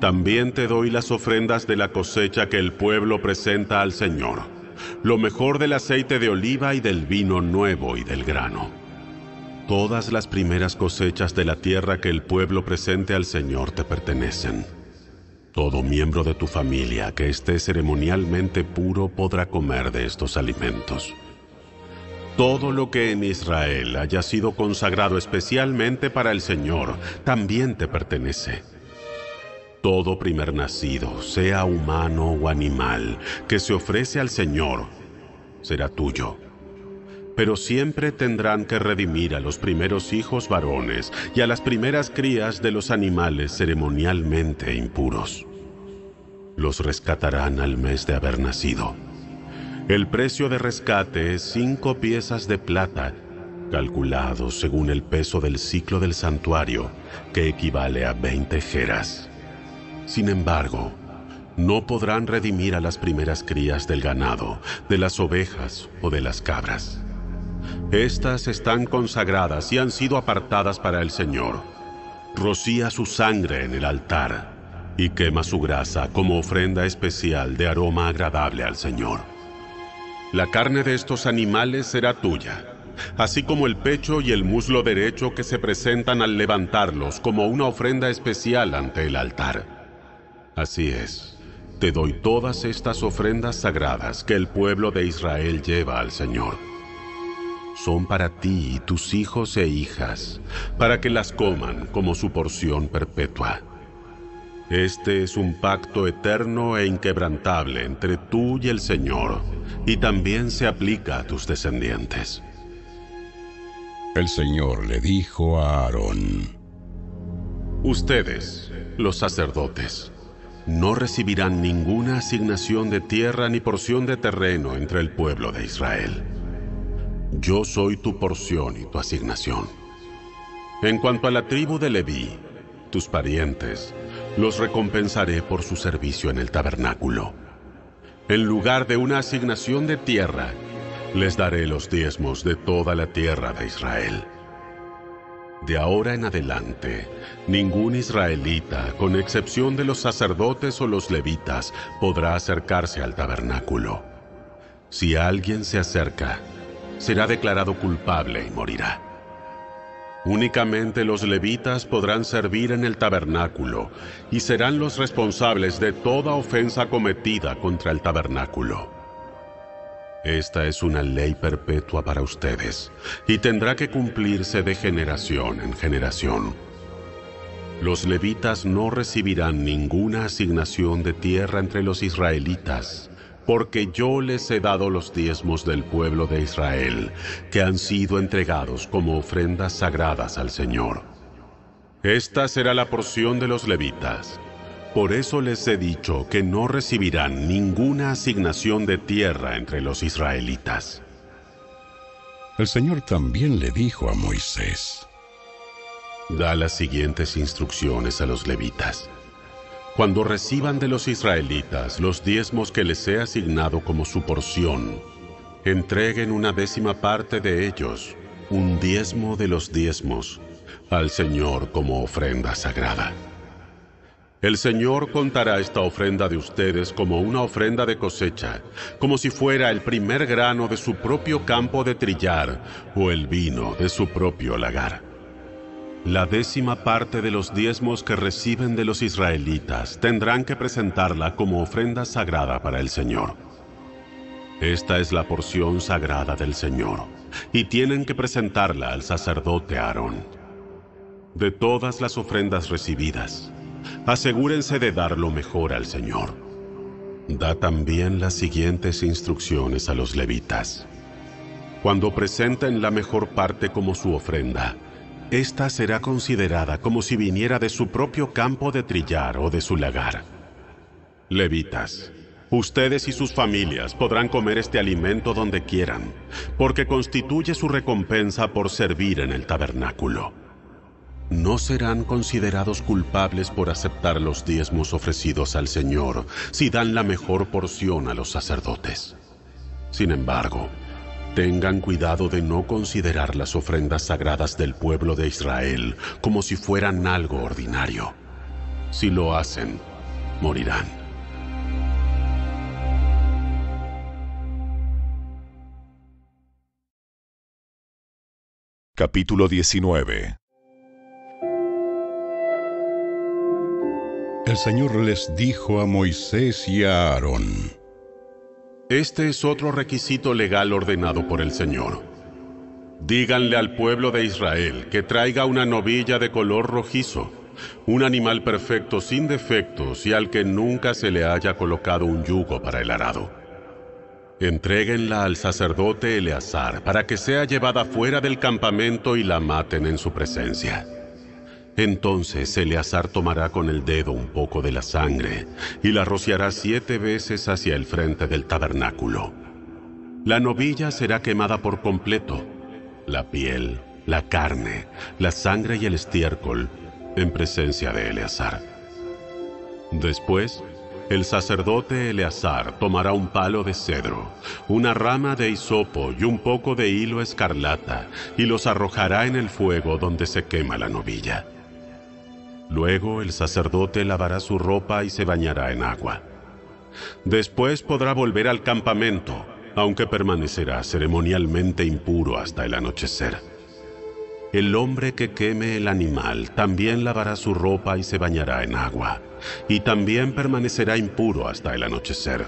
También te doy las ofrendas de la cosecha que el pueblo presenta al Señor, lo mejor del aceite de oliva y del vino nuevo y del grano. Todas las primeras cosechas de la tierra que el pueblo presente al Señor te pertenecen. Todo miembro de tu familia que esté ceremonialmente puro podrá comer de estos alimentos. Todo lo que en Israel haya sido consagrado especialmente para el Señor también te pertenece. Todo primer nacido, sea humano o animal, que se ofrece al Señor, será tuyo. Pero siempre tendrán que redimir a los primeros hijos varones y a las primeras crías de los animales ceremonialmente impuros. Los rescatarán al mes de haber nacido. El precio de rescate es cinco piezas de plata, calculado según el peso del ciclo del santuario, que equivale a 20 jeras. Sin embargo, no podrán redimir a las primeras crías del ganado, de las ovejas o de las cabras. Estas están consagradas y han sido apartadas para el Señor. Rocía su sangre en el altar y quema su grasa como ofrenda especial de aroma agradable al Señor. La carne de estos animales será tuya, así como el pecho y el muslo derecho que se presentan al levantarlos como una ofrenda especial ante el altar. Así es, te doy todas estas ofrendas sagradas que el pueblo de Israel lleva al Señor. Son para ti y tus hijos e hijas, para que las coman como su porción perpetua. Este es un pacto eterno e inquebrantable entre tú y el Señor, y también se aplica a tus descendientes. El Señor le dijo a Aarón, Ustedes, los sacerdotes, no recibirán ninguna asignación de tierra ni porción de terreno entre el pueblo de Israel. Yo soy tu porción y tu asignación. En cuanto a la tribu de Leví, tus parientes, los recompensaré por su servicio en el tabernáculo. En lugar de una asignación de tierra, les daré los diezmos de toda la tierra de Israel. De ahora en adelante, ningún israelita, con excepción de los sacerdotes o los levitas, podrá acercarse al tabernáculo. Si alguien se acerca, será declarado culpable y morirá. Únicamente los levitas podrán servir en el tabernáculo y serán los responsables de toda ofensa cometida contra el tabernáculo. Esta es una ley perpetua para ustedes y tendrá que cumplirse de generación en generación. Los levitas no recibirán ninguna asignación de tierra entre los israelitas porque yo les he dado los diezmos del pueblo de Israel, que han sido entregados como ofrendas sagradas al Señor. Esta será la porción de los levitas. Por eso les he dicho que no recibirán ninguna asignación de tierra entre los israelitas. El Señor también le dijo a Moisés, Da las siguientes instrucciones a los levitas. Cuando reciban de los israelitas los diezmos que les he asignado como su porción, entreguen una décima parte de ellos, un diezmo de los diezmos, al Señor como ofrenda sagrada. El Señor contará esta ofrenda de ustedes como una ofrenda de cosecha, como si fuera el primer grano de su propio campo de trillar o el vino de su propio lagar. La décima parte de los diezmos que reciben de los israelitas tendrán que presentarla como ofrenda sagrada para el Señor. Esta es la porción sagrada del Señor, y tienen que presentarla al sacerdote Aarón. De todas las ofrendas recibidas, asegúrense de dar lo mejor al Señor. Da también las siguientes instrucciones a los levitas. Cuando presenten la mejor parte como su ofrenda, esta será considerada como si viniera de su propio campo de trillar o de su lagar. Levitas, ustedes y sus familias podrán comer este alimento donde quieran, porque constituye su recompensa por servir en el tabernáculo no serán considerados culpables por aceptar los diezmos ofrecidos al Señor si dan la mejor porción a los sacerdotes. Sin embargo, tengan cuidado de no considerar las ofrendas sagradas del pueblo de Israel como si fueran algo ordinario. Si lo hacen, morirán. Capítulo 19 El Señor les dijo a Moisés y a Aarón, Este es otro requisito legal ordenado por el Señor. Díganle al pueblo de Israel que traiga una novilla de color rojizo, un animal perfecto sin defectos y al que nunca se le haya colocado un yugo para el arado. Entréguenla al sacerdote Eleazar para que sea llevada fuera del campamento y la maten en su presencia. Entonces Eleazar tomará con el dedo un poco de la sangre y la rociará siete veces hacia el frente del tabernáculo. La novilla será quemada por completo, la piel, la carne, la sangre y el estiércol, en presencia de Eleazar. Después, el sacerdote Eleazar tomará un palo de cedro, una rama de hisopo y un poco de hilo escarlata, y los arrojará en el fuego donde se quema la novilla. Luego el sacerdote lavará su ropa y se bañará en agua. Después podrá volver al campamento, aunque permanecerá ceremonialmente impuro hasta el anochecer. El hombre que queme el animal también lavará su ropa y se bañará en agua, y también permanecerá impuro hasta el anochecer.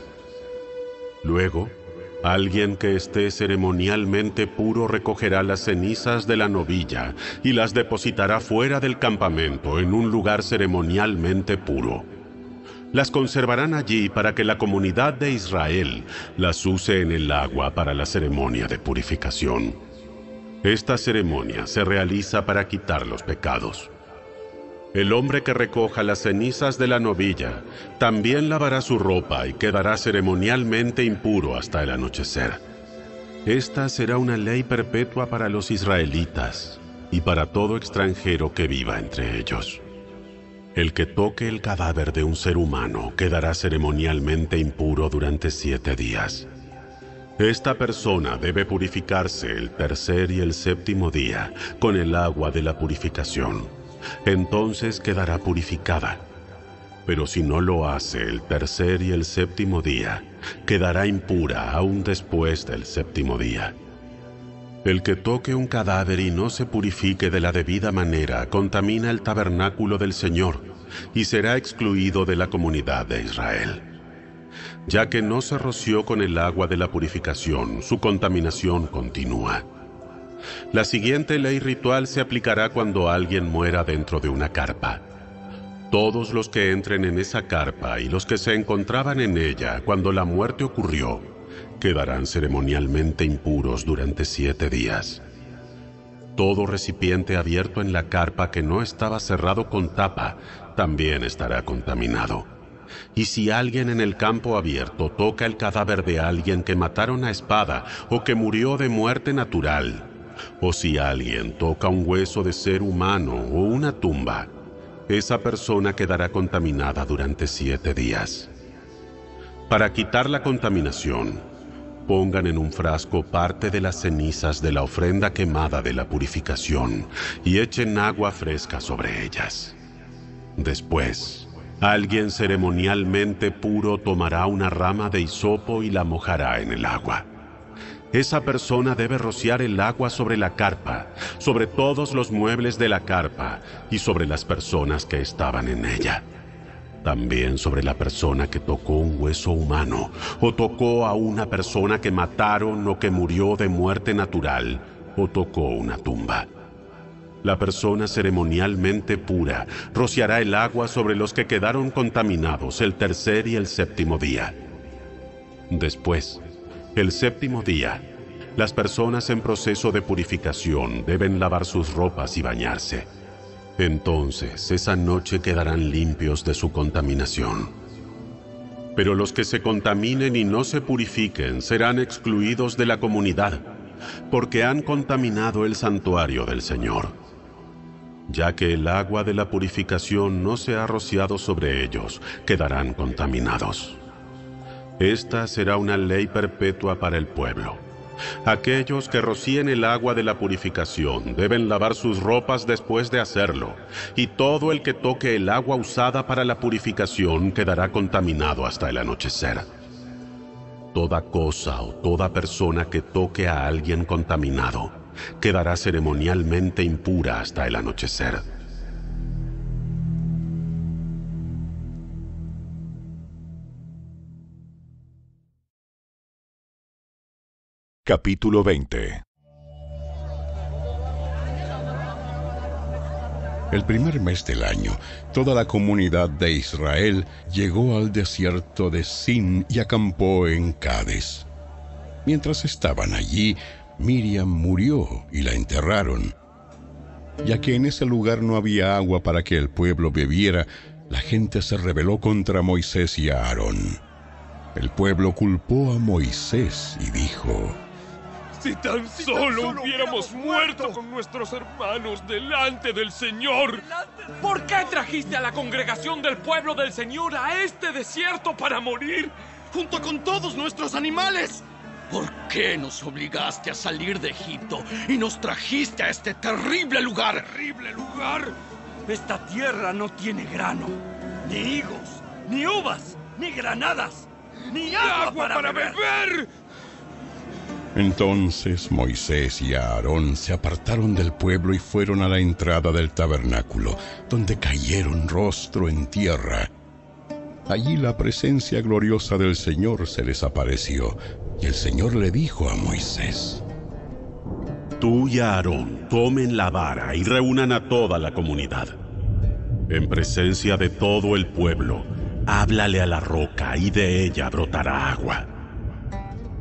Luego, Alguien que esté ceremonialmente puro recogerá las cenizas de la novilla y las depositará fuera del campamento en un lugar ceremonialmente puro. Las conservarán allí para que la comunidad de Israel las use en el agua para la ceremonia de purificación. Esta ceremonia se realiza para quitar los pecados. El hombre que recoja las cenizas de la novilla también lavará su ropa y quedará ceremonialmente impuro hasta el anochecer. Esta será una ley perpetua para los israelitas y para todo extranjero que viva entre ellos. El que toque el cadáver de un ser humano quedará ceremonialmente impuro durante siete días. Esta persona debe purificarse el tercer y el séptimo día con el agua de la purificación entonces quedará purificada. Pero si no lo hace el tercer y el séptimo día, quedará impura aún después del séptimo día. El que toque un cadáver y no se purifique de la debida manera contamina el tabernáculo del Señor y será excluido de la comunidad de Israel. Ya que no se roció con el agua de la purificación, su contaminación continúa. La siguiente ley ritual se aplicará cuando alguien muera dentro de una carpa. Todos los que entren en esa carpa y los que se encontraban en ella cuando la muerte ocurrió, quedarán ceremonialmente impuros durante siete días. Todo recipiente abierto en la carpa que no estaba cerrado con tapa también estará contaminado. Y si alguien en el campo abierto toca el cadáver de alguien que mataron a espada o que murió de muerte natural, o si alguien toca un hueso de ser humano o una tumba, esa persona quedará contaminada durante siete días. Para quitar la contaminación, pongan en un frasco parte de las cenizas de la ofrenda quemada de la purificación y echen agua fresca sobre ellas. Después, alguien ceremonialmente puro tomará una rama de hisopo y la mojará en el agua esa persona debe rociar el agua sobre la carpa, sobre todos los muebles de la carpa y sobre las personas que estaban en ella. También sobre la persona que tocó un hueso humano o tocó a una persona que mataron o que murió de muerte natural o tocó una tumba. la persona ceremonialmente pura rociará el agua sobre los que quedaron contaminados el tercer y el séptimo día. Después, el séptimo día, las personas en proceso de purificación deben lavar sus ropas y bañarse. Entonces, esa noche quedarán limpios de su contaminación. Pero los que se contaminen y no se purifiquen serán excluidos de la comunidad, porque han contaminado el santuario del Señor ya que el agua de la purificación no se ha rociado sobre ellos, quedarán contaminados. Esta será una ley perpetua para el pueblo. Aquellos que rocíen el agua de la purificación deben lavar sus ropas después de hacerlo, y todo el que toque el agua usada para la purificación quedará contaminado hasta el anochecer. Toda cosa o toda persona que toque a alguien contaminado quedará ceremonialmente impura hasta el anochecer. Capítulo 20 El primer mes del año, toda la comunidad de Israel llegó al desierto de Sin y acampó en Cades. Mientras estaban allí, Miriam murió y la enterraron. Ya que en ese lugar no había agua para que el pueblo bebiera, la gente se rebeló contra Moisés y Aarón. El pueblo culpó a Moisés y dijo, Si tan solo hubiéramos muerto con nuestros hermanos delante del Señor. ¿Por qué trajiste a la congregación del pueblo del Señor a este desierto para morir? Junto con todos nuestros animales. ¿Por qué nos obligaste a salir de Egipto y nos trajiste a este terrible lugar? ¿Terrible lugar? Esta tierra no tiene grano, ni higos, ni uvas, ni granadas, ni agua, para, beber. Entonces Moisés y Aarón se apartaron del pueblo y fueron a la entrada del tabernáculo, donde cayeron rostro en tierra. Allí la presencia gloriosa del Señor se les apareció, y el Señor le dijo a Moisés, Tú y Aarón tomen la vara y reúnan a toda la comunidad. En presencia de todo el pueblo, háblale a la roca y de ella brotará agua.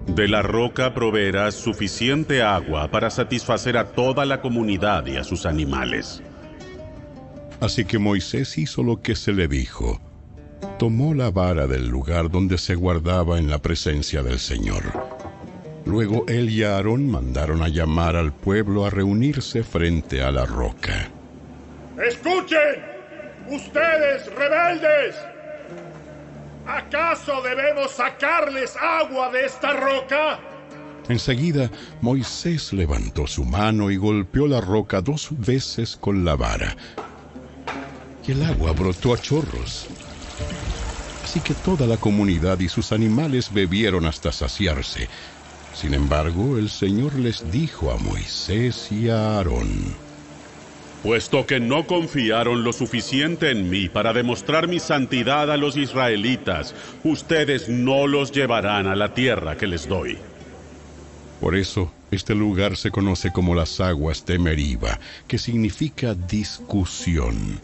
De la roca proveerás suficiente agua para satisfacer a toda la comunidad y a sus animales. Así que Moisés hizo lo que se le dijo tomó la vara del lugar donde se guardaba en la presencia del Señor. Luego él y Aarón mandaron a llamar al pueblo a reunirse frente a la roca. ¡Escuchen! ¡Ustedes, rebeldes! ¿Acaso debemos sacarles agua de esta roca? Enseguida, Moisés levantó su mano y golpeó la roca dos veces con la vara. Y el agua brotó a chorros. Así que toda la comunidad y sus animales bebieron hasta saciarse. Sin embargo, el Señor les dijo a Moisés y a Aarón, Puesto que no confiaron lo suficiente en mí para demostrar mi santidad a los israelitas, ustedes no los llevarán a la tierra que les doy. Por eso, este lugar se conoce como las aguas de Meriba, que significa discusión,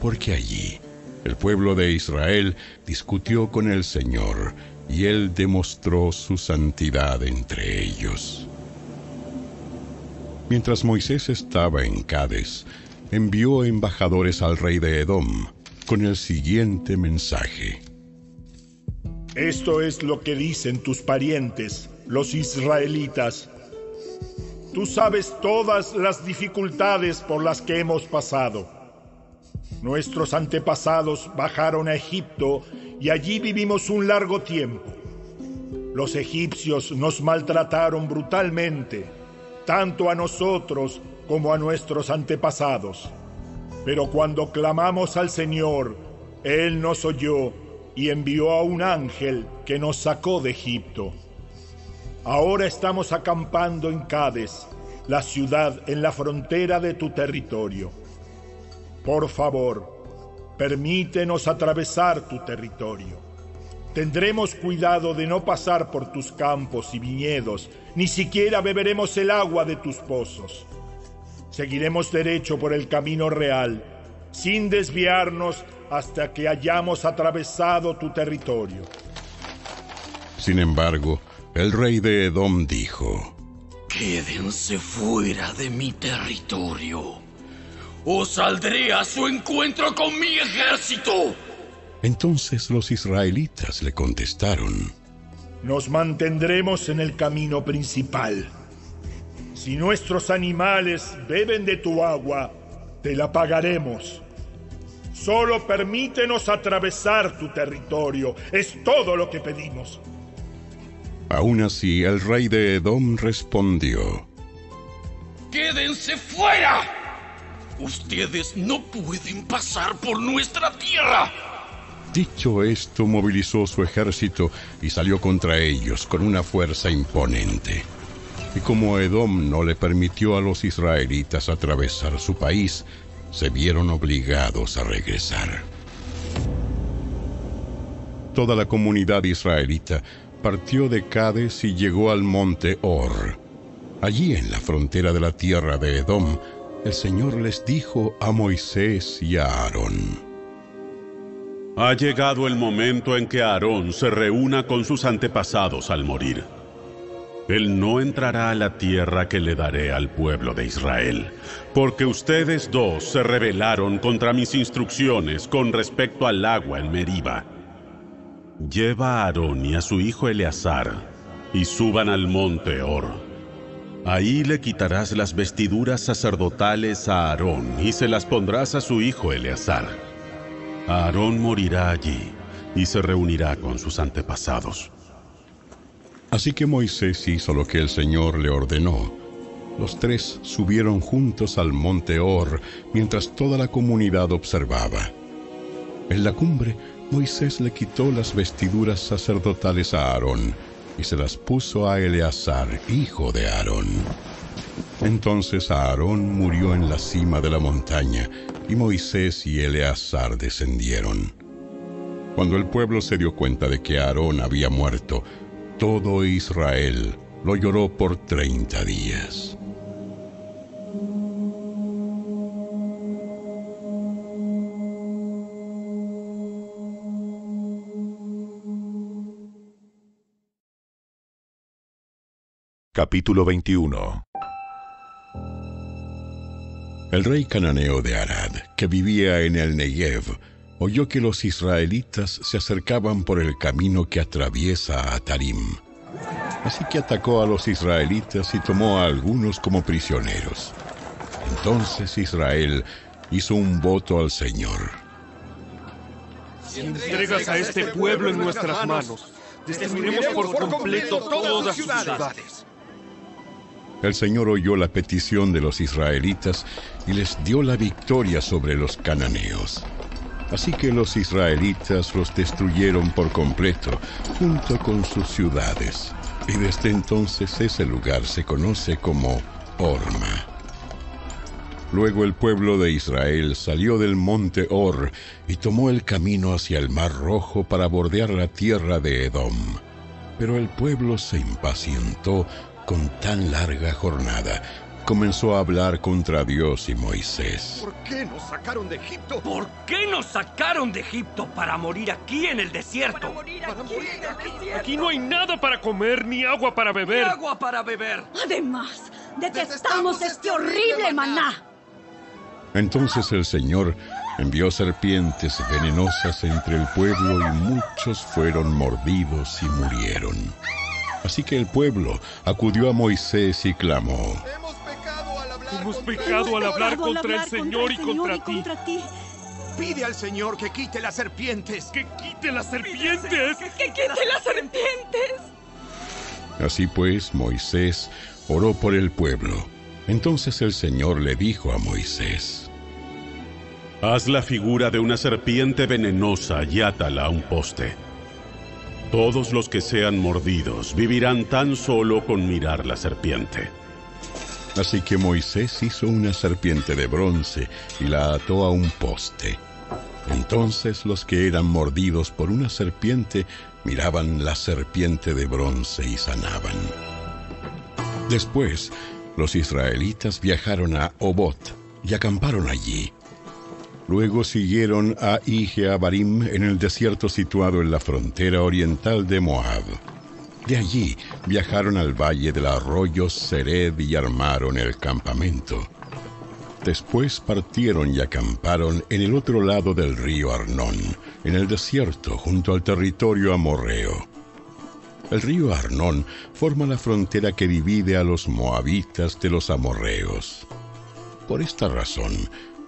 porque allí el pueblo de Israel discutió con el Señor y él demostró su santidad entre ellos. Mientras Moisés estaba en Cades, envió embajadores al rey de Edom con el siguiente mensaje. Esto es lo que dicen tus parientes, los israelitas. Tú sabes todas las dificultades por las que hemos pasado Nuestros antepasados bajaron a Egipto y allí vivimos un largo tiempo. Los egipcios nos maltrataron brutalmente, tanto a nosotros como a nuestros antepasados. Pero cuando clamamos al Señor, Él nos oyó y envió a un ángel que nos sacó de Egipto. Ahora estamos acampando en Cades, la ciudad en la frontera de tu territorio. Por favor, permítenos atravesar tu territorio. Tendremos cuidado de no pasar por tus campos y viñedos, ni siquiera beberemos el agua de tus pozos. Seguiremos derecho por el camino real, sin desviarnos hasta que hayamos atravesado tu territorio. Sin embargo, el rey de Edom dijo, Quédense fuera de mi territorio. O saldré a su encuentro con mi ejército. Entonces los israelitas le contestaron, Nos mantendremos en el camino principal. Si nuestros animales beben de tu agua, te la pagaremos. Solo permítenos atravesar tu territorio. Es todo lo que pedimos. Aún así, el rey de Edom respondió, ¡Quédense fuera! Ustedes no pueden pasar por nuestra tierra. Dicho esto, movilizó su ejército y salió contra ellos con una fuerza imponente. Y como Edom no le permitió a los israelitas atravesar su país, se vieron obligados a regresar. Toda la comunidad israelita partió de Cades y llegó al monte Or. Allí en la frontera de la tierra de Edom, el Señor les dijo a Moisés y a Aarón, Ha llegado el momento en que Aarón se reúna con sus antepasados al morir. Él no entrará a la tierra que le daré al pueblo de Israel, porque ustedes dos se rebelaron contra mis instrucciones con respecto al agua en Meriba. Lleva a Aarón y a su hijo Eleazar y suban al monte Or. Ahí le quitarás las vestiduras sacerdotales a Aarón y se las pondrás a su hijo Eleazar. Aarón morirá allí y se reunirá con sus antepasados. Así que Moisés hizo lo que el Señor le ordenó. Los tres subieron juntos al monte Or mientras toda la comunidad observaba. En la cumbre, Moisés le quitó las vestiduras sacerdotales a Aarón y se las puso a Eleazar, hijo de Aarón. Entonces Aarón murió en la cima de la montaña y Moisés y Eleazar descendieron. Cuando el pueblo se dio cuenta de que Aarón había muerto, todo Israel lo lloró por treinta días. Capítulo 21 El rey cananeo de Arad, que vivía en el Negev, oyó que los israelitas se acercaban por el camino que atraviesa a Tarim. Así que atacó a los israelitas y tomó a algunos como prisioneros. Entonces Israel hizo un voto al Señor. Si entregas a este pueblo en nuestras manos, destruiremos por completo todas sus ciudades. El Señor oyó la petición de los israelitas y les dio la victoria sobre los cananeos. Así que los israelitas los destruyeron por completo, junto con sus ciudades. Y desde entonces ese lugar se conoce como Orma. Luego el pueblo de Israel salió del monte Or y tomó el camino hacia el mar rojo para bordear la tierra de Edom. Pero el pueblo se impacientó con tan larga jornada comenzó a hablar contra Dios y Moisés. ¿Por qué nos sacaron de Egipto? ¿Por qué nos sacaron de Egipto para morir aquí en el desierto? Para morir aquí, en el desierto. Aquí no hay nada para comer ni agua para beber. Ni agua para beber. Además, detestamos este horrible maná. Entonces el Señor envió serpientes venenosas entre el pueblo y muchos fueron mordidos y murieron. Así que el pueblo acudió a Moisés y clamó. Hemos pecado al hablar contra el Señor y contra ti. Pide al Señor que quite las serpientes. ¡Que quite las serpientes! ¡Que quite las serpientes! Así pues, Moisés oró por el pueblo. Entonces el Señor le dijo a Moisés, Haz la figura de una serpiente venenosa y átala a un poste. Todos los que sean mordidos vivirán tan solo con mirar la serpiente. Así que Moisés hizo una serpiente de bronce y la ató a un poste. Entonces los que eran mordidos por una serpiente miraban la serpiente de bronce y sanaban. Después, los israelitas viajaron a Obot y acamparon allí. Luego siguieron a Ijeabarim en el desierto situado en la frontera oriental de Moab. De allí viajaron al valle del arroyo Sered y armaron el campamento. Después partieron y acamparon en el otro lado del río Arnón, en el desierto junto al territorio amorreo. El río Arnón forma la frontera que divide a los moabitas de los amorreos. Por esta razón,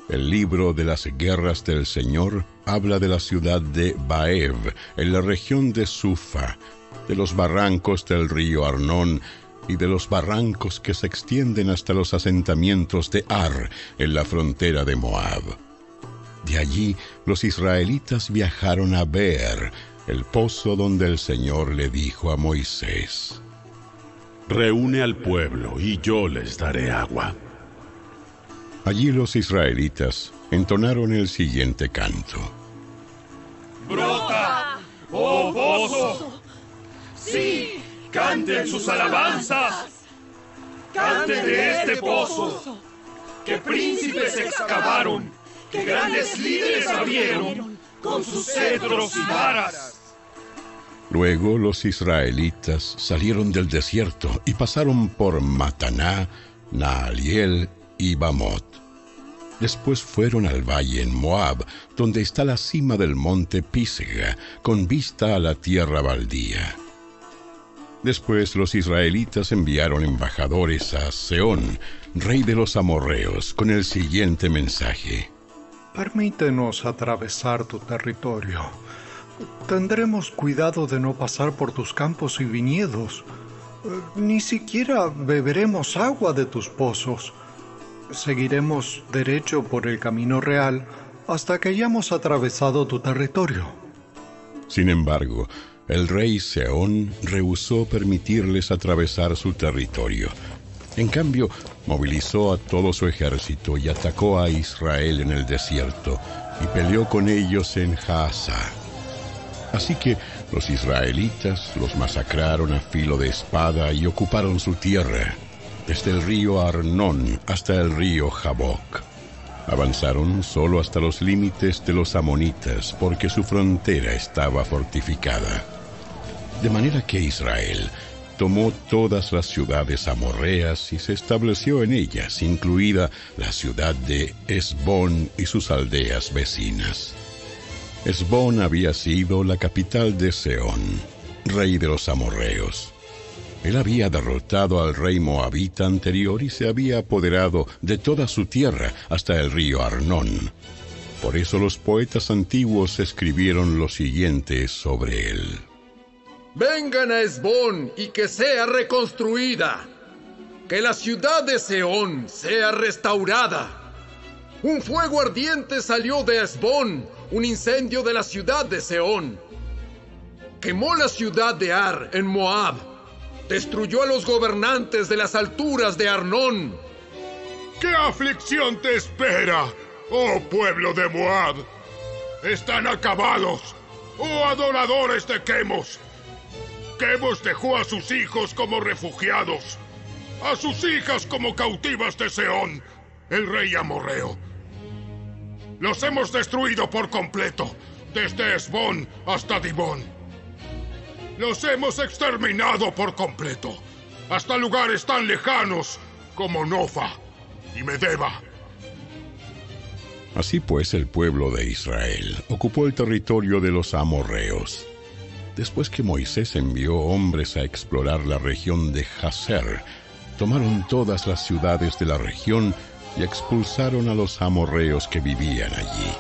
el libro de las guerras del Señor habla de la ciudad de Baev, en la región de Sufa, de los barrancos del río Arnón y de los barrancos que se extienden hasta los asentamientos de Ar, en la frontera de Moab. De allí los israelitas viajaron a Beer, el pozo donde el Señor le dijo a Moisés, Reúne al pueblo y yo les daré agua. Allí los israelitas entonaron el siguiente canto. ¡Brota! ¡Oh pozo! ¡Sí! ¡Canten sus alabanzas! ¡Canten de este pozo! ¡Que príncipes excavaron! ¡Que grandes líderes abrieron con sus cetros y varas! Luego los israelitas salieron del desierto y pasaron por Mataná, Naaliel y Bamot. Después fueron al valle en Moab, donde está la cima del monte Pisga, con vista a la tierra baldía. Después los israelitas enviaron embajadores a Seón, rey de los amorreos, con el siguiente mensaje. Permítenos atravesar tu territorio. Tendremos cuidado de no pasar por tus campos y viñedos. Eh, Ni siquiera beberemos agua de tus pozos. Seguiremos derecho por el camino real hasta que hayamos atravesado tu territorio. Sin embargo, el rey Seón rehusó permitirles atravesar su territorio. En cambio, movilizó a todo su ejército y atacó a Israel en el desierto y peleó con ellos en Jaasa. Así que los israelitas los masacraron a filo de espada y ocuparon su tierra, desde el río Arnón hasta el río Jaboc. Avanzaron solo hasta los límites de los amonitas porque su frontera estaba fortificada. De manera que Israel tomó todas las ciudades amorreas y se estableció en ellas, incluida la ciudad de Esbón y sus aldeas vecinas. Esbón había sido la capital de Seón, rey de los amorreos. Él había derrotado al rey moabita anterior y se había apoderado de toda su tierra hasta el río Arnón. Por eso los poetas antiguos escribieron lo siguiente sobre él. Vengan a Esbón y que sea reconstruida. Que la ciudad de Seón sea restaurada. Un fuego ardiente salió de Esbón, un incendio de la ciudad de Seón. Quemó la ciudad de Ar en Moab. Destruyó a los gobernantes de las alturas de Arnón. ¿Qué aflicción te espera, oh pueblo de Moab? Están acabados, oh adoradores de Quemos. Quemos dejó a sus hijos como refugiados, a sus hijas como cautivas de Seón, el rey amorreo. Los hemos destruido por completo, desde Esbón hasta Dibón. Los hemos exterminado por completo, hasta lugares tan lejanos como Nofa y Medeba. Así pues, el pueblo de Israel ocupó el territorio de los amorreos. Después que Moisés envió hombres a explorar la región de Jazer, tomaron todas las ciudades de la región y expulsaron a los amorreos que vivían allí.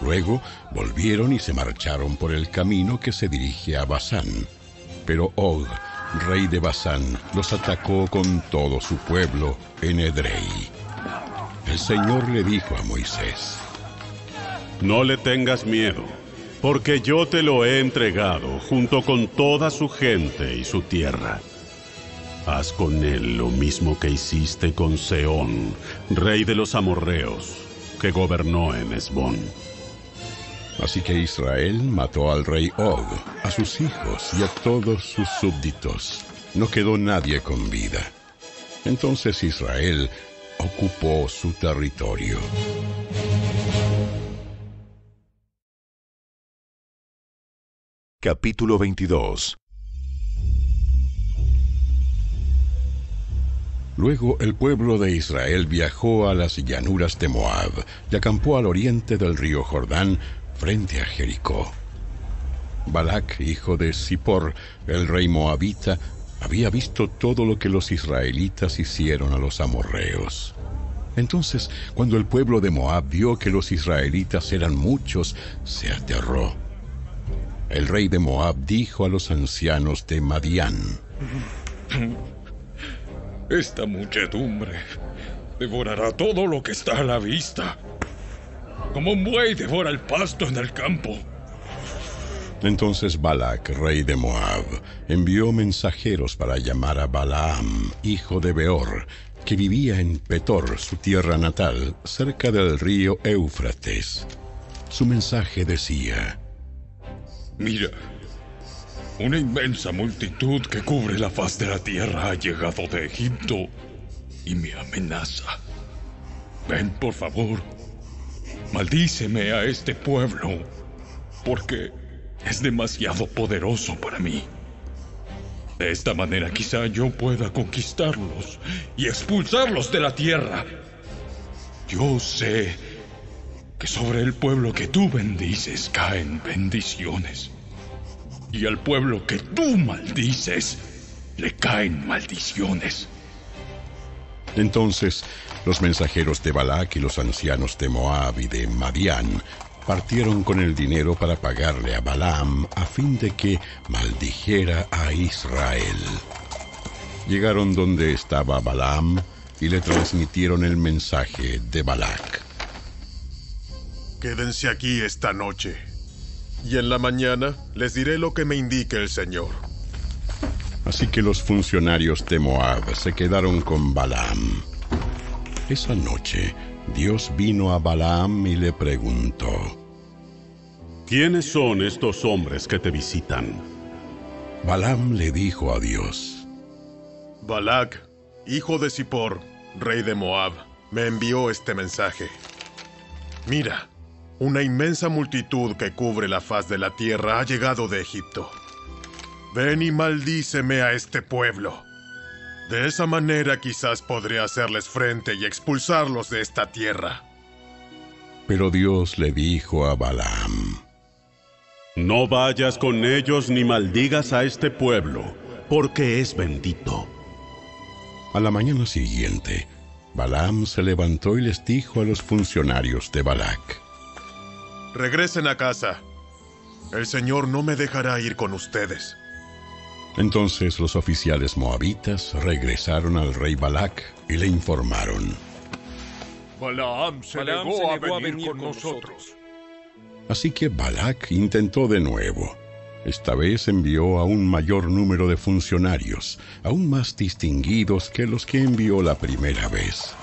Luego volvieron y se marcharon por el camino que se dirige a Basán. Pero Og, rey de Basán, los atacó con todo su pueblo en Edrei. El Señor le dijo a Moisés, No le tengas miedo, porque yo te lo he entregado junto con toda su gente y su tierra. Haz con él lo mismo que hiciste con Seón, rey de los amorreos, que gobernó en Esbón. Así que Israel mató al rey Og, a sus hijos y a todos sus súbditos. No quedó nadie con vida. Entonces Israel ocupó su territorio. Capítulo 22 Luego el pueblo de Israel viajó a las llanuras de Moab y acampó al oriente del río Jordán frente a Jericó. Balac, hijo de Zippor, el rey moabita, había visto todo lo que los israelitas hicieron a los amorreos. Entonces, cuando el pueblo de Moab vio que los israelitas eran muchos, se aterró. El rey de Moab dijo a los ancianos de Madián, Esta muchedumbre devorará todo lo que está a la vista, como un buey devora el pasto en el campo. Entonces Balac, rey de Moab, envió mensajeros para llamar a Balaam, hijo de Beor, que vivía en Petor, su tierra natal, cerca del río Éufrates. Su mensaje decía, Mira, una inmensa multitud que cubre la faz de la tierra ha llegado de Egipto y me amenaza. Ven, por favor, maldíceme a este pueblo, porque es demasiado poderoso para mí. De esta manera quizá yo pueda conquistarlos y expulsarlos de la tierra. Yo sé que sobre el pueblo que tú bendices caen bendiciones. Y al pueblo que tú maldices le caen maldiciones. Entonces los mensajeros de Balac y los ancianos de Moab y de Madián partieron con el dinero para pagarle a Balaam a fin de que maldijera a Israel. Llegaron donde estaba Balaam y le transmitieron el mensaje de Balac. Quédense aquí esta noche. Y en la mañana les diré lo que me indique el Señor. Así que los funcionarios de Moab se quedaron con Balaam. Esa noche, Dios vino a Balaam y le preguntó, ¿Quiénes son estos hombres que te visitan? Balaam le dijo a Dios, Balac, hijo de Zippor, rey de Moab, me envió este mensaje. Mira, una inmensa multitud que cubre la faz de la tierra ha llegado de Egipto. Ven y maldíceme a este pueblo. De esa manera quizás podré hacerles frente y expulsarlos de esta tierra. Pero Dios le dijo a Balaam, No vayas con ellos ni maldigas a este pueblo, porque es bendito. A la mañana siguiente, Balaam se levantó y les dijo a los funcionarios de Balac, Regresen a casa. El Señor no me dejará ir con ustedes. Entonces los oficiales moabitas regresaron al rey Balac y le informaron. Balaam se, Balaam negó, se a negó a venir venir con con nosotros. Así que Balac intentó de nuevo. Esta vez envió a un mayor número de funcionarios, aún más distinguidos que los que envió la primera vez.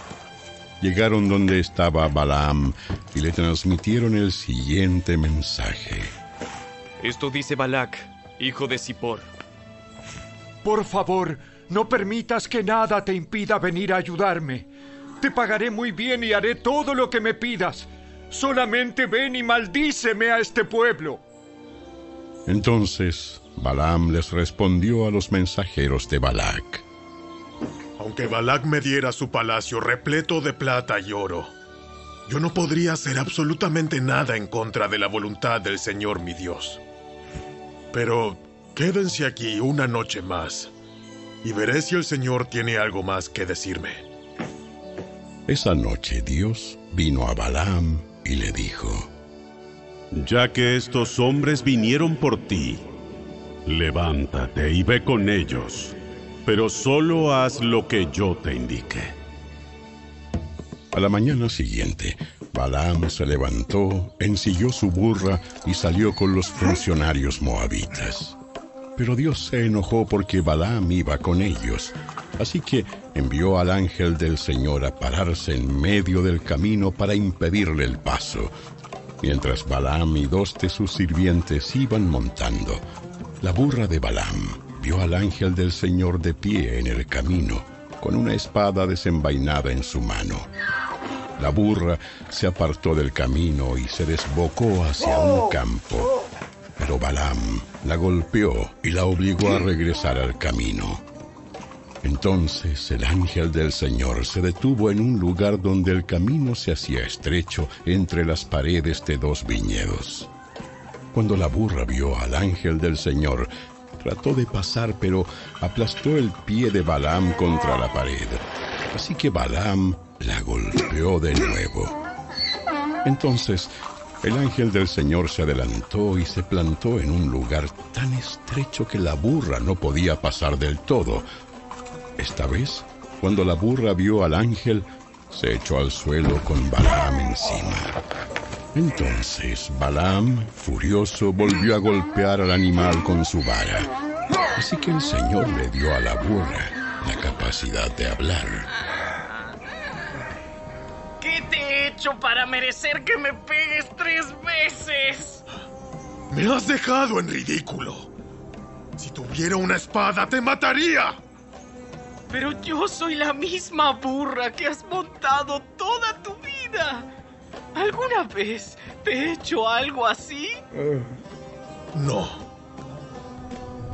Llegaron donde estaba Balaam y le transmitieron el siguiente mensaje. Esto dice Balac, hijo de Zippor. Por favor, no permitas que nada te impida venir a ayudarme. Te pagaré muy bien y haré todo lo que me pidas. Solamente ven y maldíceme a este pueblo. Entonces Balaam les respondió a los mensajeros de Balac. Aunque Balac me diera su palacio repleto de plata y oro, yo no podría hacer absolutamente nada en contra de la voluntad del Señor mi Dios. Pero quédense aquí una noche más y veré si el Señor tiene algo más que decirme. Esa noche Dios vino a Balaam y le dijo, Ya que estos hombres vinieron por ti, levántate y ve con ellos, pero solo haz lo que yo te indique. A la mañana siguiente, Balaam se levantó, ensilló su burra y salió con los funcionarios moabitas. Pero Dios se enojó porque Balaam iba con ellos, así que envió al ángel del Señor a pararse en medio del camino para impedirle el paso. Mientras Balaam y dos de sus sirvientes iban montando, la burra de Balaam vio al ángel del Señor de pie en el camino con una espada desenvainada en su mano. La burra se apartó del camino y se desbocó hacia un campo, pero Balaam la golpeó y la obligó a regresar al camino. Entonces el ángel del Señor se detuvo en un lugar donde el camino se hacía estrecho entre las paredes de dos viñedos. Cuando la burra vio al ángel del Señor, trató de pasar, pero aplastó el pie de Balaam contra la pared. Así que Balaam la golpeó de nuevo. Entonces el ángel del Señor se adelantó y se plantó en un lugar tan estrecho que la burra no podía pasar del todo. Esta vez, cuando la burra vio al ángel, se echó al suelo con Balaam encima. Entonces Balaam, furioso, volvió a golpear al animal con su vara. Así que el Señor le dio a la burra la capacidad de hablar. Hecho para merecer que me pegues tres veces? Me has dejado en ridículo. Si tuviera una espada, te mataría. Pero yo soy la misma burra que has montado toda tu vida. ¿Alguna vez te he hecho algo así? No.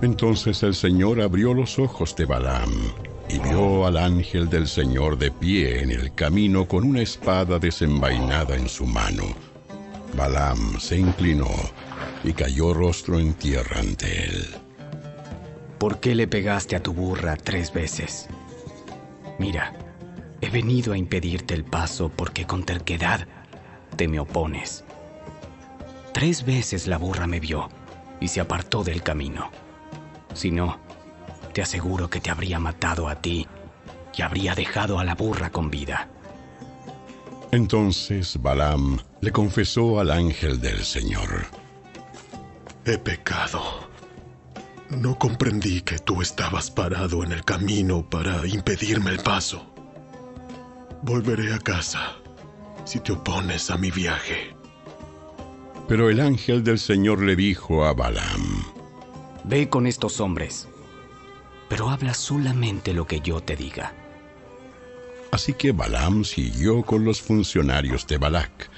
Entonces el Señor abrió los ojos de Balaam y vio al ángel del Señor de pie en el camino con una espada desenvainada en su mano. Balaam se inclinó y cayó rostro en tierra ante él. ¿Por qué le pegaste a tu burra tres veces? Mira, he venido a impedirte el paso porque con terquedad te me opones. Tres veces la burra me vio y se apartó del camino. Si no, te aseguro que te habría matado a ti y habría dejado a la burra con vida. Entonces Balaam le confesó al ángel del Señor. He pecado. No comprendí que tú estabas parado en el camino para impedirme el paso. Volveré a casa si te opones a mi viaje. Pero el ángel del Señor le dijo a Balaam, Ve con estos hombres, pero habla solamente lo que yo te diga. Así que Balaam siguió con los funcionarios de Balac.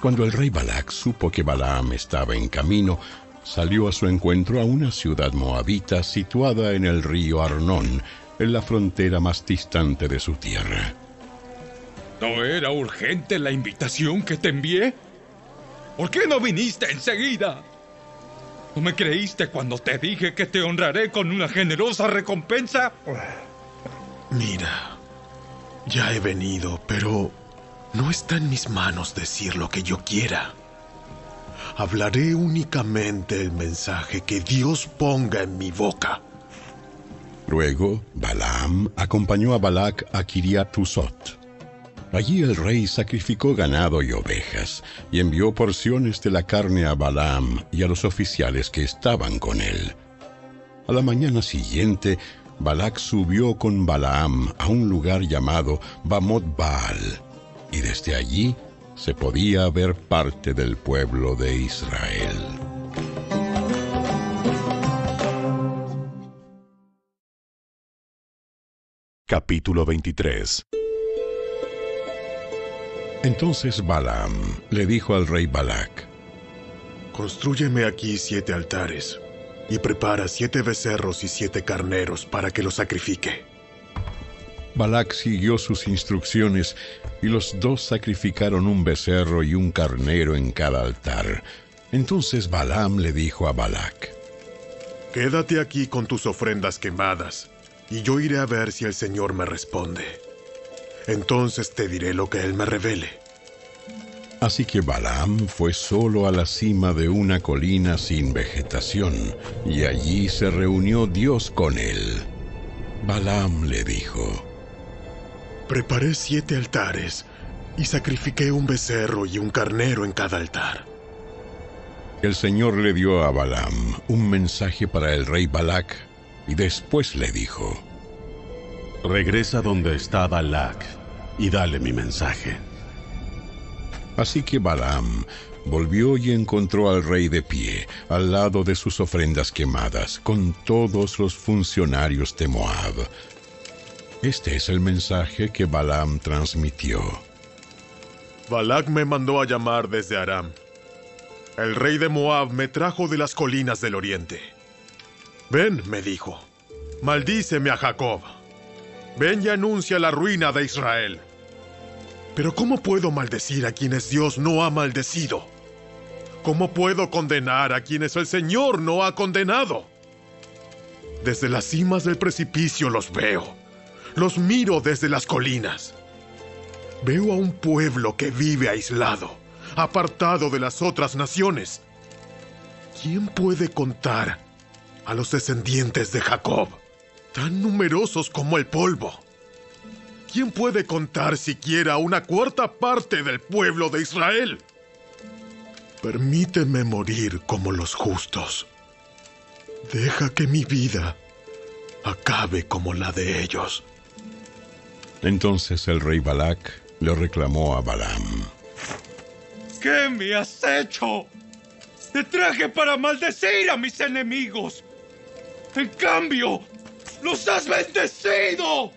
Cuando el rey Balac supo que Balaam estaba en camino, salió a su encuentro a una ciudad moabita situada en el río Arnón, en la frontera más distante de su tierra. ¿No era urgente la invitación que te envié? ¿Por qué no viniste enseguida? ¿No me creíste cuando te dije que te honraré con una generosa recompensa? Mira, ya he venido, pero no está en mis manos decir lo que yo quiera. Hablaré únicamente el mensaje que Dios ponga en mi boca. Luego, Balaam acompañó a Balac a Kiriat Usot. Allí el rey sacrificó ganado y ovejas y envió porciones de la carne a Balaam y a los oficiales que estaban con él. A la mañana siguiente, Balac subió con Balaam a un lugar llamado Bamot Baal, y desde allí se podía ver parte del pueblo de Israel. Capítulo 23 Entonces Balaam le dijo al rey Balac, Constrúyeme aquí siete altares y prepara siete becerros y siete carneros para que los sacrifique. Balac siguió sus instrucciones y los dos sacrificaron un becerro y un carnero en cada altar. Entonces Balaam le dijo a Balac, Quédate aquí con tus ofrendas quemadas, y yo iré a ver si el Señor me responde. Entonces te diré lo que Él me revele. Así que Balaam fue solo a la cima de una colina sin vegetación, y allí se reunió Dios con él. Balaam le dijo, Preparé siete altares y sacrifiqué un becerro y un carnero en cada altar. El Señor le dio a Balaam un mensaje para el rey Balac y después le dijo, Regresa donde está Balac y dale mi mensaje. Así que Balaam volvió y encontró al rey de pie, al lado de sus ofrendas quemadas, con todos los funcionarios de Moab. Este es el mensaje que Balaam transmitió. Balak me mandó a llamar desde Aram. El rey de Moab me trajo de las colinas del oriente. Ven, me dijo, maldíceme a Jacob. Ven y anuncia la ruina de Israel. Pero ¿cómo puedo maldecir a quienes Dios no ha maldecido? ¿Cómo puedo condenar a quienes el Señor no ha condenado? Desde las cimas del precipicio los veo. Los miro desde las colinas. Veo a un pueblo que vive aislado, apartado de las otras naciones. ¿Quién puede contar a los descendientes de Jacob, tan numerosos como el polvo? ¿Quién puede contar siquiera una cuarta parte del pueblo de Israel? Permíteme morir como los justos. Deja que mi vida acabe como la de ellos. Entonces el rey Balak le reclamó a Balaam. ¿Qué me has hecho? Te traje para maldecir a mis enemigos. En cambio, los has bendecido.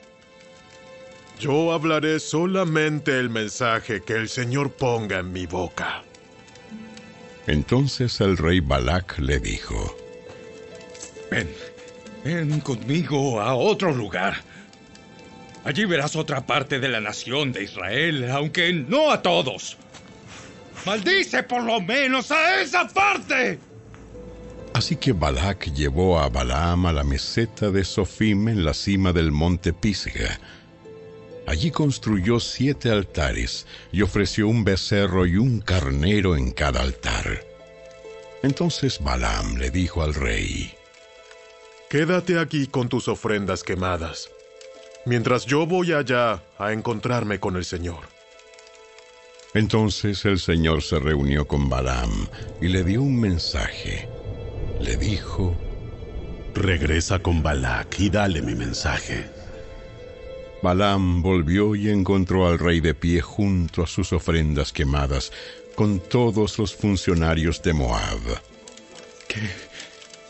Yo hablaré solamente el mensaje que el Señor ponga en mi boca. Entonces el rey Balak le dijo, Ven, ven conmigo a otro lugar. Allí verás otra parte de la nación de Israel, aunque no a todos. ¡Maldice por lo menos a esa parte! Así que Balak llevó a Balaam a la meseta de Sofim en la cima del monte Pisga. Allí construyó siete altares y ofreció un becerro y un carnero en cada altar. Entonces Balaam le dijo al rey, Quédate aquí con tus ofrendas quemadas, mientras yo voy allá a encontrarme con el Señor. Entonces el Señor se reunió con Balaam y le dio un mensaje. Le dijo, Regresa con Balak y dale mi mensaje. Balaam volvió y encontró al rey de pie junto a sus ofrendas quemadas con todos los funcionarios de Moab. ¿Qué,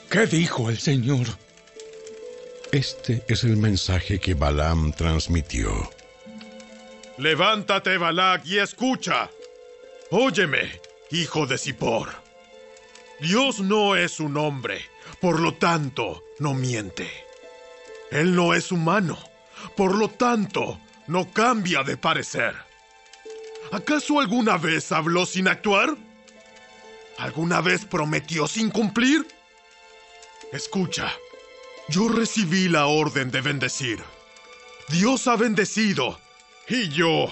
qué dijo el Señor? Este es el mensaje que Balaam transmitió. Levántate, Balak, y escucha. Óyeme, hijo de Zippor. Dios no es un hombre, por lo tanto, no miente. Él no es humano, por lo tanto, no cambia de parecer. ¿Acaso alguna vez habló sin actuar? ¿Alguna vez prometió sin cumplir? Escucha, yo recibí la orden de bendecir. Dios ha bendecido y yo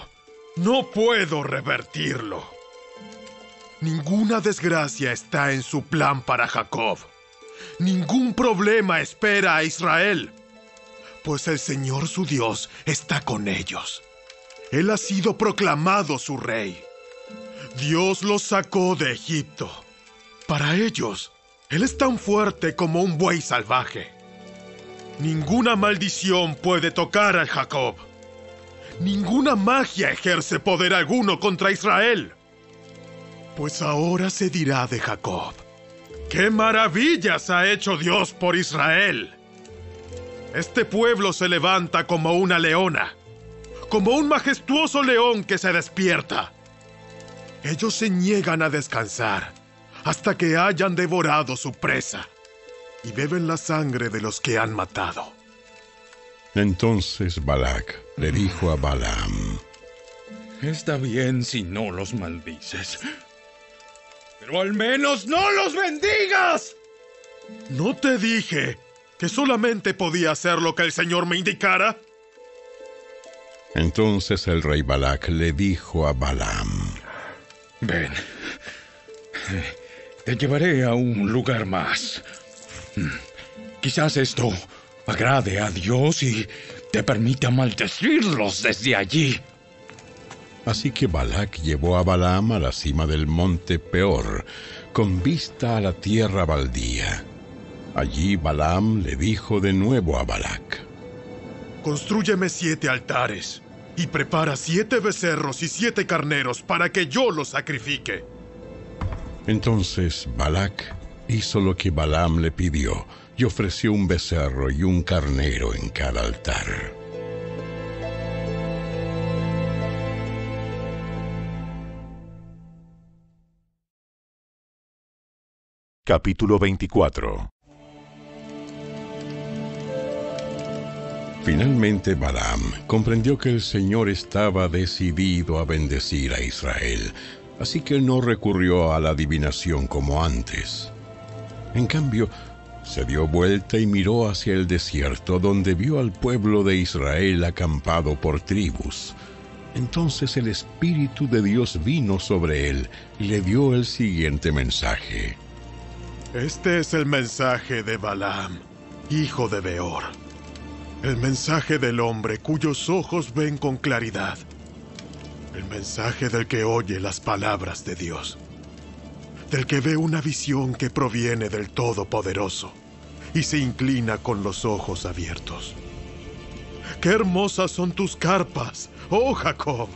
no puedo revertirlo. Ninguna desgracia está en su plan para Jacob. Ningún problema espera a Israel, pues el Señor su Dios está con ellos. Él ha sido proclamado su rey. Dios los sacó de Egipto. Para ellos, Él es tan fuerte como un buey salvaje. Ninguna maldición puede tocar a Jacob. Ninguna magia ejerce poder alguno contra Israel. Pues ahora se dirá de Jacob, ¡qué maravillas ha hecho Dios por Israel! Este pueblo se levanta como una leona, como un majestuoso león que se despierta. Ellos se niegan a descansar hasta que hayan devorado su presa y beben la sangre de los que han matado. Entonces Balak le dijo a Balaam, Está bien si no los maldices, pero al menos no los bendigas. ¿No te dije que solamente podía hacer lo que el Señor me indicara? Entonces el rey Balak le dijo a Balaam, Ven, te llevaré a un lugar más. Hmm, quizás esto agrade a Dios y te permita maldecirlos desde allí. Así que Balak llevó a Balaam a la cima del monte Peor, con vista a la tierra baldía. Allí Balaam le dijo de nuevo a Balak, Constrúyeme siete altares y prepara siete becerros y siete carneros para que yo los sacrifique. Entonces Balak hizo lo que Balaam le pidió y ofreció un becerro y un carnero en cada altar. Capítulo 24 Finalmente Balaam comprendió que el Señor estaba decidido a bendecir a Israel, así que no recurrió a la adivinación como antes. En cambio, se dio vuelta y miró hacia el desierto donde vio al pueblo de Israel acampado por tribus. Entonces el Espíritu de Dios vino sobre él y le dio el siguiente mensaje. Este es el mensaje de Balaam, hijo de Beor. El mensaje del hombre cuyos ojos ven con claridad. El mensaje del que oye las palabras de Dios. Del que ve una visión que proviene del Todopoderoso y se inclina con los ojos abiertos. Qué hermosas son tus carpas, oh Jacob.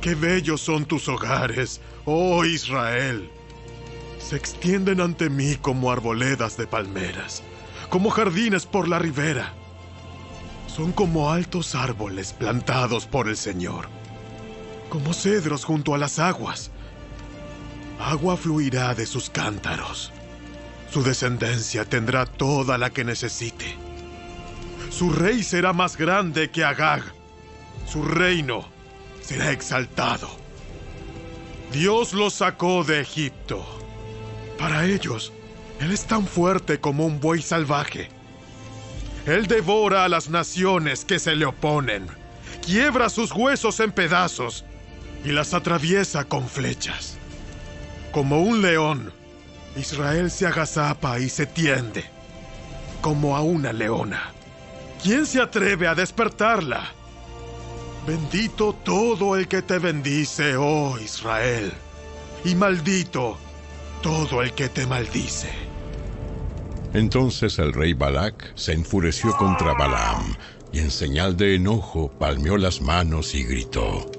Qué bellos son tus hogares, oh Israel. Se extienden ante mí como arboledas de palmeras, como jardines por la ribera. Son como altos árboles plantados por el Señor, como cedros junto a las aguas. Agua fluirá de sus cántaros. Su descendencia tendrá toda la que necesite. Su rey será más grande que Agag. Su reino será exaltado. Dios los sacó de Egipto. Para ellos, Él es tan fuerte como un buey salvaje. Él devora a las naciones que se le oponen, quiebra sus huesos en pedazos y las atraviesa con flechas. Como un león, Israel se agazapa y se tiende, como a una leona. ¿Quién se atreve a despertarla? Bendito todo el que te bendice, oh Israel, y maldito todo el que te maldice. Entonces el rey Balac se enfureció contra Balaam y en señal de enojo palmeó las manos y gritó.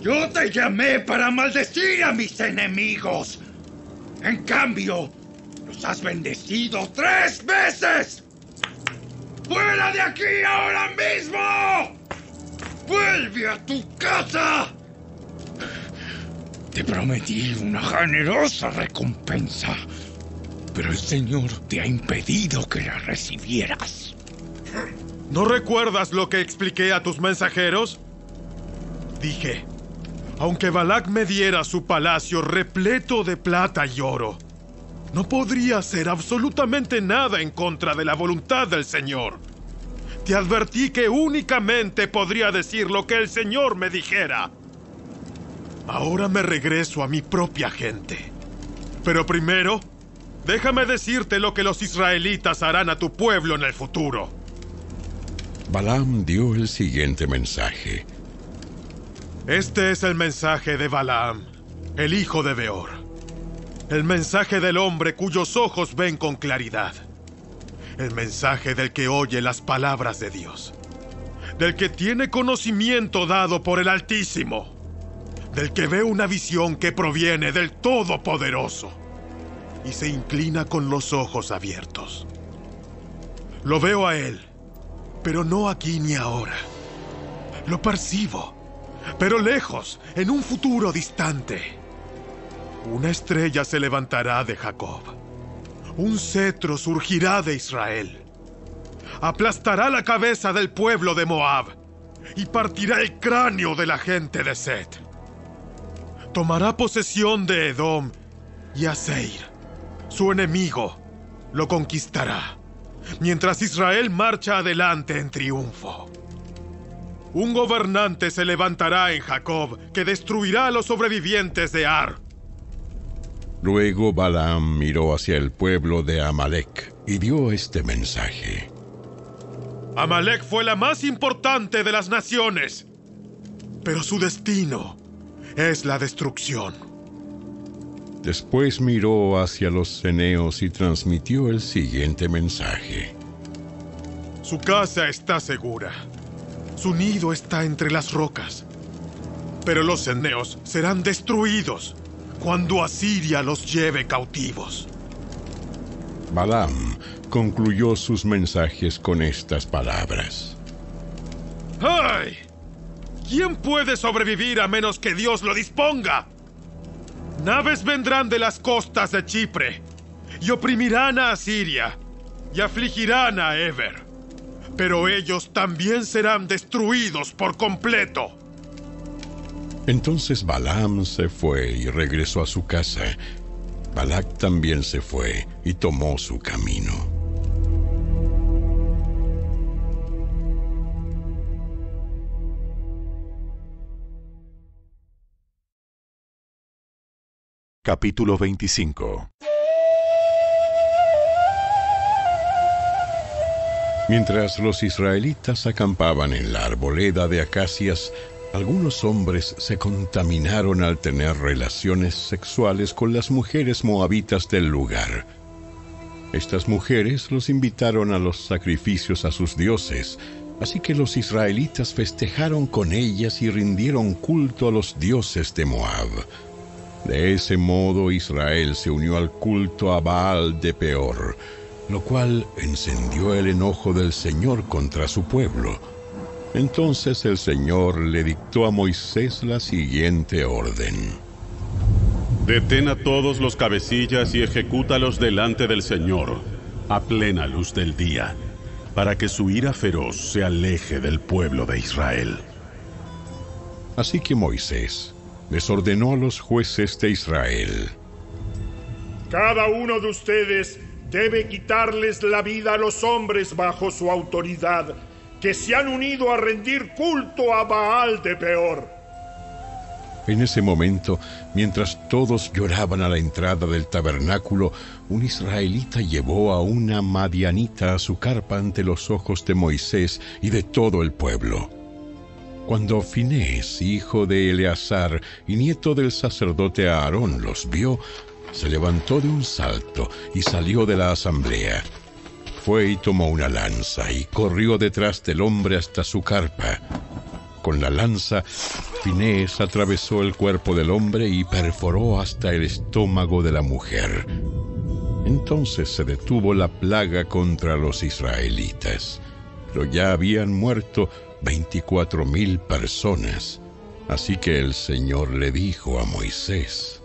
Yo te llamé para maldecir a mis enemigos. En cambio, los has bendecido tres veces. ¡Fuera de aquí ahora mismo! ¡Vuelve a tu casa! Te prometí una generosa recompensa, pero el Señor te ha impedido que la recibieras. ¿No recuerdas lo que expliqué a tus mensajeros? Dije, aunque Balak me diera su palacio repleto de plata y oro, no podría hacer absolutamente nada en contra de la voluntad del Señor. Te advertí que únicamente podría decir lo que el Señor me dijera. Ahora me regreso a mi propia gente. Pero primero, déjame decirte lo que los israelitas harán a tu pueblo en el futuro. Balaam dio el siguiente mensaje. Este es el mensaje de Balaam, el hijo de Beor. El mensaje del hombre cuyos ojos ven con claridad. El mensaje del que oye las palabras de Dios. Del que tiene conocimiento dado por el Altísimo. Del que ve una visión que proviene del Todopoderoso. Y se inclina con los ojos abiertos. Lo veo a él, pero no aquí ni ahora. Lo percibo, pero lejos, en un futuro distante. Una estrella se levantará de Jacob. Un cetro surgirá de Israel. Aplastará la cabeza del pueblo de Moab y partirá el cráneo de la gente de Set. Tomará posesión de Edom y Aseir, su enemigo, lo conquistará, mientras Israel marcha adelante en triunfo. Un gobernante se levantará en Jacob que destruirá a los sobrevivientes de Ar. Luego Balaam miró hacia el pueblo de Amalek y dio este mensaje. Amalek fue la más importante de las naciones, pero su destino es la destrucción. Después miró hacia los ceneos y transmitió el siguiente mensaje. Su casa está segura. Su nido está entre las rocas. Pero los ceneos serán destruidos cuando Asiria los lleve cautivos. Balaam concluyó sus mensajes con estas palabras. ¡Ay! ¿Quién puede sobrevivir a menos que Dios lo disponga? Naves vendrán de las costas de Chipre y oprimirán a Asiria y afligirán a Eber. Pero ellos también serán destruidos por completo. Entonces Balaam se fue y regresó a su casa. Balac también se fue y tomó su camino. Capítulo 25 Mientras los israelitas acampaban en la arboleda de acacias, algunos hombres se contaminaron al tener relaciones sexuales con las mujeres moabitas del lugar. Estas mujeres los invitaron a los sacrificios a sus dioses, así que los israelitas festejaron con ellas y rindieron culto a los dioses de Moab. De ese modo Israel se unió al culto a Baal de Peor, lo cual encendió el enojo del Señor contra su pueblo. Entonces el Señor le dictó a Moisés la siguiente orden. Detén a todos los cabecillas y ejecútalos delante del Señor, a plena luz del día, para que su ira feroz se aleje del pueblo de Israel. Así que Moisés les ordenó a los jueces de Israel. Cada uno de ustedes debe quitarles la vida a los hombres bajo su autoridad, que se han unido a rendir culto a Baal de Peor. En ese momento, mientras todos lloraban a la entrada del tabernáculo, un israelita llevó a una madianita a su carpa ante los ojos de Moisés y de todo el pueblo. Cuando Finés, hijo de Eleazar y nieto del sacerdote Aarón, los vio, se levantó de un salto y salió de la asamblea. Fue y tomó una lanza y corrió detrás del hombre hasta su carpa. Con la lanza, Finés atravesó el cuerpo del hombre y perforó hasta el estómago de la mujer. Entonces se detuvo la plaga contra los israelitas, pero ya habían muerto veinticuatro mil personas. Así que el Señor le dijo a Moisés,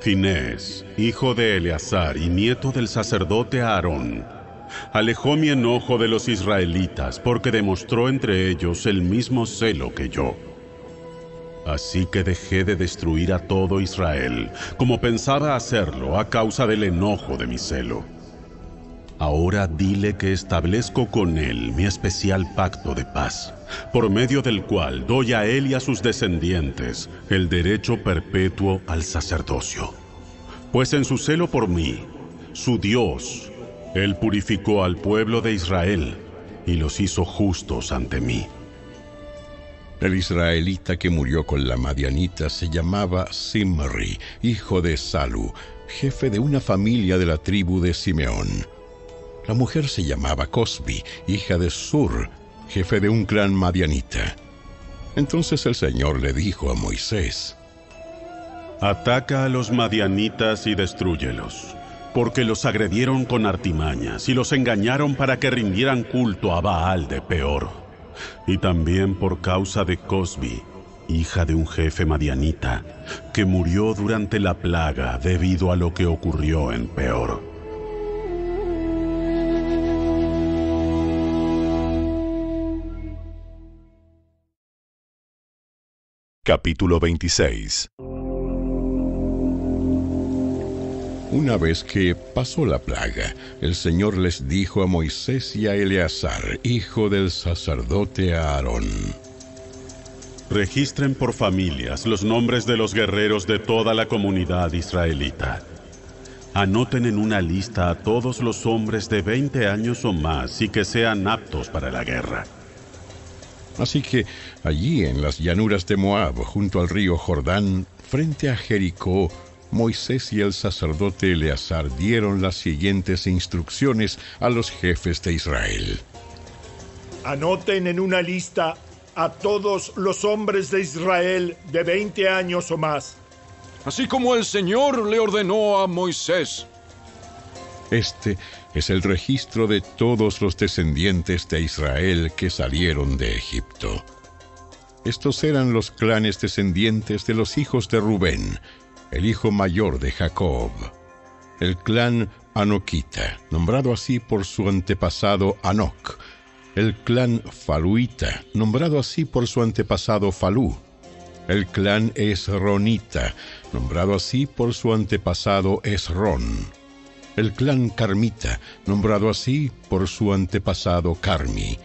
Finés, hijo de Eleazar y nieto del sacerdote Aarón, alejó mi enojo de los israelitas porque demostró entre ellos el mismo celo que yo. Así que dejé de destruir a todo Israel, como pensaba hacerlo a causa del enojo de mi celo. Ahora dile que establezco con él mi especial pacto de paz, por medio del cual doy a él y a sus descendientes el derecho perpetuo al sacerdocio. Pues en su celo por mí, su Dios, él purificó al pueblo de Israel y los hizo justos ante mí. El israelita que murió con la madianita se llamaba Simri, hijo de Salu, jefe de una familia de la tribu de Simeón. La mujer se llamaba Cosbi, hija de Sur, jefe de un clan madianita. Entonces el Señor le dijo a Moisés, Ataca a los madianitas y destruyelos, porque los agredieron con artimañas y los engañaron para que rindieran culto a Baal de Peor. Y también por causa de Cosbi, hija de un jefe madianita, que murió durante la plaga debido a lo que ocurrió en Peor. Capítulo 26 Una vez que pasó la plaga, el Señor les dijo a Moisés y a Eleazar, hijo del sacerdote Aarón, Registren por familias los nombres de los guerreros de toda la comunidad israelita. Anoten en una lista a todos los hombres de 20 años o más y que sean aptos para la guerra. Así que allí en las llanuras de Moab, junto al río Jordán, frente a Jericó, Moisés y el sacerdote Eleazar dieron las siguientes instrucciones a los jefes de Israel. Anoten en una lista a todos los hombres de Israel de 20 años o más. Así como el Señor le ordenó a Moisés. Este es el registro de todos los descendientes de Israel que salieron de Egipto. Estos eran los clanes descendientes de los hijos de Rubén, el hijo mayor de Jacob. El clan Anokita, nombrado así por su antepasado Anok. El clan Faluita, nombrado así por su antepasado Falú. El clan Esronita, nombrado así por su antepasado Esron. El clan Carmita, nombrado así por su antepasado Carmi.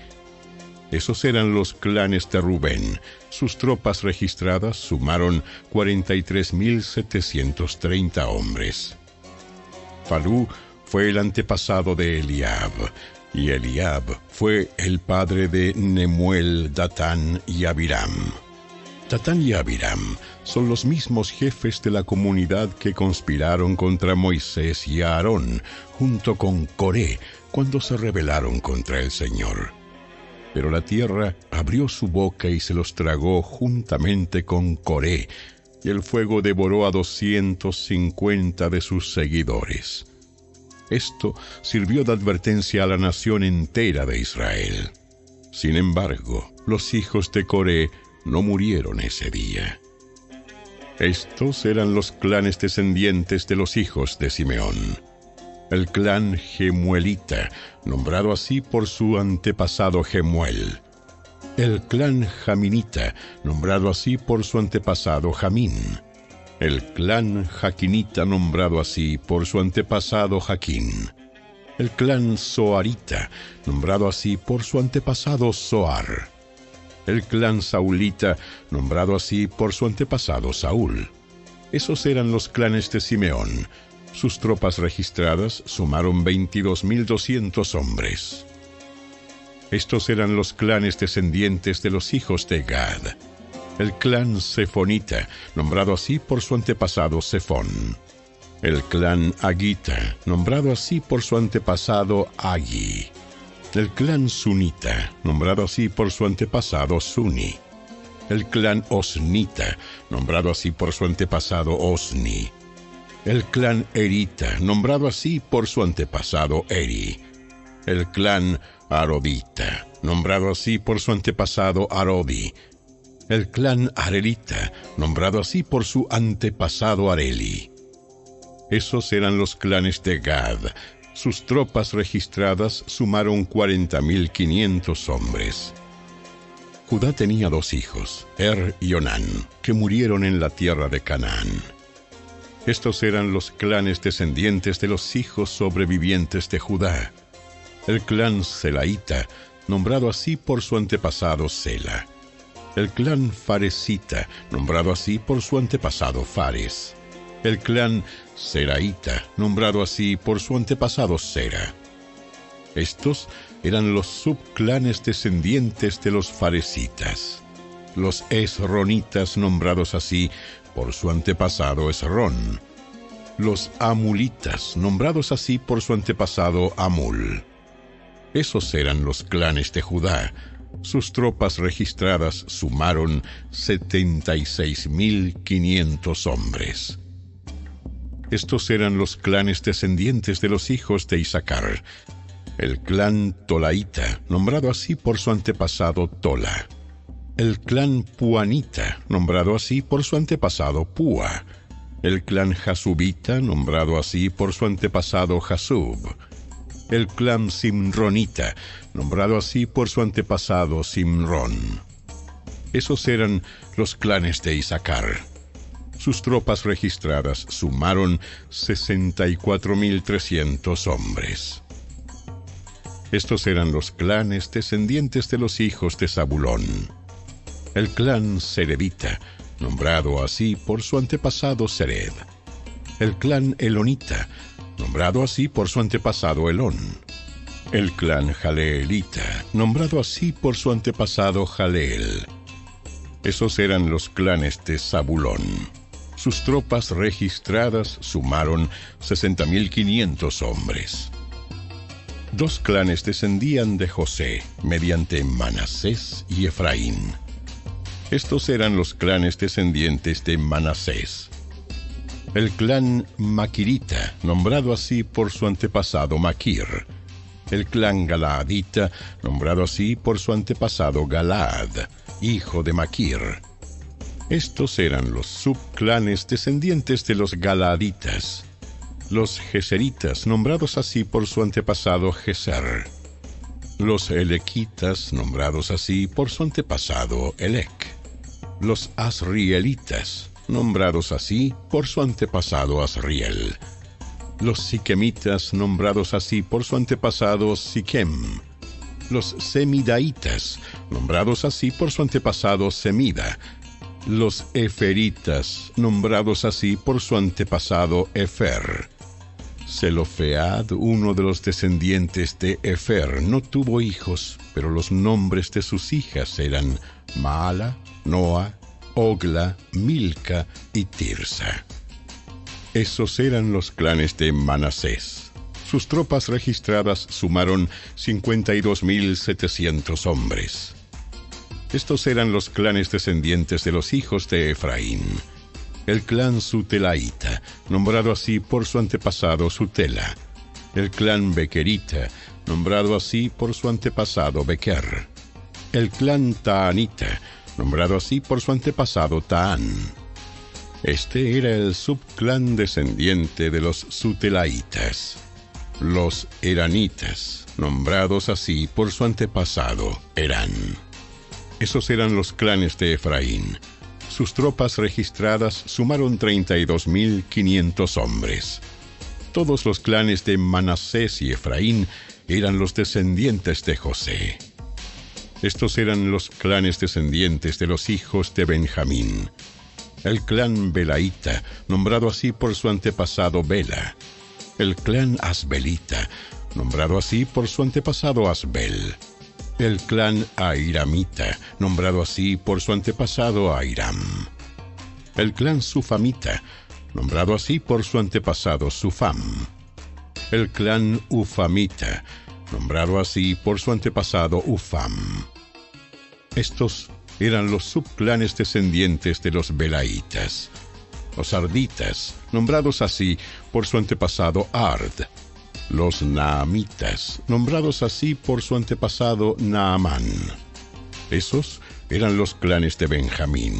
Esos eran los clanes de Rubén. Sus tropas registradas sumaron 43.730 hombres. Falú fue el antepasado de Eliab, y Eliab fue el padre de Nemuel, Datán y Abiram. Datán y Abiram son los mismos jefes de la comunidad que conspiraron contra Moisés y Aarón, junto con Coré, cuando se rebelaron contra el Señor. Pero la tierra abrió su boca y se los tragó juntamente con Coré, y el fuego devoró a doscientos cincuenta de sus seguidores. Esto sirvió de advertencia a la nación entera de Israel. Sin embargo, los hijos de Coré no murieron ese día. Estos eran los clanes descendientes de los hijos de Simeón. El clan Gemuelita, nombrado así por su antepasado Gemuel. El clan Jaminita, nombrado así por su antepasado Jamín. El clan Jaquinita, nombrado así por su antepasado Jaquín. El clan Soarita, nombrado así por su antepasado Soar. El clan Saulita, nombrado así por su antepasado Saúl. Esos eran los clanes de Simeón. Sus tropas registradas sumaron 22.200 hombres. Estos eran los clanes descendientes de los hijos de Gad. El clan Sefonita, nombrado así por su antepasado Sefón. El clan Agita, nombrado así por su antepasado Agi. El clan Sunita, nombrado así por su antepasado Suni. El clan Osnita, nombrado así por su antepasado Osni. El clan Erita, nombrado así por su antepasado Eri. El clan Arodita, nombrado así por su antepasado Arodi. El clan Arelita, nombrado así por su antepasado Areli. Esos eran los clanes de Gad. Sus tropas registradas sumaron 40.500 hombres. Judá tenía dos hijos, Er y Onán, que murieron en la tierra de Canaán. Estos eran los clanes descendientes de los hijos sobrevivientes de Judá. El clan Selaita, nombrado así por su antepasado Sela, el clan Faresita, nombrado así por su antepasado Fares, el clan Seraita, nombrado así por su antepasado Sera. Estos eran los subclanes descendientes de los Faresitas, los Esronitas, nombrados así por su antepasado Esrón, los Amulitas, nombrados así por su antepasado Amul, esos eran los clanes de Judá. Sus tropas registradas sumaron 76.500 hombres. Estos eran los clanes descendientes de los hijos de Isaacar. El clan Tolaita, nombrado así por su antepasado Tola. El clan Puanita, nombrado así por su antepasado Pua. El clan Jasubita, nombrado así por su antepasado Jasub el clan Simronita, nombrado así por su antepasado Simron. Esos eran los clanes de Isaacar. Sus tropas registradas sumaron 64.300 hombres. Estos eran los clanes descendientes de los hijos de Zabulón. El clan Seredita, nombrado así por su antepasado Sered. El clan Elonita, nombrado así por su antepasado Elón. El clan Jaleelita, nombrado así por su antepasado Jaleel. Esos eran los clanes de Zabulón. Sus tropas registradas sumaron 60.500 hombres. Dos clanes descendían de José mediante Manasés y Efraín. Estos eran los clanes descendientes de Manasés. El clan Maquirita, nombrado así por su antepasado Maquir, el clan Estos eran los subclanes descendientes de los Galaditas, los Geseritas, nombrados así por su antepasado Geser, los Elequitas, nombrados así por su antepasado Elec, los Asrielitas, nombrados así por su antepasado Asriel, los Siquemitas, nombrados así por su antepasado Siquem, los Semidaitas, nombrados así por su antepasado Semida, los Eferitas, nombrados así por su antepasado Efer. Selofead, uno de los descendientes de Efer, no tuvo hijos, pero los nombres de sus hijas eran Maala, Noa, Ogla, Milca y Tirsa. Esos eran los clanes de Manasés. Sus tropas registradas sumaron 52.700 hombres. Estos eran los clanes descendientes de los hijos de Efraín. El clan Sutelaita, nombrado así por su antepasado Sutela. El clan Bequerita, nombrado así por su antepasado Bequer. El clan Taanita, nombrado así por su antepasado Taán. Este era el subclan descendiente de los Sutelaitas. Los Eranitas, nombrados así por su antepasado Erán. Esos eran los clanes de Efraín. Sus tropas registradas sumaron 32.500 hombres. Todos los clanes de Manasés y Efraín eran los descendientes de José. Estos eran los clanes descendientes de los hijos de Benjamín. El clan Belaita, nombrado así por su antepasado Bela. El clan Asbelita, nombrado así por su antepasado Asbel el clan Airamita, nombrado así por su antepasado Airam. El clan Sufamita, nombrado así por su antepasado Sufam. El clan Ufamita, nombrado así por su antepasado Ufam. Estos eran los subclanes descendientes de los Belaitas. Los Arditas, nombrados así por su antepasado Ard los Naamitas, nombrados así por su antepasado Naamán. Esos eran los clanes de Benjamín.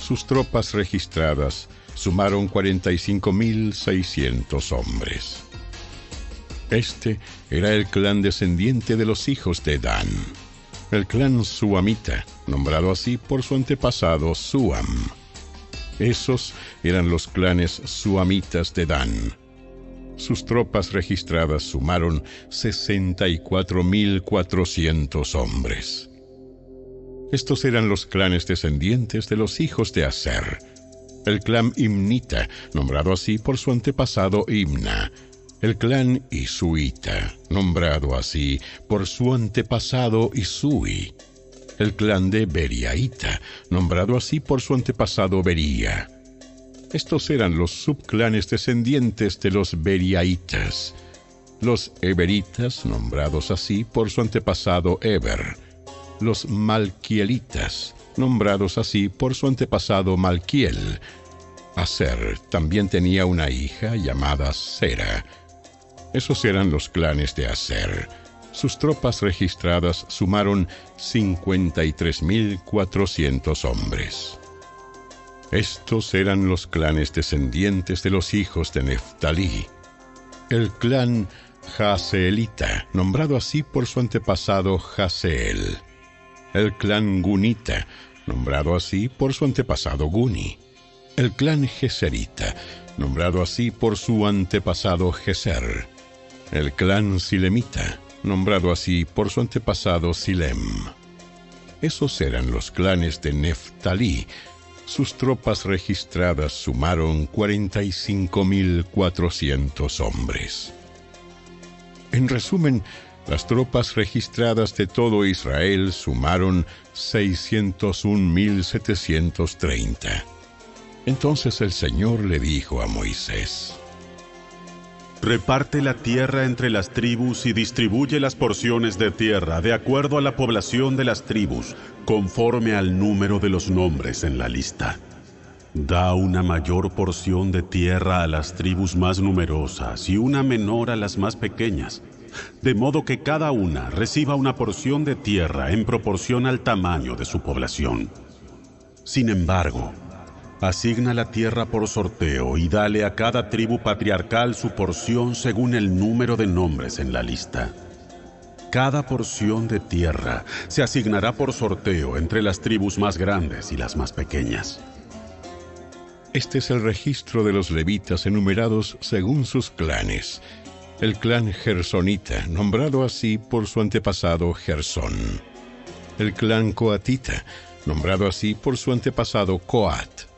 Sus tropas registradas sumaron 45.600 hombres. Este era el clan descendiente de los hijos de Dan. El clan Suamita, nombrado así por su antepasado Suam. Esos eran los clanes suamitas de Dan sus tropas registradas sumaron 64.400 hombres. Estos eran los clanes descendientes de los hijos de Aser. El clan Imnita, nombrado así por su antepasado Imna. El clan Isuita, nombrado así por su antepasado Isui. El clan de Beriaita, nombrado así por su antepasado Beria estos eran los subclanes descendientes de los Beriaitas, los Eberitas, nombrados así por su antepasado Eber, los Malquielitas, nombrados así por su antepasado Malquiel. Aser también tenía una hija llamada Sera. Esos eran los clanes de Aser. Sus tropas registradas sumaron 53.400 hombres. Estos eran los clanes descendientes de los hijos de Neftalí. El clan Jaseelita, nombrado así por su antepasado Jaseel. El clan Gunita, nombrado así por su antepasado Guni. El clan Geserita, nombrado así por su antepasado Geser. El clan Silemita, nombrado así por su antepasado Silem. Esos eran los clanes de Neftalí, sus tropas registradas sumaron 45.400 hombres. En resumen, las tropas registradas de todo Israel sumaron 601.730. Entonces el Señor le dijo a Moisés, Reparte la tierra entre las tribus y distribuye las porciones de tierra de acuerdo a la población de las tribus, conforme al número de los nombres en la lista. Da una mayor porción de tierra a las tribus más numerosas y una menor a las más pequeñas, de modo que cada una reciba una porción de tierra en proporción al tamaño de su población. Sin embargo, asigna la tierra por sorteo y dale a cada tribu patriarcal su porción según el número de nombres en la lista. Cada porción de tierra se asignará por sorteo entre las tribus más grandes y las más pequeñas. Este es el registro de los levitas enumerados según sus clanes. El clan gersonita, nombrado así por su antepasado Gersón. El clan coatita, nombrado así por su antepasado Coat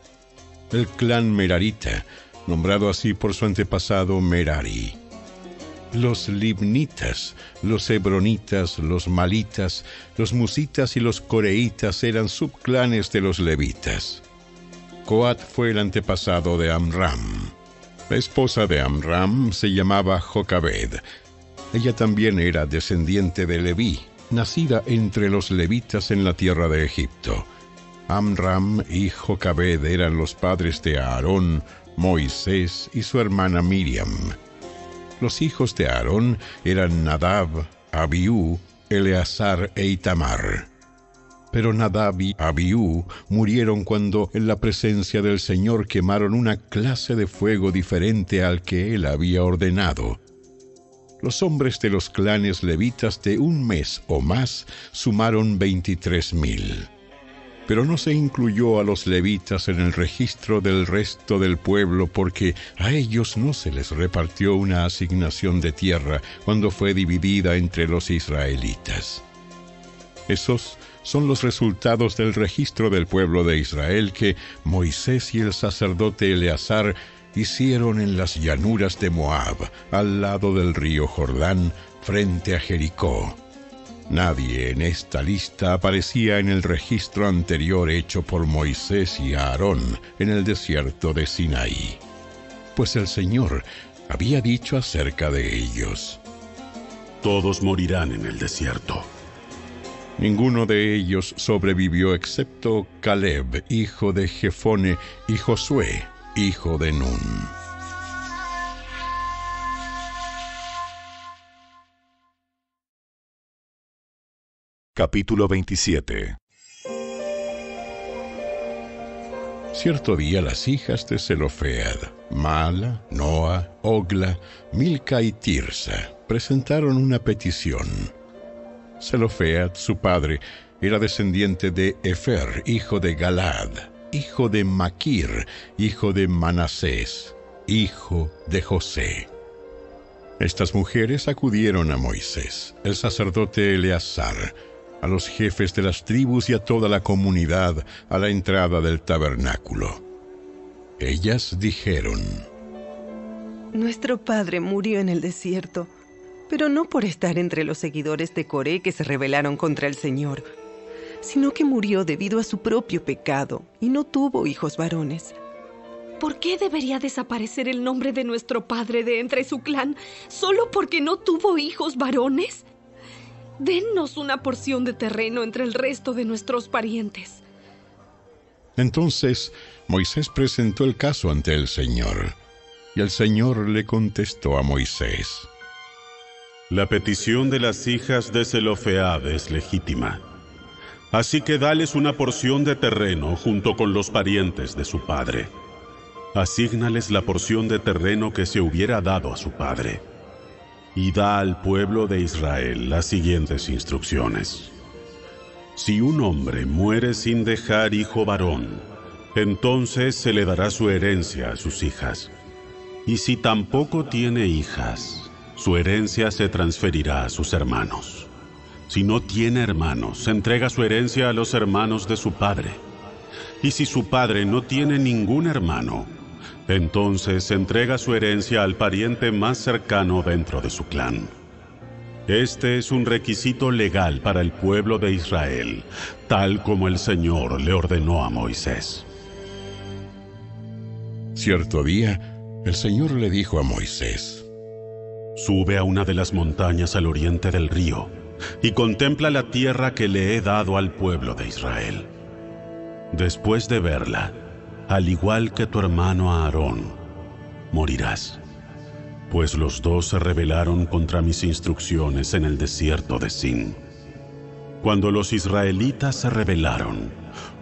el clan Merarita, nombrado así por su antepasado Merari. Los libnitas, los hebronitas, los malitas, los musitas y los coreitas eran subclanes de los levitas. Coat fue el antepasado de Amram. La esposa de Amram se llamaba Jocabed. Ella también era descendiente de Leví, nacida entre los levitas en la tierra de Egipto. Amram y Jocabed eran los padres de Aarón, Moisés y su hermana Miriam. Los hijos de Aarón eran Nadab, Abiú, Eleazar e Itamar. Pero Nadab y Abiú murieron cuando en la presencia del Señor quemaron una clase de fuego diferente al que él había ordenado. Los hombres de los clanes levitas de un mes o más sumaron veintitrés mil pero no se incluyó a los levitas en el registro del resto del pueblo porque a ellos no se les repartió una asignación de tierra cuando fue dividida entre los israelitas. Esos son los resultados del registro del pueblo de Israel que Moisés y el sacerdote Eleazar hicieron en las llanuras de Moab, al lado del río Jordán, frente a Jericó. Nadie en esta lista aparecía en el registro anterior hecho por Moisés y Aarón en el desierto de Sinaí, pues el Señor había dicho acerca de ellos. Todos morirán en el desierto. Ninguno de ellos sobrevivió excepto Caleb, hijo de Jefone, y Josué, hijo de Nun. Capítulo 27 Cierto día las hijas de Zelofead, Mala, Noa, Ogla, Milca y Tirsa, presentaron una petición. Zelofead, su padre, era descendiente de Efer, hijo de Galad, hijo de Maquir, hijo de Manasés, hijo de José. Estas mujeres acudieron a Moisés, el sacerdote Eleazar, a los jefes de las tribus y a toda la comunidad a la entrada del tabernáculo. Ellas dijeron, Nuestro padre murió en el desierto, pero no por estar entre los seguidores de Coré que se rebelaron contra el Señor, sino que murió debido a su propio pecado y no tuvo hijos varones. ¿Por qué debería desaparecer el nombre de nuestro padre de entre su clan solo porque no tuvo hijos varones? Dennos una porción de terreno entre el resto de nuestros parientes. Entonces Moisés presentó el caso ante el Señor, y el Señor le contestó a Moisés. La petición de las hijas de Zelofead es legítima. Así que dales una porción de terreno junto con los parientes de su padre. Asígnales la porción de terreno que se hubiera dado a su padre y da al pueblo de Israel las siguientes instrucciones. Si un hombre muere sin dejar hijo varón, entonces se le dará su herencia a sus hijas. Y si tampoco tiene hijas, su herencia se transferirá a sus hermanos. Si no tiene hermanos, entrega su herencia a los hermanos de su padre. Y si su padre no tiene ningún hermano, entonces entrega su herencia al pariente más cercano dentro de su clan. Este es un requisito legal para el pueblo de Israel, tal como el Señor le ordenó a Moisés. Cierto día, el Señor le dijo a Moisés, Sube a una de las montañas al oriente del río y contempla la tierra que le he dado al pueblo de Israel. Después de verla, al igual que tu hermano Aarón, morirás. Pues los dos se rebelaron contra mis instrucciones en el desierto de Sin. Cuando los israelitas se rebelaron,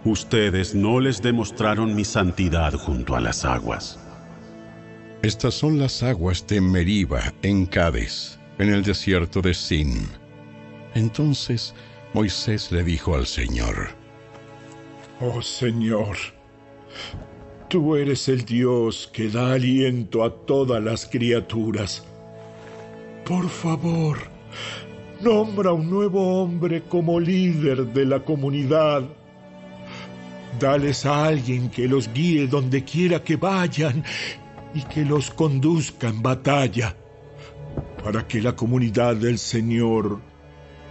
ustedes no les demostraron mi santidad junto a las aguas. Estas son las aguas de Meriba, en Cades, en el desierto de Sin. Entonces Moisés le dijo al Señor, Oh Señor, tú eres el Dios que da aliento a todas las criaturas. Por favor, nombra un nuevo hombre como líder de la comunidad. Dales a alguien que los guíe donde quiera que vayan y que los conduzca en batalla, para que la comunidad del Señor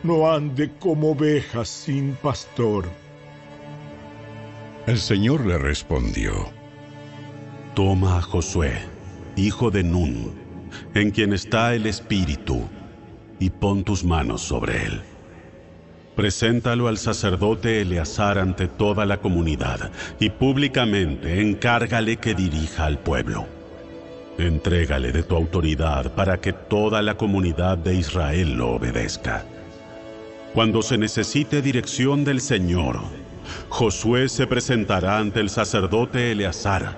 no ande como ovejas sin pastor. El Señor le respondió, Toma a Josué, hijo de Nun, en quien está el Espíritu, y pon tus manos sobre él. Preséntalo al sacerdote Eleazar ante toda la comunidad y públicamente encárgale que dirija al pueblo. Entrégale de tu autoridad para que toda la comunidad de Israel lo obedezca. Cuando se necesite dirección del Señor, Josué se presentará ante el sacerdote Eleazar,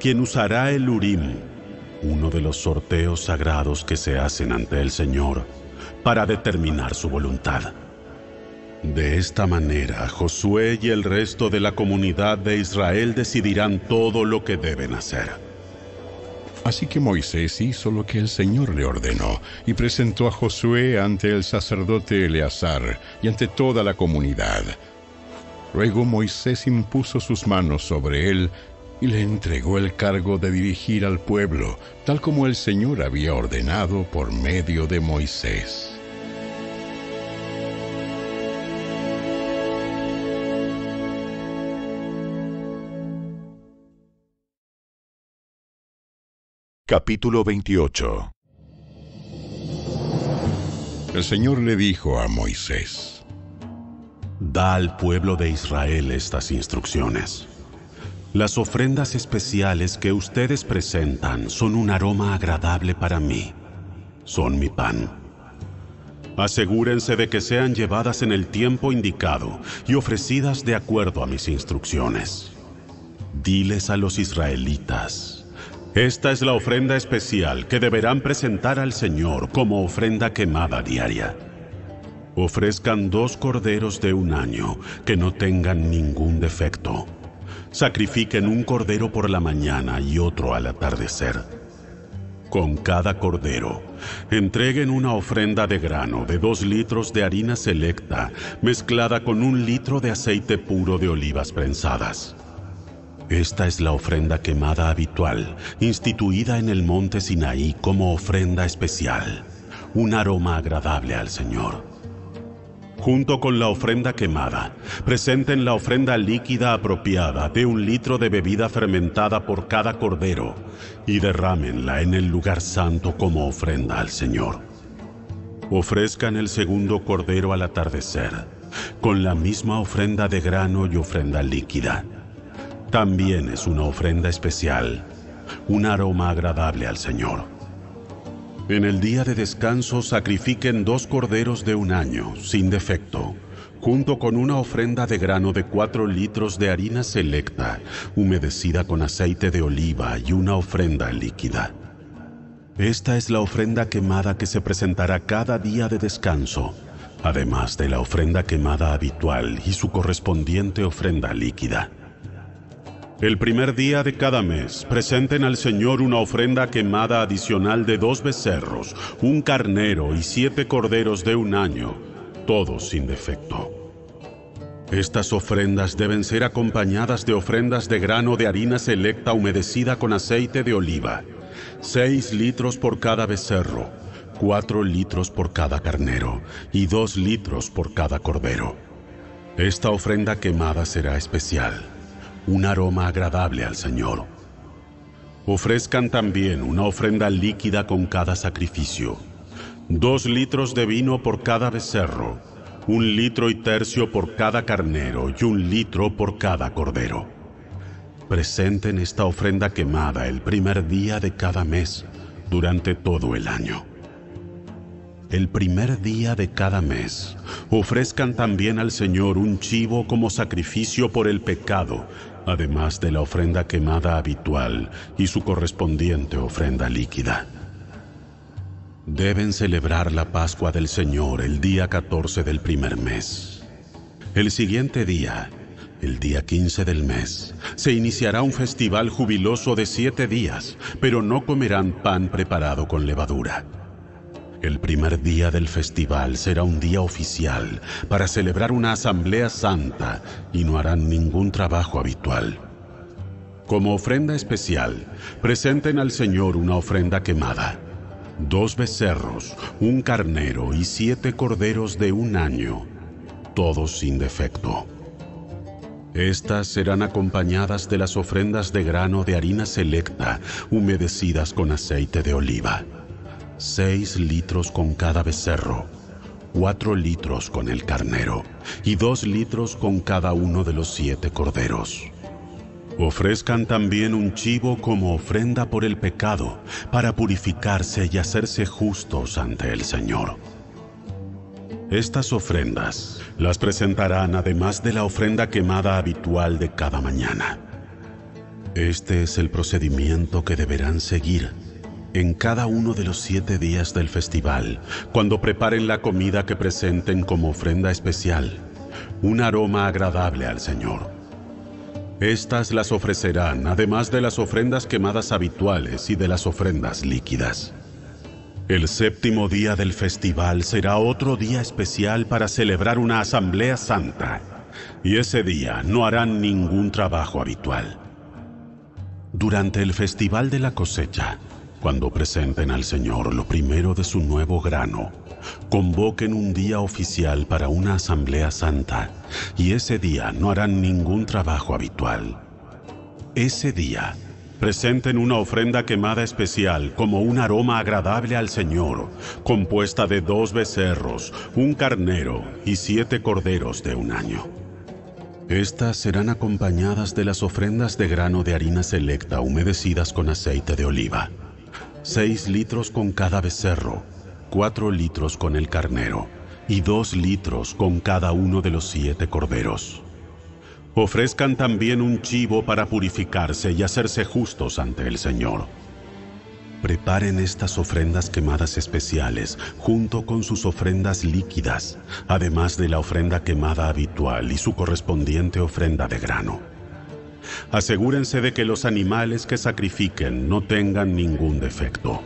quien usará el Urim, uno de los sorteos sagrados que se hacen ante el Señor, para determinar su voluntad. De esta manera, Josué y el resto de la comunidad de Israel decidirán todo lo que deben hacer. Así que Moisés hizo lo que el Señor le ordenó y presentó a Josué ante el sacerdote Eleazar y ante toda la comunidad. Luego Moisés impuso sus manos sobre él y le entregó el cargo de dirigir al pueblo, tal como el Señor había ordenado por medio de Moisés. Capítulo 28 El Señor le dijo a Moisés, Da al pueblo de Israel estas instrucciones. Las ofrendas especiales que ustedes presentan son un aroma agradable para mí. Son mi pan. Asegúrense de que sean llevadas en el tiempo indicado y ofrecidas de acuerdo a mis instrucciones. Diles a los israelitas, esta es la ofrenda especial que deberán presentar al Señor como ofrenda quemada diaria. Ofrezcan dos corderos de un año que no tengan ningún defecto. Sacrifiquen un cordero por la mañana y otro al atardecer. Con cada cordero, entreguen una ofrenda de grano de dos litros de harina selecta mezclada con un litro de aceite puro de olivas prensadas. Esta es la ofrenda quemada habitual, instituida en el monte Sinaí como ofrenda especial, un aroma agradable al Señor. Junto con la ofrenda quemada, presenten la ofrenda líquida apropiada de un litro de bebida fermentada por cada cordero y derrámenla en el lugar santo como ofrenda al Señor. Ofrezcan el segundo cordero al atardecer, con la misma ofrenda de grano y ofrenda líquida. También es una ofrenda especial, un aroma agradable al Señor. En el día de descanso sacrifiquen dos corderos de un año, sin defecto, junto con una ofrenda de grano de cuatro litros de harina selecta, humedecida con aceite de oliva y una ofrenda líquida. Esta es la ofrenda quemada que se presentará cada día de descanso, además de la ofrenda quemada habitual y su correspondiente ofrenda líquida. El primer día de cada mes presenten al Señor una ofrenda quemada adicional de dos becerros, un carnero y siete corderos de un año, todos sin defecto. Estas ofrendas deben ser acompañadas de ofrendas de grano de harina selecta humedecida con aceite de oliva, seis litros por cada becerro, cuatro litros por cada carnero y dos litros por cada cordero. Esta ofrenda quemada será especial un aroma agradable al Señor. Ofrezcan también una ofrenda líquida con cada sacrificio, dos litros de vino por cada becerro, un litro y tercio por cada carnero y un litro por cada cordero. Presenten esta ofrenda quemada el primer día de cada mes durante todo el año. el primer día de cada mes, ofrezcan también al Señor un chivo como sacrificio por el pecado, además de la ofrenda quemada habitual y su correspondiente ofrenda líquida. Deben celebrar la Pascua del Señor el día 14 del primer mes. El siguiente día, el día 15 del mes, se iniciará un festival jubiloso de siete días, pero no comerán pan preparado con levadura. El primer día del festival será un día oficial para celebrar una asamblea santa y no harán ningún trabajo habitual. Como ofrenda especial, presenten al Señor una ofrenda quemada. Dos becerros, un carnero y siete corderos de un año, todos sin defecto. Estas serán acompañadas de las ofrendas de grano de harina selecta, humedecidas con aceite de oliva seis litros con cada becerro, cuatro litros con el carnero y dos litros con cada uno de los siete corderos. Ofrezcan también un chivo como ofrenda por el pecado, para purificarse y hacerse justos ante el Señor. Estas ofrendas las presentarán además de la ofrenda quemada habitual de cada mañana. Este es el procedimiento que deberán seguir en cada uno de los siete días del festival, cuando preparen la comida que presenten como ofrenda especial, un aroma agradable al Señor. Estas las ofrecerán, además de las ofrendas quemadas habituales y de las ofrendas líquidas. El séptimo día del festival será otro día especial para celebrar una asamblea santa, y ese día no harán ningún trabajo habitual. Durante el festival de la cosecha, cuando presenten al Señor lo primero de su nuevo grano, convoquen un día oficial para una asamblea santa, y ese día no harán ningún trabajo habitual. Ese día, presenten una ofrenda quemada especial como un aroma agradable al Señor, compuesta de dos becerros, un carnero y siete corderos de un año. Estas serán acompañadas de las ofrendas de grano de harina selecta humedecidas con aceite de oliva seis litros con cada becerro, cuatro litros con el carnero y dos litros con cada uno de los siete corderos. Ofrezcan también un chivo para purificarse y hacerse justos ante el Señor. Preparen estas ofrendas quemadas especiales junto con sus ofrendas líquidas, además de la ofrenda quemada habitual y su correspondiente ofrenda de grano asegúrense de que los animales que sacrifiquen no tengan ningún defecto.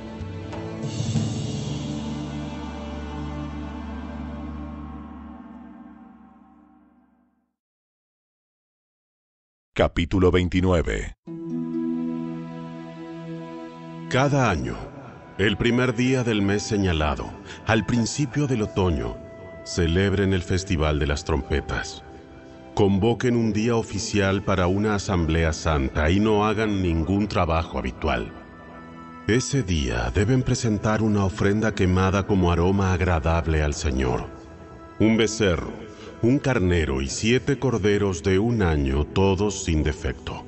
Capítulo 29 Cada año, el primer día del mes señalado, al principio del otoño, celebren el Festival de las Trompetas convoquen un día oficial para una asamblea santa y no hagan ningún trabajo habitual. Ese día deben presentar una ofrenda quemada como aroma agradable al Señor. Un becerro, un carnero y siete corderos de un año, todos sin defecto.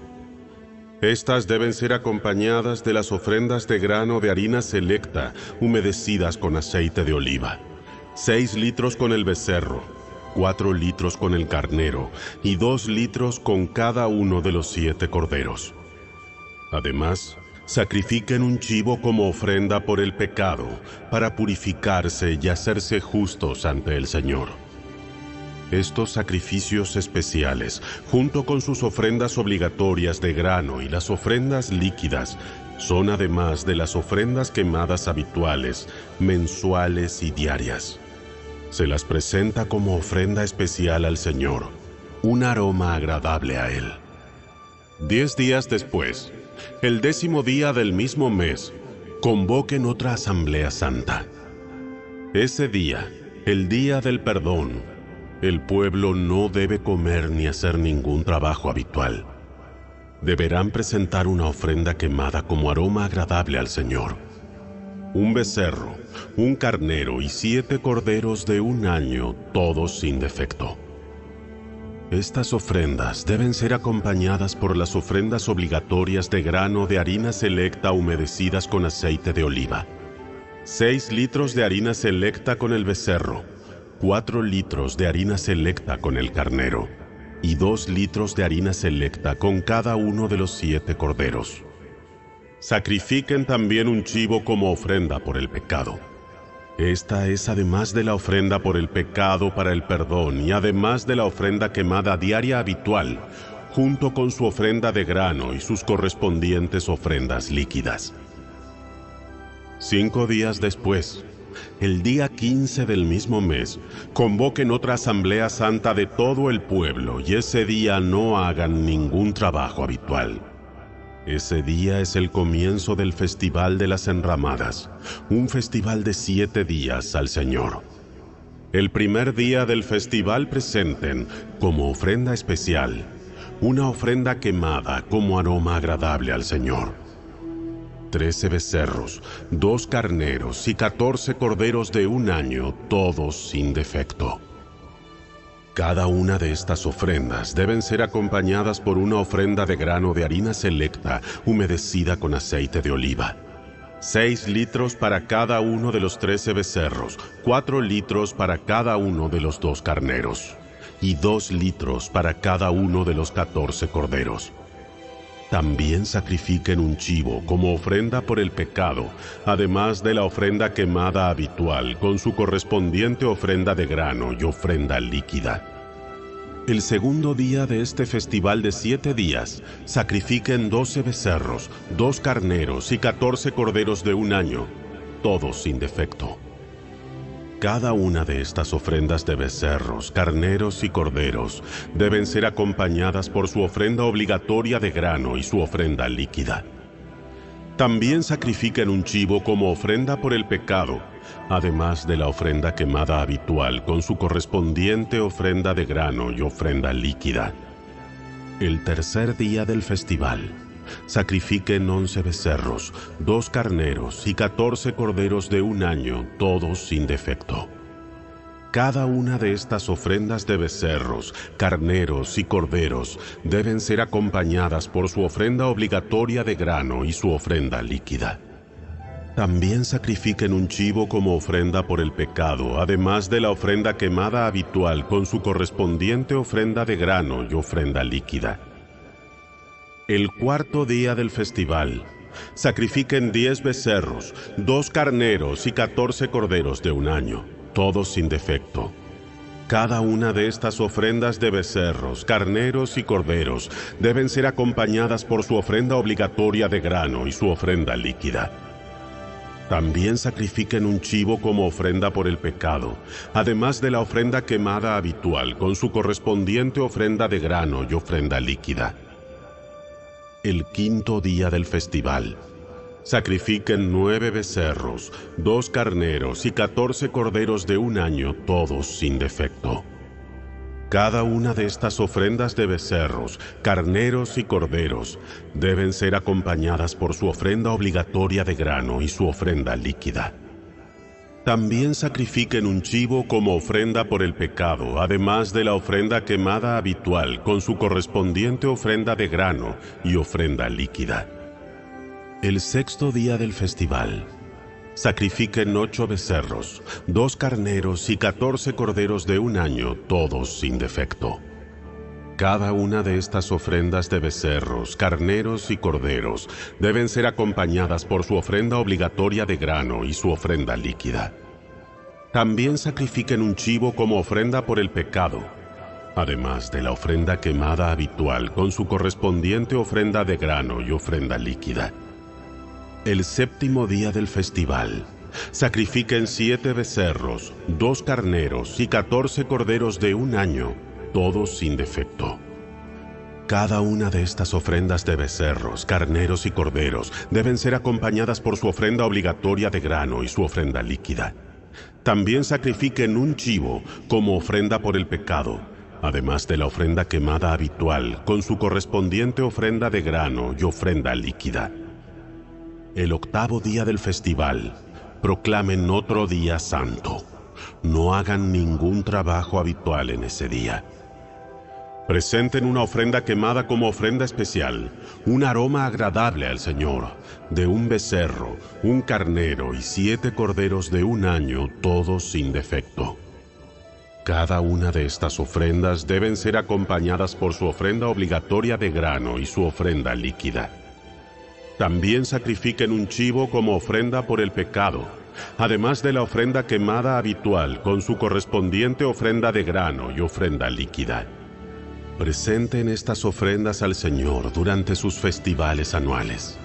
Estas deben ser acompañadas de las ofrendas de grano de harina selecta, humedecidas con aceite de oliva. Seis litros con el becerro, cuatro litros con el carnero y dos litros con cada uno de los siete corderos. Además, sacrifiquen un chivo como ofrenda por el pecado, para purificarse y hacerse justos ante el Señor. Estos sacrificios especiales, junto con sus ofrendas obligatorias de grano y las ofrendas líquidas, son además de las ofrendas quemadas habituales, mensuales y diarias se las presenta como ofrenda especial al Señor, un aroma agradable a Él. Diez días después, el décimo día del mismo mes, convoquen otra asamblea santa. Ese día, el día del perdón, el pueblo no debe comer ni hacer ningún trabajo habitual. Deberán presentar una ofrenda quemada como aroma agradable al Señor un becerro, un carnero y siete corderos de un año, todos sin defecto. Estas ofrendas deben ser acompañadas por las ofrendas obligatorias de grano de harina selecta humedecidas con aceite de oliva. 6 litros de harina selecta con el becerro, 4 litros de harina selecta con el carnero, y 2 litros de harina selecta con cada uno de los siete corderos. Sacrifiquen también un chivo como ofrenda por el pecado. Esta es además de la ofrenda por el pecado para el perdón y además de la ofrenda quemada diaria habitual, junto con su ofrenda de grano y sus correspondientes ofrendas líquidas. Cinco días después, el día 15 del mismo mes, convoquen otra asamblea santa de todo el pueblo y ese día no hagan ningún trabajo habitual. Ese día es el comienzo del Festival de las Enramadas, un festival de siete días al Señor. El primer día del festival presenten, como ofrenda especial, una ofrenda quemada como aroma agradable al Señor. Trece becerros, dos carneros y catorce corderos de un año, todos sin defecto. Cada una de estas ofrendas deben ser acompañadas por una ofrenda de grano de harina selecta humedecida con aceite de oliva. Seis litros para cada uno de los trece becerros, cuatro litros para cada uno de los dos carneros y dos litros para cada uno de los catorce corderos. También sacrifiquen un chivo como ofrenda por el pecado, además de la ofrenda quemada habitual con su correspondiente ofrenda de grano y ofrenda líquida. El segundo día de este festival de siete días, sacrifiquen doce becerros, dos carneros y catorce corderos de un año, todos sin defecto. Cada una de estas ofrendas de becerros, carneros y corderos deben ser acompañadas por su ofrenda obligatoria de grano y su ofrenda líquida. También sacrifiquen un chivo como ofrenda por el pecado, además de la ofrenda quemada habitual con su correspondiente ofrenda de grano y ofrenda líquida. El tercer día del festival, Sacrifiquen once becerros, dos carneros y catorce corderos de un año, todos sin defecto. Cada una de estas ofrendas de becerros, carneros y corderos deben ser acompañadas por su ofrenda obligatoria de grano y su ofrenda líquida. También sacrifiquen un chivo como ofrenda por el pecado, además de la ofrenda quemada habitual con su correspondiente ofrenda de grano y ofrenda líquida. El cuarto día del festival, sacrifiquen diez becerros, dos carneros y catorce corderos de un año, todos sin defecto. Cada una de estas ofrendas de becerros, carneros y corderos deben ser acompañadas por su ofrenda obligatoria de grano y su ofrenda líquida. También sacrifiquen un chivo como ofrenda por el pecado, además de la ofrenda quemada habitual con su correspondiente ofrenda de grano y ofrenda líquida el quinto día del festival. Sacrifiquen nueve becerros, dos carneros y catorce corderos de un año, todos sin defecto. Cada una de estas ofrendas de becerros, carneros y corderos deben ser acompañadas por su ofrenda obligatoria de grano y su ofrenda líquida. También sacrifiquen un chivo como ofrenda por el pecado, además de la ofrenda quemada habitual con su correspondiente ofrenda de grano y ofrenda líquida. El sexto día del festival, sacrifiquen ocho becerros, dos carneros y catorce corderos de un año, todos sin defecto. Cada una de estas ofrendas de becerros, carneros y corderos deben ser acompañadas por su ofrenda obligatoria de grano y su ofrenda líquida. También sacrifiquen un chivo como ofrenda por el pecado, además de la ofrenda quemada habitual con su correspondiente ofrenda de grano y ofrenda líquida. El séptimo día del festival, sacrifiquen siete becerros, dos carneros y catorce corderos de un año, todos sin defecto. Cada una de estas ofrendas de becerros, carneros y corderos deben ser acompañadas por su ofrenda obligatoria de grano y su ofrenda líquida. También sacrifiquen un chivo como ofrenda por el pecado, además de la ofrenda quemada habitual con su correspondiente ofrenda de grano y ofrenda líquida. El octavo día del festival, proclamen otro día santo. No hagan ningún trabajo habitual en ese día Presenten una ofrenda quemada como ofrenda especial, un aroma agradable al Señor, de un becerro, un carnero y siete corderos de un año, todos sin defecto. Cada una de estas ofrendas deben ser acompañadas por su ofrenda obligatoria de grano y su ofrenda líquida. También sacrifiquen un chivo como ofrenda por el pecado, además de la ofrenda quemada habitual con su correspondiente ofrenda de grano y ofrenda líquida. Presenten estas ofrendas al Señor durante sus festivales anuales.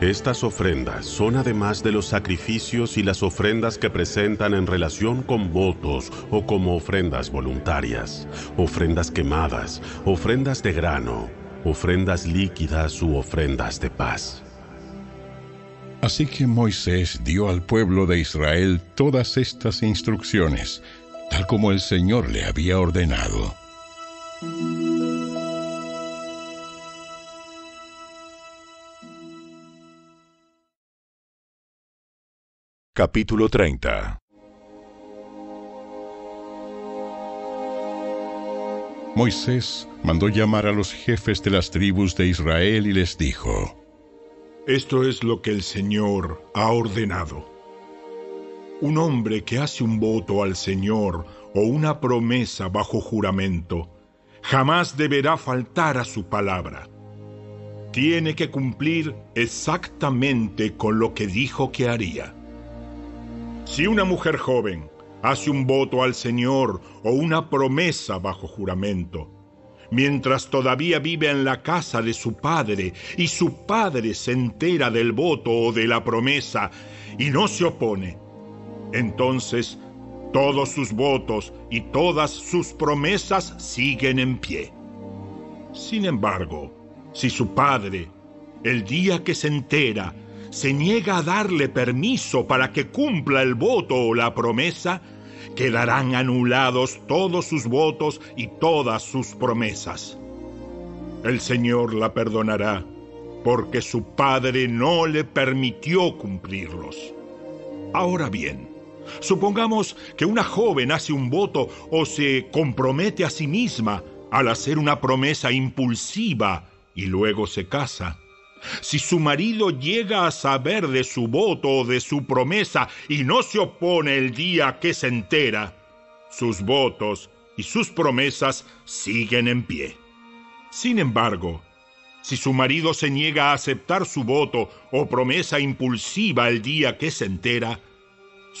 Estas ofrendas son además de los sacrificios y las ofrendas que presentan en relación con votos o como ofrendas voluntarias, ofrendas quemadas, ofrendas de grano, ofrendas líquidas u ofrendas de paz. Así que Moisés dio al pueblo de Israel todas estas instrucciones, tal como el Señor le había ordenado. Capítulo 30 Moisés mandó llamar a los jefes de las tribus de Israel y les dijo, Esto es lo que el Señor ha ordenado. Un hombre que hace un voto al Señor o una promesa bajo juramento, jamás deberá faltar a su palabra. Tiene que cumplir exactamente con lo que dijo que haría. Si una mujer joven hace un voto al Señor o una promesa bajo juramento, mientras todavía vive en la casa de su padre y su padre se entera del voto o de la promesa y no se opone, entonces todos sus votos y todas sus promesas siguen en pie. Sin embargo, si su padre, el día que se entera, se niega a darle permiso para que cumpla el voto o la promesa, quedarán anulados todos sus votos y todas sus promesas. El Señor la perdonará porque su padre no le permitió cumplirlos. Ahora bien, supongamos que una joven hace un voto o se compromete a sí misma al hacer una promesa impulsiva y luego se casa. Si su marido llega a saber de su voto o de su promesa y no se opone el día que se entera, sus votos y sus promesas siguen en pie. Sin embargo, si su marido se niega a aceptar su voto o promesa impulsiva el día que se entera,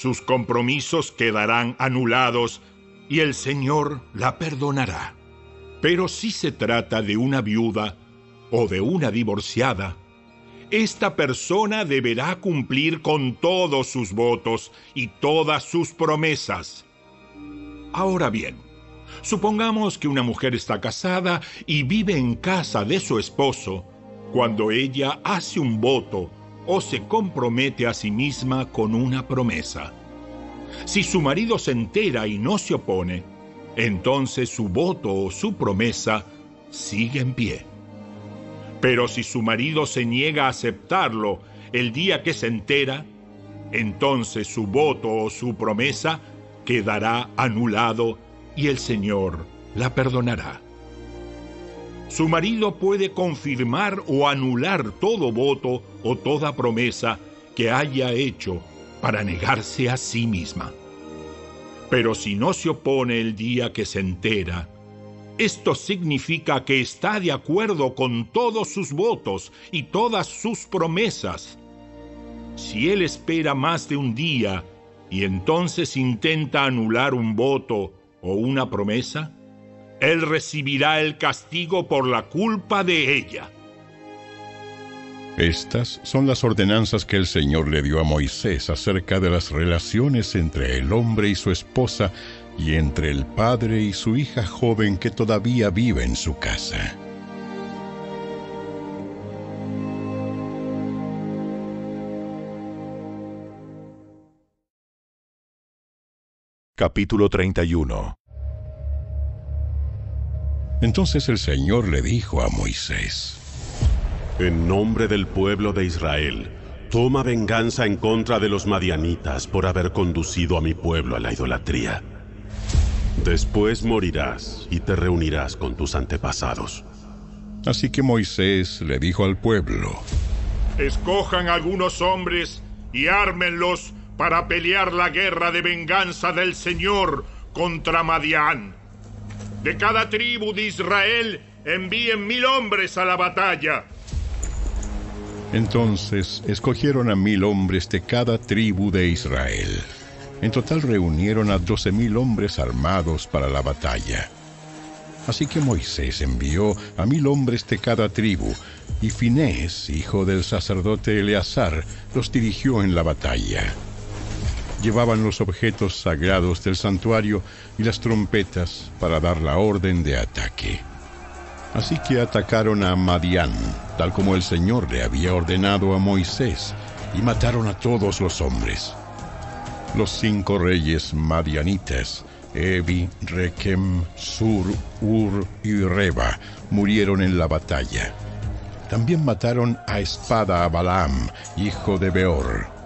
sus compromisos quedarán anulados y el Señor la perdonará. Pero si se trata de una viuda o de una divorciada, esta persona deberá cumplir con todos sus votos y todas sus promesas. Ahora bien, supongamos que una mujer está casada y vive en casa de su esposo cuando ella hace un voto o se compromete a sí misma con una promesa. Si su marido se entera y no se opone, entonces su voto o su promesa sigue en pie. Pero si su marido se niega a aceptarlo el día que se entera, entonces su voto o su promesa quedará anulado y el Señor la perdonará. Su marido puede confirmar o anular todo voto o toda promesa que haya hecho para negarse a sí misma. Pero si no se opone el día que se entera, esto significa que está de acuerdo con todos sus votos y todas sus promesas. Si él espera más de un día y entonces intenta anular un voto o una promesa, él recibirá el castigo por la culpa de ella. Estas son las ordenanzas que el Señor le dio a Moisés acerca de las relaciones entre el hombre y su esposa y entre el padre y su hija joven que todavía vive en su casa. Capítulo 31 Entonces el Señor le dijo a Moisés, En nombre del pueblo de Israel, toma venganza en contra de los madianitas por haber conducido a mi pueblo a la idolatría. Después morirás y te reunirás con tus antepasados. Así que Moisés le dijo al pueblo, Escojan algunos hombres y ármenlos para pelear la guerra de venganza del Señor contra Madián. De cada tribu de Israel envíen mil hombres a la batalla. Entonces escogieron a mil hombres de cada tribu de Israel. En total reunieron a doce mil hombres armados para la batalla. Así que Moisés envió a mil hombres de cada tribu, y Finés, hijo del sacerdote Eleazar, los dirigió en la batalla. Llevaban los objetos sagrados del santuario y las trompetas para dar la orden de ataque. Así que atacaron a Madián, tal como el Señor le había ordenado a Moisés, y mataron a todos los hombres. Los cinco reyes madianitas, Evi, Rekem, Sur, Ur y Reba, murieron en la batalla. También mataron a espada a Balaam, hijo de Beor.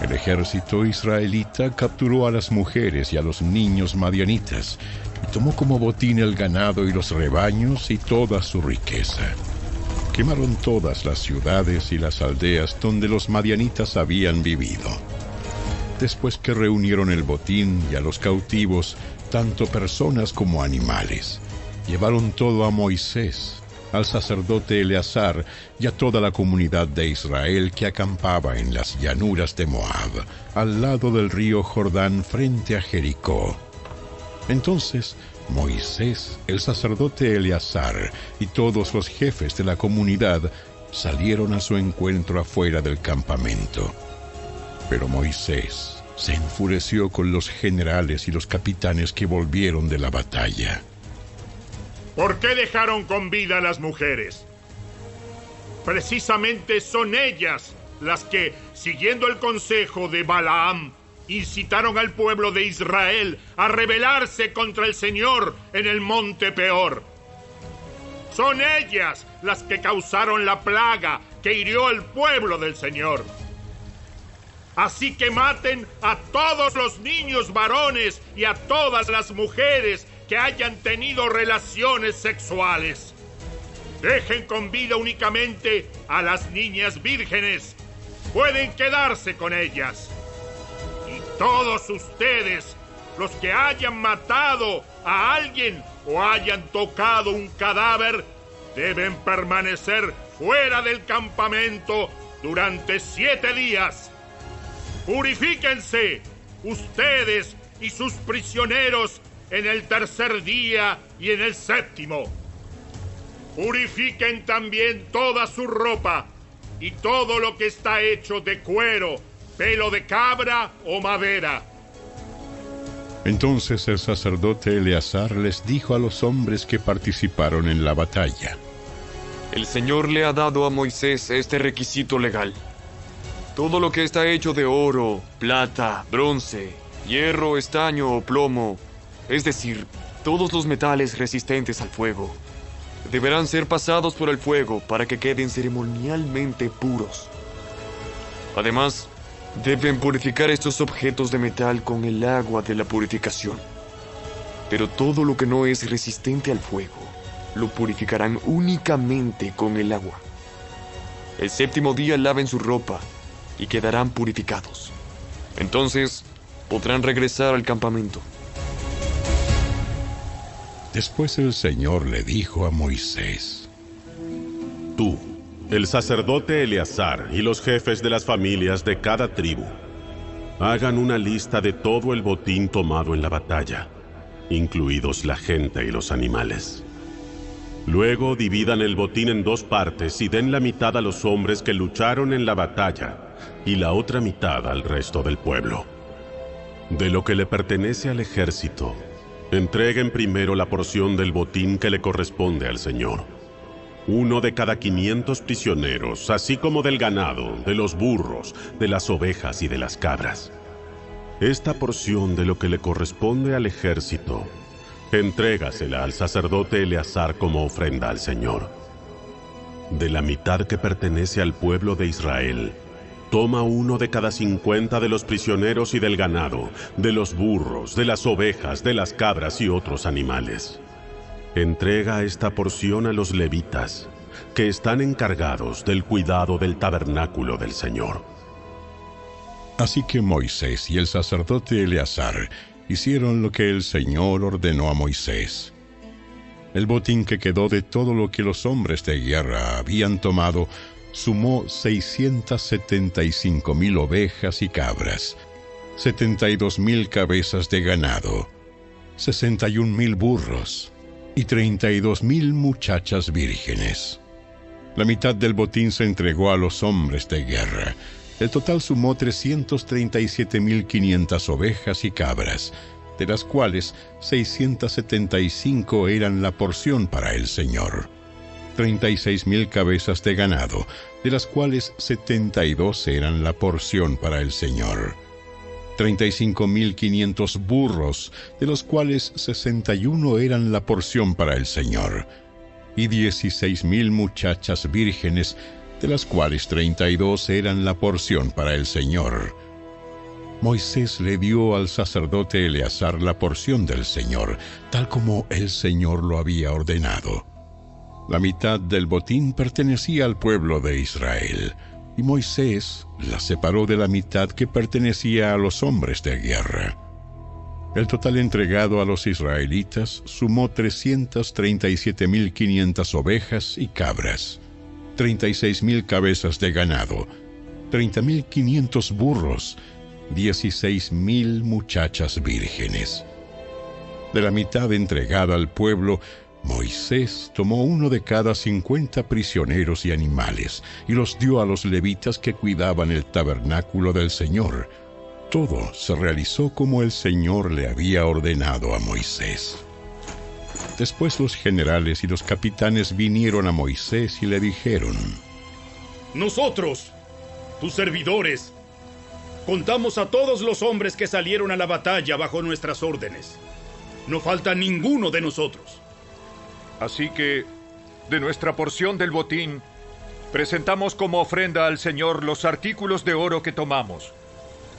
El ejército israelita capturó a las mujeres y a los niños madianitas y tomó como botín el ganado y los rebaños y toda su riqueza. Quemaron todas las ciudades y las aldeas donde los madianitas habían vivido. Después que reunieron el botín y a los cautivos, tanto personas como animales, llevaron todo a Moisés, al sacerdote Eleazar y a toda la comunidad de Israel que acampaba en las llanuras de Moab, al lado del río Jordán frente a Jericó. Entonces Moisés, el sacerdote Eleazar y todos los jefes de la comunidad salieron a su encuentro afuera del campamento. Pero Moisés se enfureció con los generales y los capitanes que volvieron de la batalla. ¿Por qué dejaron con vida a las mujeres? Precisamente son ellas las que, siguiendo el consejo de Balaam, incitaron al pueblo de Israel a rebelarse contra el Señor en el monte Peor. Son ellas las que causaron la plaga que hirió al pueblo del Señor. Así que maten a todos los niños varones y a todas las mujeres que hayan tenido relaciones sexuales. Dejen con vida únicamente a las niñas vírgenes. Pueden quedarse con ellas. Y todos ustedes, los que hayan matado a alguien o hayan tocado un cadáver, deben permanecer fuera del campamento durante siete días. Purifíquense, ustedes y sus prisioneros, en el tercer día y en el séptimo. Purifiquen también toda su ropa y todo lo que está hecho de cuero, pelo de cabra o madera. Entonces el sacerdote Eleazar les dijo a los hombres que participaron en la batalla. El Señor le ha dado a Moisés este requisito legal. Todo lo que está hecho de oro, plata, bronce, hierro, estaño o plomo, es decir, todos los metales resistentes al fuego, deberán ser pasados por el fuego para que queden ceremonialmente puros. Además, deben purificar estos objetos de metal con el agua de la purificación. Pero todo lo que no es resistente al fuego, lo purificarán únicamente con el agua. El séptimo día laven su ropa y quedarán purificados. Entonces podrán regresar al campamento. Después el Señor le dijo a Moisés, Tú, el sacerdote Eleazar y los jefes de las familias de cada tribu, hagan una lista de todo el botín tomado en la batalla, incluidos la gente y los animales. Luego dividan el botín en dos partes y den la mitad a los hombres que lucharon en la batalla y la otra mitad al resto del pueblo. De lo que le pertenece al ejército, entreguen primero la porción del botín que le corresponde al Señor. Uno de cada 500 prisioneros, así como del ganado, de los burros, de las ovejas y de las cabras. Esta porción de lo que le corresponde al ejército, entrégasela al sacerdote Eleazar como ofrenda al Señor. De la mitad que pertenece al pueblo de Israel, Toma uno de cada cincuenta de los prisioneros y del ganado, de los burros, de las ovejas, de las cabras y otros animales. Entrega esta porción a los levitas, que están encargados del cuidado del tabernáculo del Señor. Así que Moisés y el sacerdote Eleazar hicieron lo que el Señor ordenó a Moisés. El botín que quedó de todo lo que los hombres de guerra habían tomado sumó 675 mil ovejas y cabras, 72 mil cabezas de ganado, 61 mil burros y 32 mil muchachas vírgenes. La mitad del botín se entregó a los hombres de guerra. El total sumó 337.500 ovejas y cabras, de las cuales 675 eran la porción para el Señor. 36 mil cabezas de ganado, de las cuales 72 eran la porción para el Señor. 35 mil 500 burros, de los cuales 61 eran la porción para el Señor. Y 16 mil muchachas vírgenes, de las cuales 32 eran la porción para el Señor. Moisés le dio al sacerdote Eleazar la porción del Señor, tal como el Señor lo había ordenado. La mitad del botín pertenecía al pueblo de Israel, y Moisés la separó de la mitad que pertenecía a los hombres de guerra. El total entregado a los israelitas sumó 337.500 ovejas y cabras, 36.000 cabezas de ganado, 30.500 burros, 16.000 muchachas vírgenes. De la mitad entregada al pueblo Moisés tomó uno de cada cincuenta prisioneros y animales y los dio a los levitas que cuidaban el tabernáculo del Señor. Todo se realizó como el Señor le había ordenado a Moisés. Después los generales y los capitanes vinieron a Moisés y le dijeron, Nosotros, tus servidores, contamos a todos los hombres que salieron a la batalla bajo nuestras órdenes. No falta ninguno de nosotros. Así que, de nuestra porción del botín, presentamos como ofrenda al Señor los artículos de oro que tomamos.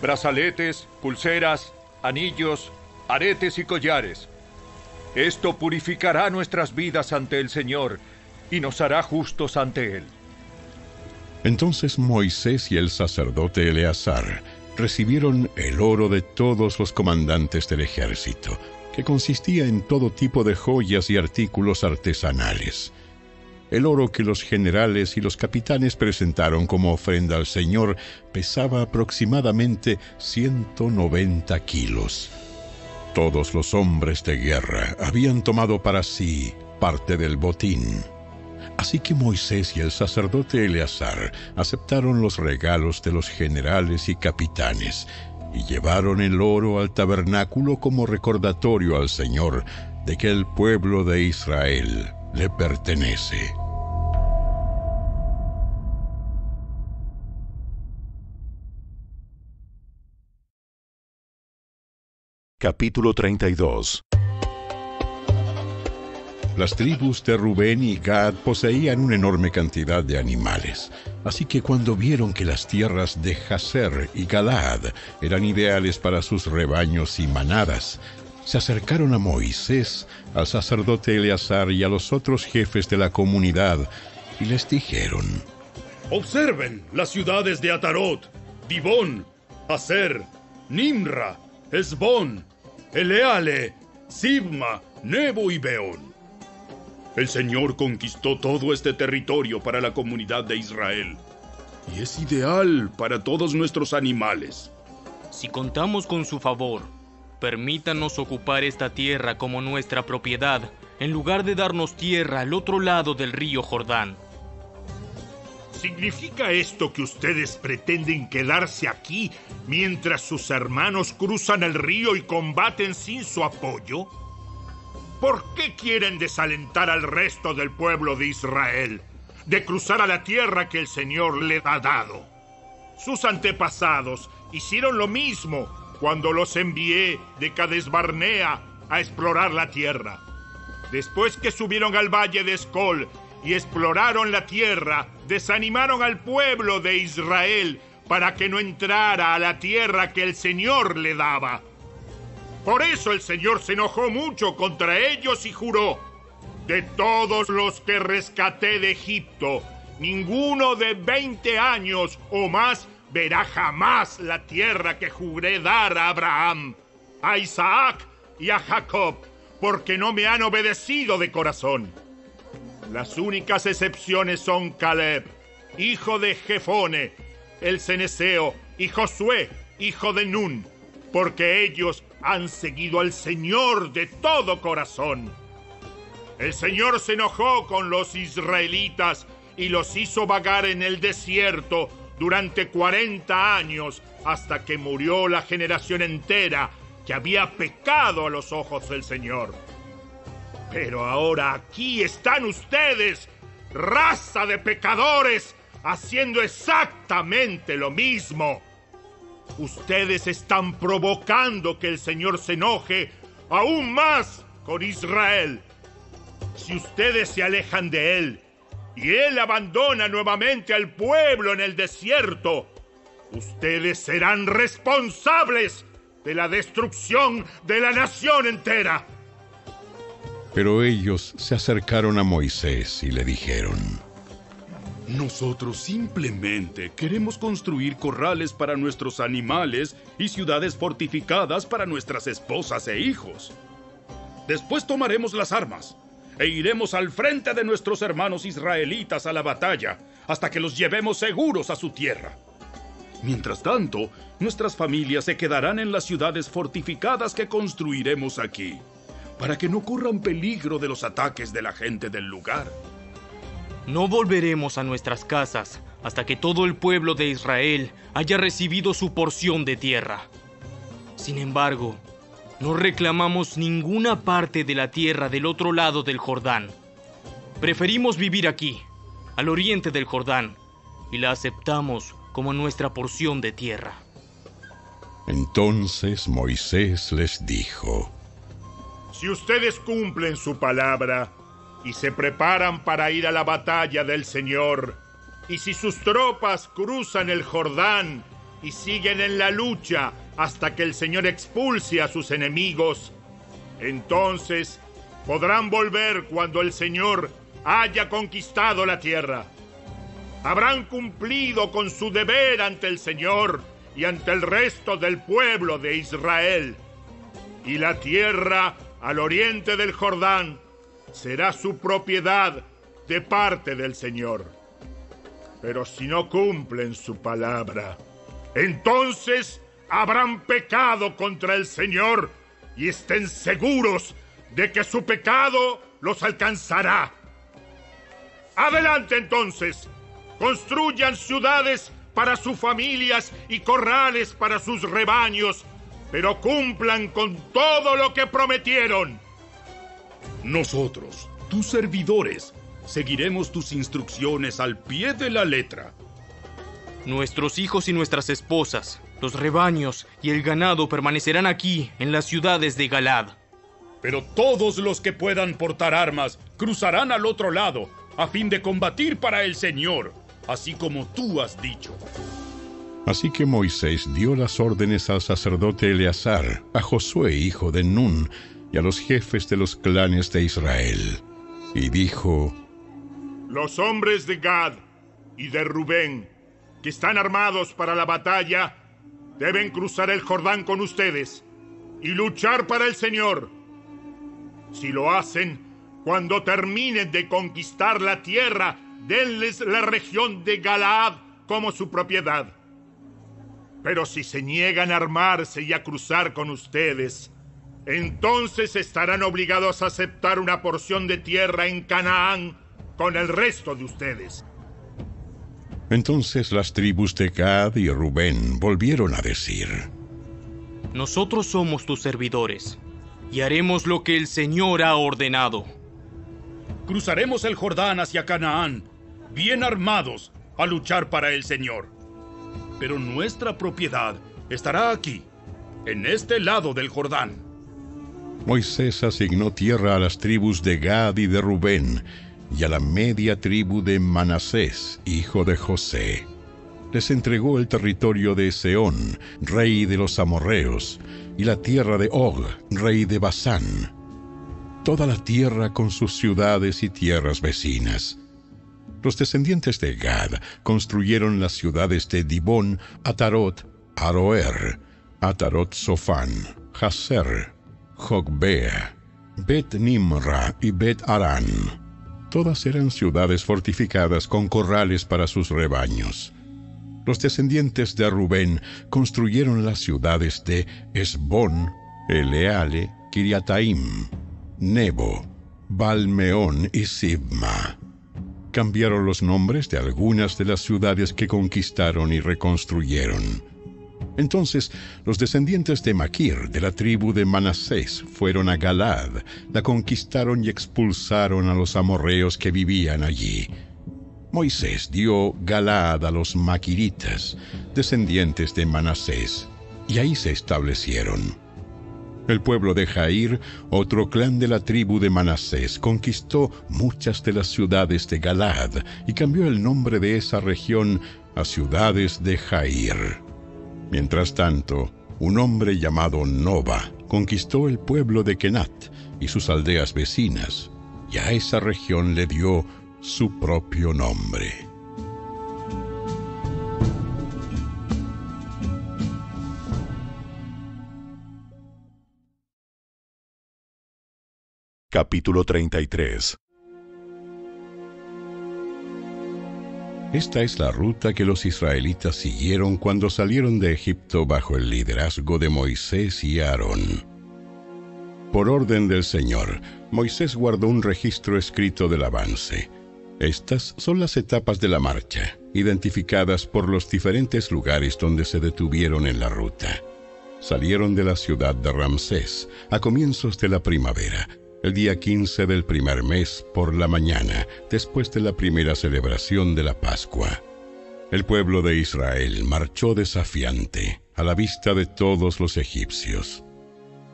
Brazaletes, pulseras, anillos, aretes y collares. Esto purificará nuestras vidas ante el Señor y nos hará justos ante Él. Entonces Moisés y el sacerdote Eleazar recibieron el oro de todos los comandantes del ejército, que consistía en todo tipo de joyas y artículos artesanales. El oro que los generales y los capitanes presentaron como ofrenda al Señor pesaba aproximadamente 190 kilos. Todos los hombres de guerra habían tomado para sí parte del botín. Así que Moisés y el sacerdote Eleazar aceptaron los regalos de los generales y capitanes y llevaron el oro al tabernáculo como recordatorio al Señor de que el pueblo de Israel le pertenece. Capítulo 32 Las tribus de Rubén y Gad poseían una enorme cantidad de animales, así que cuando vieron que las tierras de Jazer y Galaad eran ideales para sus rebaños y manadas, se acercaron a Moisés, al sacerdote Eleazar y a los otros jefes de la comunidad y les dijeron: Observen las ciudades de Atarot, Dibón, Hazer, Nimra, Esbón, Eleale, Sibma, Nebo y Beón. El Señor conquistó todo este territorio para la comunidad de Israel y es ideal para todos nuestros animales. Si contamos con su favor, permítanos ocupar esta tierra como nuestra propiedad, en lugar de darnos tierra al otro lado del río Jordán. ¿Significa esto que ustedes pretenden quedarse aquí mientras sus hermanos cruzan el río y combaten sin su apoyo? ¿Por qué quieren desalentar al resto del pueblo de Israel de cruzar a la tierra que el Señor le ha dado? Sus antepasados hicieron lo mismo cuando los envié de Cades Barnea a explorar la tierra. Después que subieron al valle de Escol y exploraron la tierra, desanimaron al pueblo de Israel para que no entrara a la tierra que el Señor le daba. Por eso el Señor se enojó mucho contra ellos y juró, de todos los que rescaté de Egipto, ninguno de 20 años o más verá jamás la tierra que juré dar a Abraham, a Isaac y a Jacob, porque no me han obedecido de corazón. Las únicas excepciones son Caleb, hijo de Jefone, el ceneseo, y Josué, hijo de Nun, porque ellos han seguido al Señor de todo corazón. El Señor se enojó con los israelitas y los hizo vagar en el desierto durante 40 años hasta que murió la generación entera que había pecado a los ojos del Señor. Pero ahora aquí están ustedes, raza de pecadores, haciendo exactamente lo mismo. Ustedes están provocando que el Señor se enoje aún más con Israel. Si ustedes se alejan de Él y Él abandona nuevamente al pueblo en el desierto, ustedes serán responsables de la destrucción de la nación entera. Pero ellos se acercaron a Moisés y le dijeron, nosotros simplemente queremos construir corrales para nuestros animales y ciudades fortificadas para nuestras esposas e hijos. Después tomaremos las armas e iremos al frente de nuestros hermanos israelitas a la batalla hasta que los llevemos seguros a su tierra. Mientras tanto, nuestras familias se quedarán en las ciudades fortificadas que construiremos aquí, para que no corran peligro de los ataques de la gente del lugar. No volveremos a nuestras casas hasta que todo el pueblo de Israel haya recibido su porción de tierra. Sin embargo, no reclamamos ninguna parte de la tierra del otro lado del Jordán. Preferimos vivir aquí, al oriente del Jordán, y la aceptamos como nuestra porción de tierra. Entonces Moisés les dijo, Si ustedes cumplen su palabra, y se preparan para ir a la batalla del Señor. Y si sus tropas cruzan el Jordán y siguen en la lucha hasta que el Señor expulse a sus enemigos, entonces podrán volver cuando el Señor haya conquistado la tierra. Habrán cumplido con su deber ante el Señor y ante el resto del pueblo de Israel. Y la tierra al oriente del Jordán será su propiedad de parte del Señor. Pero si no cumplen su palabra, entonces habrán pecado contra el Señor y estén seguros de que su pecado los alcanzará. Adelante entonces, construyan ciudades para sus familias y corrales para sus rebaños, pero cumplan con todo lo que prometieron. Nosotros, tus servidores, seguiremos tus instrucciones al pie de la letra. Nuestros hijos y nuestras esposas, los rebaños y el ganado permanecerán aquí, en las ciudades de Galad. Pero todos los que puedan portar armas cruzarán al otro lado, a fin de combatir para el Señor, así como tú has dicho. Así que Moisés dio las órdenes al sacerdote Eleazar, a Josué, hijo de Nun, y a los jefes de los clanes de Israel, y dijo, Los hombres de Gad y de Rubén, que están armados para la batalla, deben cruzar el Jordán con ustedes y luchar para el Señor. Si lo hacen, cuando terminen de conquistar la tierra, denles la región de Galaad como su propiedad. Pero si se niegan a armarse y a cruzar con ustedes, entonces estarán obligados a aceptar una porción de tierra en Canaán con el resto de ustedes. Entonces las tribus de Gad y Rubén volvieron a decir, Nosotros somos tus servidores, y haremos lo que el Señor ha ordenado. Cruzaremos el Jordán hacia Canaán, bien armados, a luchar para el Señor. Pero nuestra propiedad estará aquí, en este lado del Jordán. Moisés asignó tierra a las tribus de Gad y de Rubén, y a la media tribu de Manasés, hijo de José. les entregó el territorio de Seón, rey de los amorreos, y la tierra de Og, rey de Basán. Toda la tierra con sus ciudades y tierras vecinas. Los descendientes de Gad construyeron las ciudades de Dibón, Atarot, Aroer, Atarot Sofán, Haser, Jogbea, Bet Nimra y Bet Arán. Todas eran ciudades fortificadas con corrales para sus rebaños. Los descendientes de Rubén construyeron las ciudades de Esbón, Eleale, Kiriataim, Nebo, Balmeón y Sibma. Cambiaron los nombres de algunas de las ciudades que conquistaron y reconstruyeron. Entonces los descendientes de Maquir, de la tribu de Manasés, fueron a Galad, la conquistaron y expulsaron a los amorreos que vivían allí. Moisés dio Galad a los maquiritas, descendientes de Manasés, y ahí se establecieron. El pueblo de Jair, otro clan de la tribu de Manasés, conquistó muchas de las ciudades de Galad y cambió el nombre de esa región a ciudades de Jair. Mientras tanto, un hombre llamado Nova conquistó el pueblo de Kenat y sus aldeas vecinas, y a esa región le dio su propio nombre. Capítulo 33 Esta es la ruta que los israelitas siguieron cuando salieron de Egipto bajo el liderazgo de Moisés y Aarón. Por orden del Señor, Moisés guardó un registro escrito del avance. Estas son las etapas de la marcha, identificadas por los diferentes lugares donde se detuvieron en la ruta. Salieron de la ciudad de Ramsés a comienzos de la primavera, el día 15 del primer mes por la mañana, después de la primera celebración de la Pascua. El pueblo de Israel marchó desafiante a la vista de todos los egipcios.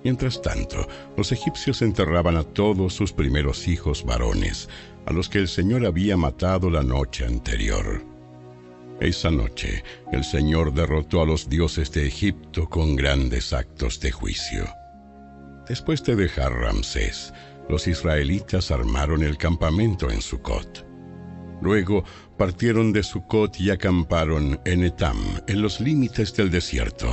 Mientras tanto, los egipcios enterraban a todos sus primeros hijos varones, a los que el Señor había matado la noche anterior. Esa noche, el Señor derrotó a los dioses de Egipto con grandes actos de juicio. Después de dejar Ramsés, los israelitas armaron el campamento en Sucot. Luego partieron de Sucot y acamparon en Etam, en los límites del desierto.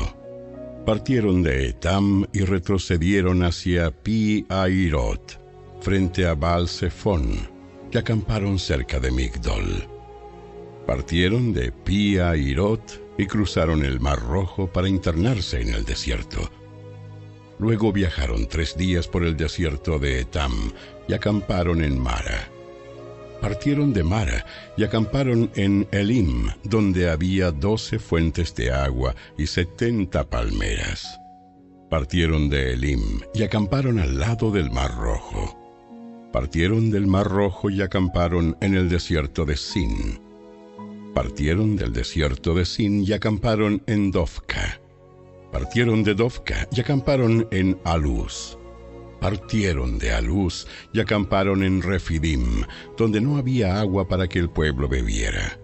Partieron de Etam y retrocedieron hacia Pi Airot, frente a Baal Zephon, y acamparon cerca de Migdol. Partieron de Pi Airot y cruzaron el Mar Rojo para internarse en el desierto Luego viajaron tres días por el desierto de Etam y acamparon en Mara. Partieron de Mara y acamparon en Elim, donde había doce fuentes de agua y setenta palmeras. Partieron de Elim y acamparon al lado del Mar Rojo. Partieron del Mar Rojo y acamparon en el desierto de Sin. Partieron del desierto de Sin y acamparon en Dofka partieron de Dovka y acamparon en Aluz. Partieron de Aluz y acamparon en Refidim, donde no había agua para que el pueblo bebiera.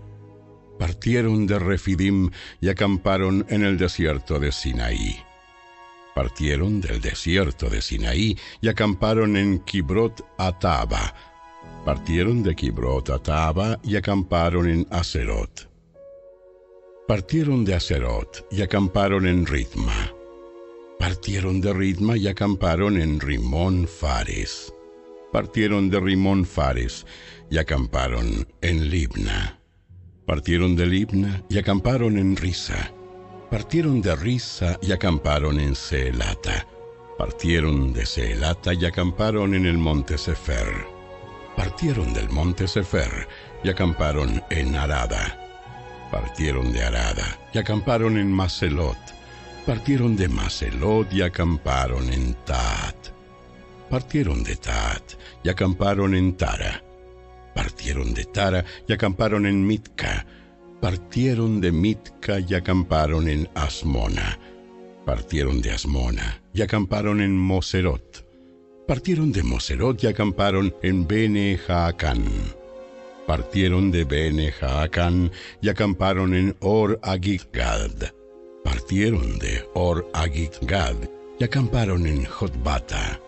Partieron de Refidim y acamparon en el desierto de Sinaí. Partieron del desierto de Sinaí y acamparon en Kibrot Ataba. Partieron de Kibrot Ataba y acamparon en Aserot Partieron de Acerot y acamparon en Ritma. Partieron de Ritma y acamparon en Rimón Fares. Partieron de Rimón Fares y acamparon en Libna. Partieron de Libna y acamparon en Risa. Partieron de Risa y acamparon en Seelata. Partieron de Seelata y acamparon en el monte Sefer. Partieron del monte Sefer y acamparon en Arada partieron de Arada y acamparon en Macelot. Partieron de Macelot y acamparon en Tat. Partieron de Tat y acamparon en Tara. Partieron de Tara y acamparon en Mitka. Partieron de Mitka y acamparon en Asmona. Partieron de Asmona y acamparon en Moserot. Partieron de Moserot y acamparon en Bene Jaacán Partieron de Bene Jaacán y acamparon en Or Agigad. Partieron de Or Agigad y acamparon en Jotbata.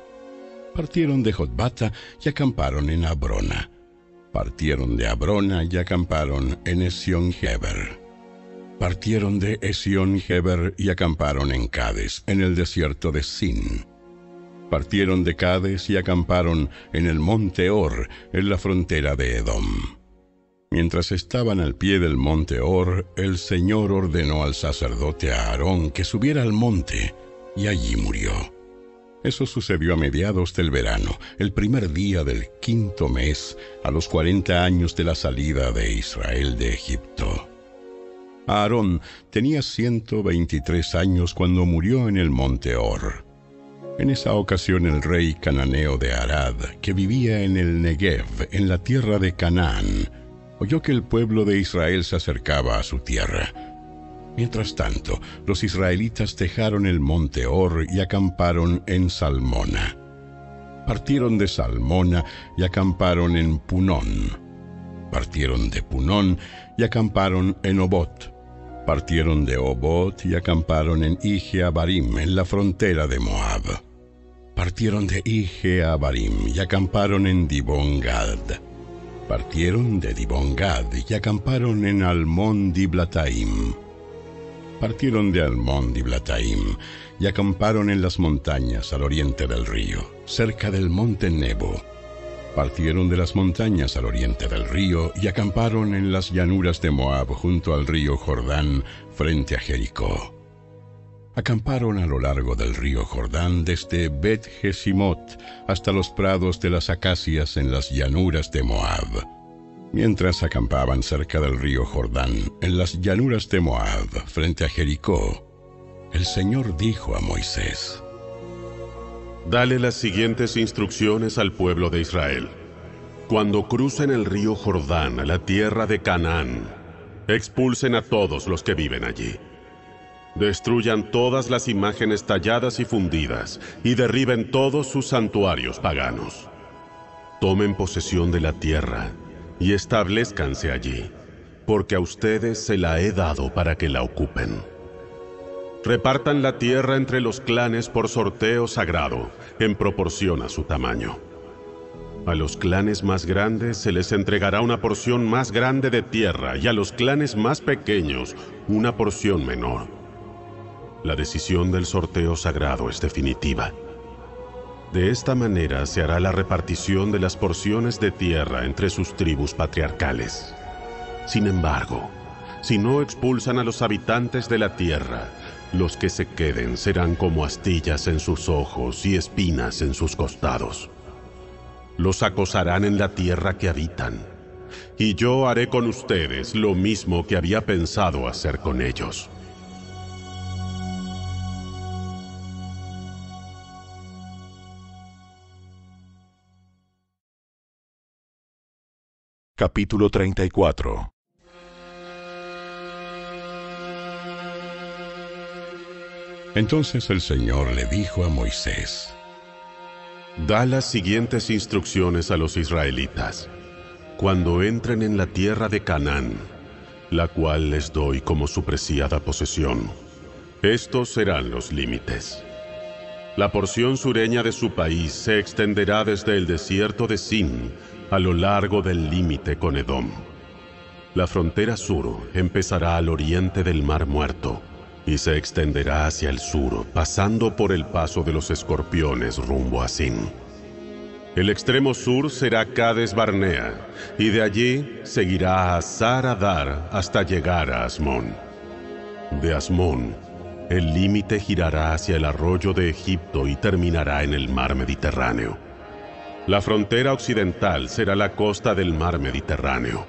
Partieron de Jotbata y acamparon en Abrona. Partieron de Abrona y acamparon en Esión-Geber. Partieron de Esión-Geber y acamparon en Cades, en el desierto de Sin. Partieron de Cades y acamparon en el monte Or, en la frontera de Edom. Mientras estaban al pie del monte Or, el Señor ordenó al sacerdote Aarón que subiera al monte, y allí murió. Eso sucedió a mediados del verano, el primer día del quinto mes, a los cuarenta años de la salida de Israel de Egipto. Aarón tenía 123 años cuando murió en el monte Or. En esa ocasión el rey cananeo de Arad, que vivía en el Negev, en la tierra de Canaán, oyó que el pueblo de Israel se acercaba a su tierra Mientras tanto, los israelitas dejaron el monte Or y acamparon en Salmona. Partieron de Salmona y acamparon en Punón. Partieron de Punón y acamparon en Obot. Partieron de Obot y acamparon en Ige-Abarim, en la frontera de Moab. Partieron de Ige-Abarim y acamparon en Dibongad. Partieron de Dibongad y acamparon en Almón Diblataim partieron de Almón y Blataim y acamparon en las montañas al oriente del río, cerca del monte Nebo. Partieron de las montañas al oriente del río y acamparon en las llanuras de Moab junto al río Jordán frente a Jericó. Acamparon a lo largo del río Jordán desde Bet Gesimot hasta los prados de las acacias en las llanuras de Moab Mientras acampaban cerca del río Jordán, en las llanuras de Moab, frente a Jericó, el Señor dijo a Moisés, Dale las siguientes instrucciones al pueblo de Israel. Cuando crucen el río Jordán a la tierra de Canaán, expulsen a todos los que viven allí. Destruyan todas las imágenes talladas y fundidas y derriben todos sus santuarios paganos. Tomen posesión de la tierra y establezcanse allí, porque a ustedes se la he dado para que la ocupen. Repartan la tierra entre los clanes por sorteo sagrado, en proporción a su tamaño. A los clanes más grandes se les entregará una porción más grande de tierra y a los clanes más pequeños una porción menor. La decisión del sorteo sagrado es definitiva. De esta manera se hará la repartición de las porciones de tierra entre sus tribus patriarcales. Sin embargo, si no expulsan a los habitantes de la tierra, los que se queden serán como astillas en sus ojos y espinas en sus costados. Los acosarán en la tierra que habitan, y yo haré con ustedes lo mismo que había pensado hacer con ellos. Capítulo 34 Entonces el Señor le dijo a Moisés, Da las siguientes instrucciones a los israelitas. Cuando entren en la tierra de Canaán, la cual les doy como su preciada posesión, estos serán los límites. La porción sureña de su país se extenderá desde el desierto de Sin a lo largo del límite con Edom. La frontera sur empezará al oriente del Mar Muerto y se extenderá hacia el sur, pasando por el paso de los escorpiones rumbo a Sin. El extremo sur será Cades Barnea, y de allí seguirá a Saradar hasta llegar a Asmón. De Asmón, el límite girará hacia el arroyo de Egipto y terminará en el mar Mediterráneo. La frontera occidental será la costa del mar Mediterráneo.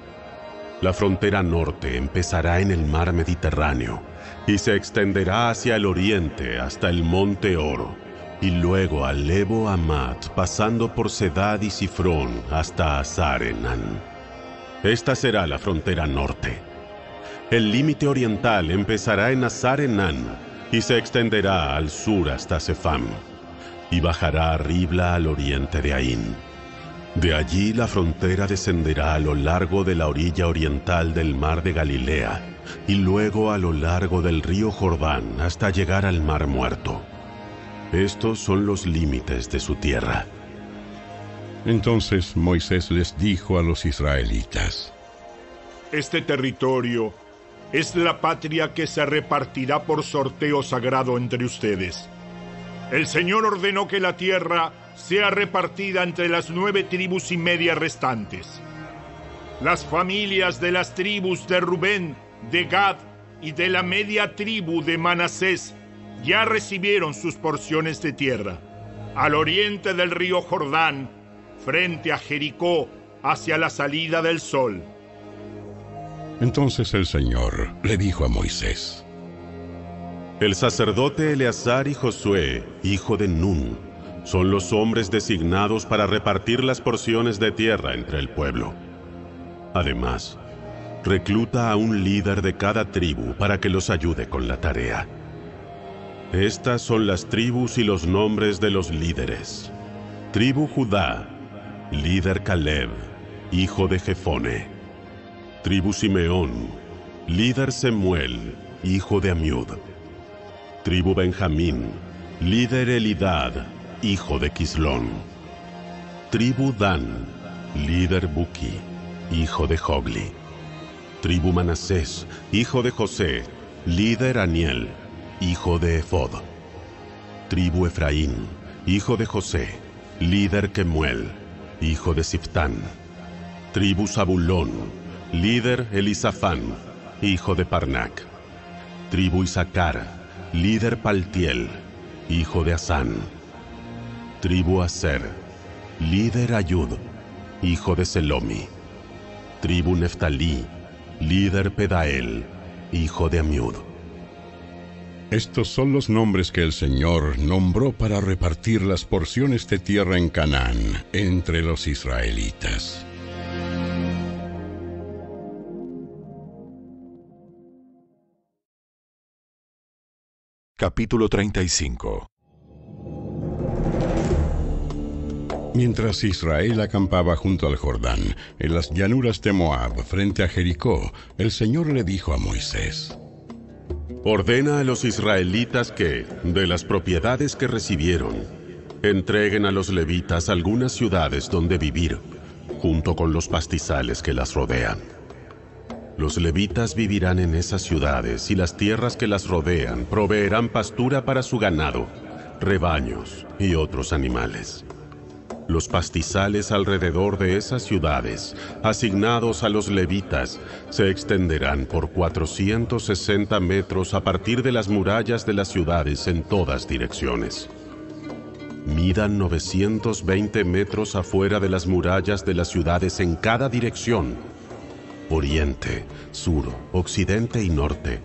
La frontera norte empezará en el mar Mediterráneo y se extenderá hacia el oriente hasta el monte Oro y luego al Lebo Amat pasando por Sedad y Sifrón hasta Azarenan. Esta será la frontera norte. El límite oriental empezará en Azarenan y se extenderá al sur hasta Sefam y bajará a Ribla al oriente de Ain. De allí la frontera descenderá a lo largo de la orilla oriental del mar de Galilea y luego a lo largo del río Jordán hasta llegar al mar muerto. Estos son los límites de su tierra. Entonces Moisés les dijo a los israelitas, Este territorio es la patria que se repartirá por sorteo sagrado entre ustedes. El Señor ordenó que la tierra sea repartida entre las nueve tribus y media restantes. Las familias de las tribus de Rubén, de Gad y de la media tribu de Manasés ya recibieron sus porciones de tierra. Al oriente del río Jordán, frente a Jericó, hacia la salida del sol. Entonces el Señor le dijo a Moisés, El sacerdote Eleazar y Josué, hijo de Nun, son los hombres designados para repartir las porciones de tierra entre el pueblo. Además, recluta a un líder de cada tribu para que los ayude con la tarea. Estas son las tribus y los nombres de los líderes. Tribu Judá, líder Caleb, hijo de Jefone. Tribu Simeón, líder Semuel, hijo de Amiud. Tribu Benjamín, líder Elidad, hijo de Quislón. Tribu Dan, líder Buki, hijo de Jogli. Tribu Manasés, hijo de José, líder Aniel, hijo de Efod. Tribu Efraín, hijo de José, líder Kemuel, hijo de Siftán. Tribu Zabulón, líder Elisafán, hijo de Parnac. Tribu Isaacar, líder Paltiel, hijo de Asán. Tribu Aser, líder Ayud, hijo de Selomi. Tribu Neftalí, líder Pedael, hijo de Amiud. Estos son los nombres que el Señor nombró para repartir las porciones de tierra en Canaán entre los israelitas. Capítulo 35 Mientras Israel acampaba junto al Jordán, en las llanuras de Moab, frente a Jericó, el Señor le dijo a Moisés, Ordena a los israelitas que, de las propiedades que recibieron, entreguen a los levitas algunas ciudades donde vivir, junto con los pastizales que las rodean. Los levitas vivirán en esas ciudades y las tierras que las rodean proveerán pastura para su ganado, rebaños y otros animales. Los pastizales alrededor de esas ciudades, asignados a los levitas, se extenderán por 460 metros a partir de las murallas de las ciudades en todas direcciones. Midan 920 metros afuera de las murallas de las ciudades en cada dirección, oriente, sur, occidente y norte,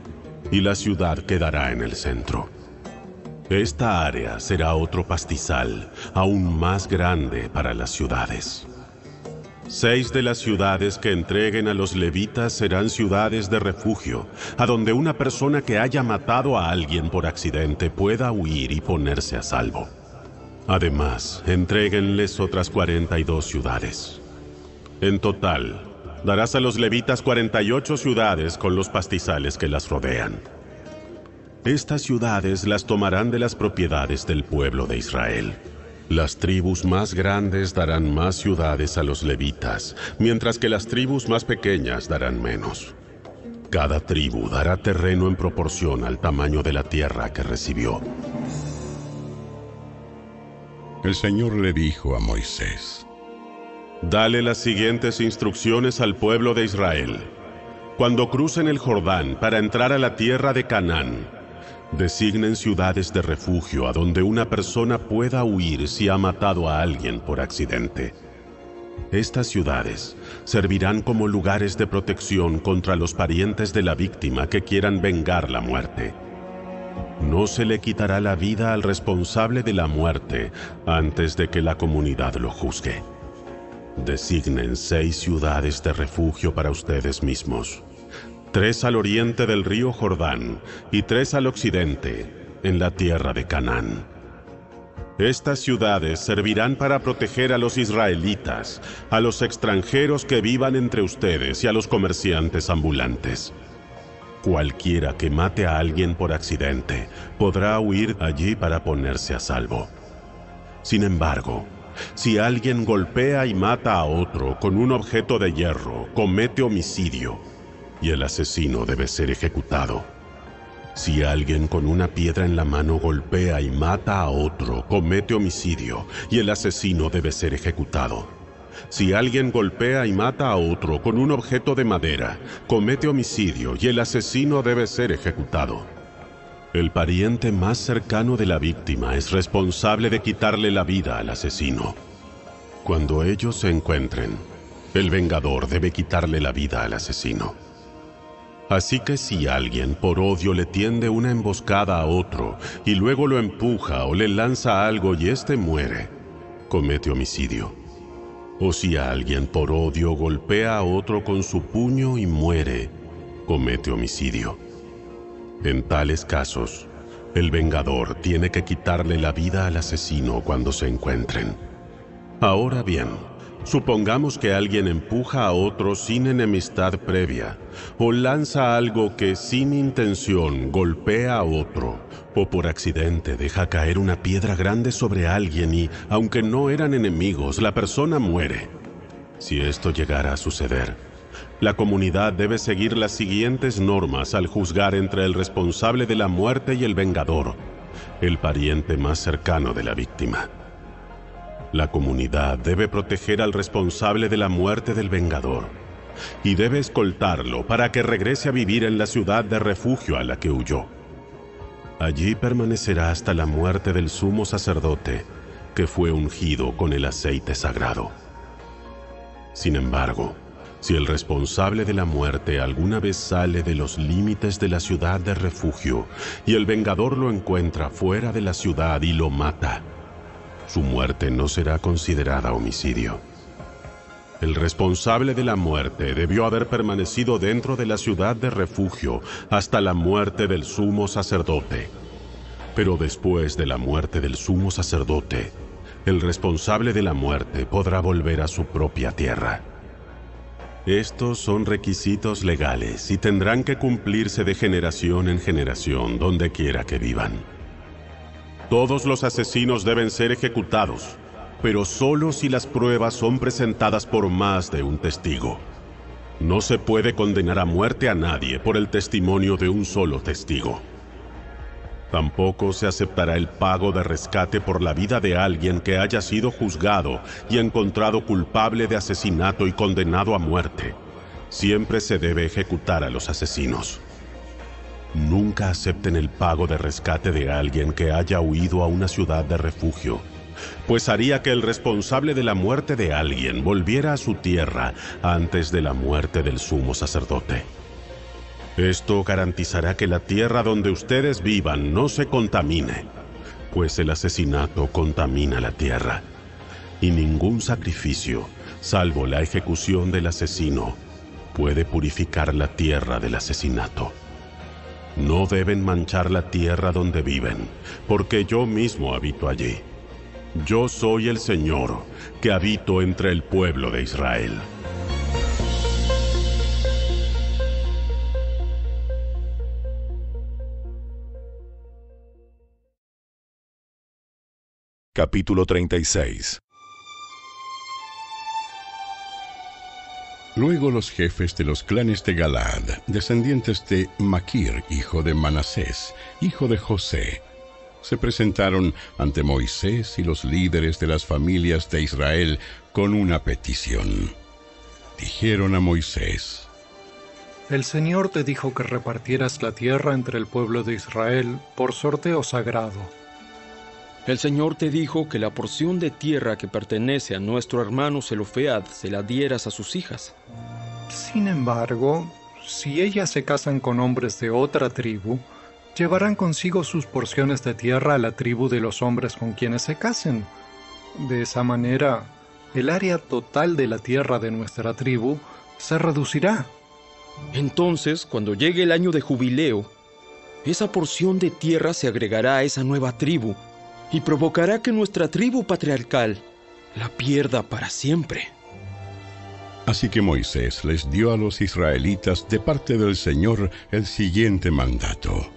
y la ciudad quedará en el centro. Esta área será otro pastizal, aún más grande para las ciudades. Seis de las ciudades que entreguen a los levitas serán ciudades de refugio, a donde una persona que haya matado a alguien por accidente pueda huir y ponerse a salvo. Además, entréguenles otras 42 ciudades. En total, darás a los levitas 48 ciudades con los pastizales que las rodean. Estas ciudades las tomarán de las propiedades del pueblo de Israel. Las tribus más grandes darán más ciudades a los levitas, mientras que las tribus más pequeñas darán menos. Cada tribu dará terreno en proporción al tamaño de la tierra que recibió. El Señor le dijo a Moisés, Dale las siguientes instrucciones al pueblo de Israel. Cuando crucen el Jordán para entrar a la tierra de Canaán, designen ciudades de refugio a donde una persona pueda huir si ha matado a alguien por accidente. Estas ciudades servirán como lugares de protección contra los parientes de la víctima que quieran vengar la muerte. No se le quitará la vida al responsable de la muerte antes de que la comunidad lo juzgue. Designen seis ciudades de refugio para ustedes mismos. Tres al oriente del río Jordán y tres al occidente, en la tierra de Canaán. Estas ciudades servirán para proteger a los israelitas, a los extranjeros que vivan entre ustedes y a los comerciantes ambulantes. Cualquiera que mate a alguien por accidente podrá huir allí para ponerse a salvo. Sin embargo, si alguien golpea y mata a otro con un objeto de hierro, comete homicidio y el asesino debe ser ejecutado. Si alguien con una piedra en la mano golpea y mata a otro, comete homicidio y el asesino debe ser ejecutado. Si alguien golpea y mata a otro con un objeto de madera, comete homicidio y el asesino debe ser ejecutado. El pariente más cercano de la víctima es responsable de quitarle la vida al asesino. Cuando ellos se encuentren, el vengador debe quitarle la vida al asesino. Así que si alguien por odio le tiende una emboscada a otro y luego lo empuja o le lanza algo y éste muere, comete homicidio. O si alguien por odio golpea a otro con su puño y muere, comete homicidio. En tales casos, el vengador tiene que quitarle la vida al asesino cuando se encuentren. Ahora bien, supongamos que alguien empuja a otro sin enemistad previa, o lanza algo que sin intención golpea a otro, o por accidente deja caer una piedra grande sobre alguien y, aunque no eran enemigos, la persona muere. Si esto llegara a suceder, la comunidad debe seguir las siguientes normas al juzgar entre el responsable de la muerte y el vengador, el pariente más cercano de la víctima. La comunidad debe proteger al responsable de la muerte del vengador y debe escoltarlo para que regrese a vivir en la ciudad de refugio a la que huyó. Allí permanecerá hasta la muerte del sumo sacerdote que fue ungido con el aceite sagrado. Sin embargo, si el responsable de la muerte alguna vez sale de los límites de la ciudad de refugio y el vengador lo encuentra fuera de la ciudad y lo mata, su muerte no será considerada homicidio. El responsable de la muerte debió haber permanecido dentro de la ciudad de refugio hasta la muerte del sumo sacerdote. Pero después de la muerte del sumo sacerdote, el responsable de la muerte podrá volver a su propia tierra. Estos son requisitos legales y tendrán que cumplirse de generación en generación donde quiera que vivan. Todos los asesinos deben ser ejecutados, pero solo si las pruebas son presentadas por más de un testigo. No se puede condenar a muerte a nadie por el testimonio de un solo testigo. Tampoco se aceptará el pago de rescate por la vida de alguien que haya sido juzgado y encontrado culpable de asesinato y condenado a muerte. Siempre se debe ejecutar a los asesinos. Nunca acepten el pago de rescate de alguien que haya huido a una ciudad de refugio, pues haría que el responsable de la muerte de alguien volviera a su tierra antes de la muerte del sumo sacerdote. Esto garantizará que la tierra donde ustedes vivan no se contamine, pues el asesinato contamina la tierra. Y ningún sacrificio, salvo la ejecución del asesino, puede purificar la tierra del asesinato. No deben manchar la tierra donde viven, porque yo mismo habito allí. Yo soy el Señor, que habito entre el pueblo de Israel. Capítulo 36 Luego los jefes de los clanes de Galad, descendientes de Maquir, hijo de Manasés, hijo de José, se presentaron ante Moisés y los líderes de las familias de Israel con una petición. Dijeron a Moisés, El Señor te dijo que repartieras la tierra entre el pueblo de Israel por sorteo sagrado. El Señor te dijo que la porción de tierra que pertenece a nuestro hermano Zelofead se la dieras a sus hijas. Sin embargo, si ellas se casan con hombres de otra tribu, llevarán consigo sus porciones de tierra a la tribu de los hombres con quienes se casen. De esa manera, el área total de la tierra de nuestra tribu se reducirá. Entonces, cuando llegue el año de jubileo, esa porción de tierra se agregará a esa nueva tribu y provocará que nuestra tribu patriarcal la pierda para siempre. Así que Moisés les dio a los israelitas de parte del Señor el siguiente mandato.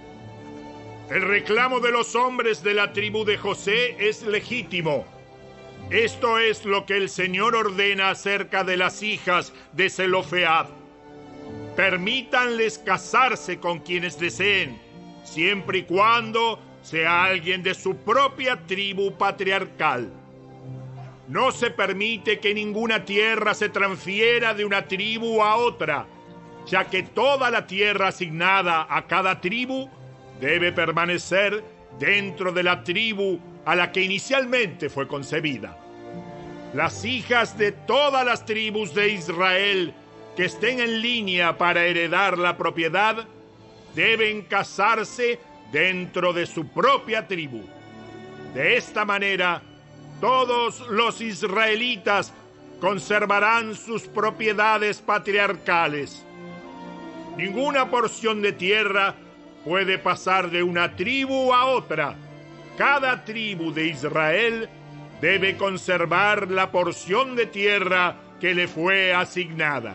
El reclamo de los hombres de la tribu de José es legítimo. Esto es lo que el Señor ordena acerca de las hijas de Zelofead. Permítanles casarse con quienes deseen, siempre y cuando sea alguien de su propia tribu patriarcal. No se permite que ninguna tierra se transfiera de una tribu a otra, ya que toda la tierra asignada a cada tribu debe permanecer dentro de la tribu a la que inicialmente fue concebida. Las hijas de todas las tribus de Israel que estén en línea para heredar la propiedad deben casarse dentro de su propia tribu. De esta manera, todos los israelitas conservarán sus propiedades patriarcales. Ninguna porción de tierra puede pasar de una tribu a otra. Cada tribu de Israel debe conservar la porción de tierra que le fue asignada.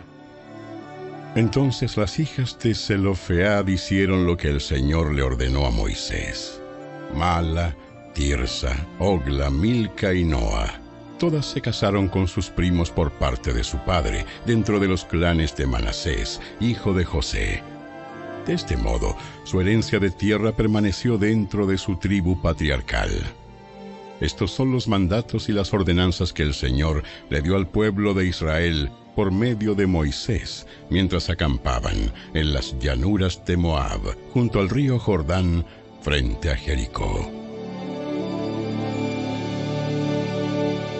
Entonces las hijas de Zelofead hicieron lo que el Señor le ordenó a Moisés. Mala, Tirsa, Ogla, Milca y Noa. Todas se casaron con sus primos por parte de su padre, dentro de los clanes de Manasés, hijo de José. De este modo, su herencia de tierra permaneció dentro de su tribu patriarcal. Estos son los mandatos y las ordenanzas que el Señor le dio al pueblo de Israel por medio de Moisés mientras acampaban en las llanuras de Moab, junto al río Jordán, frente a Jericó.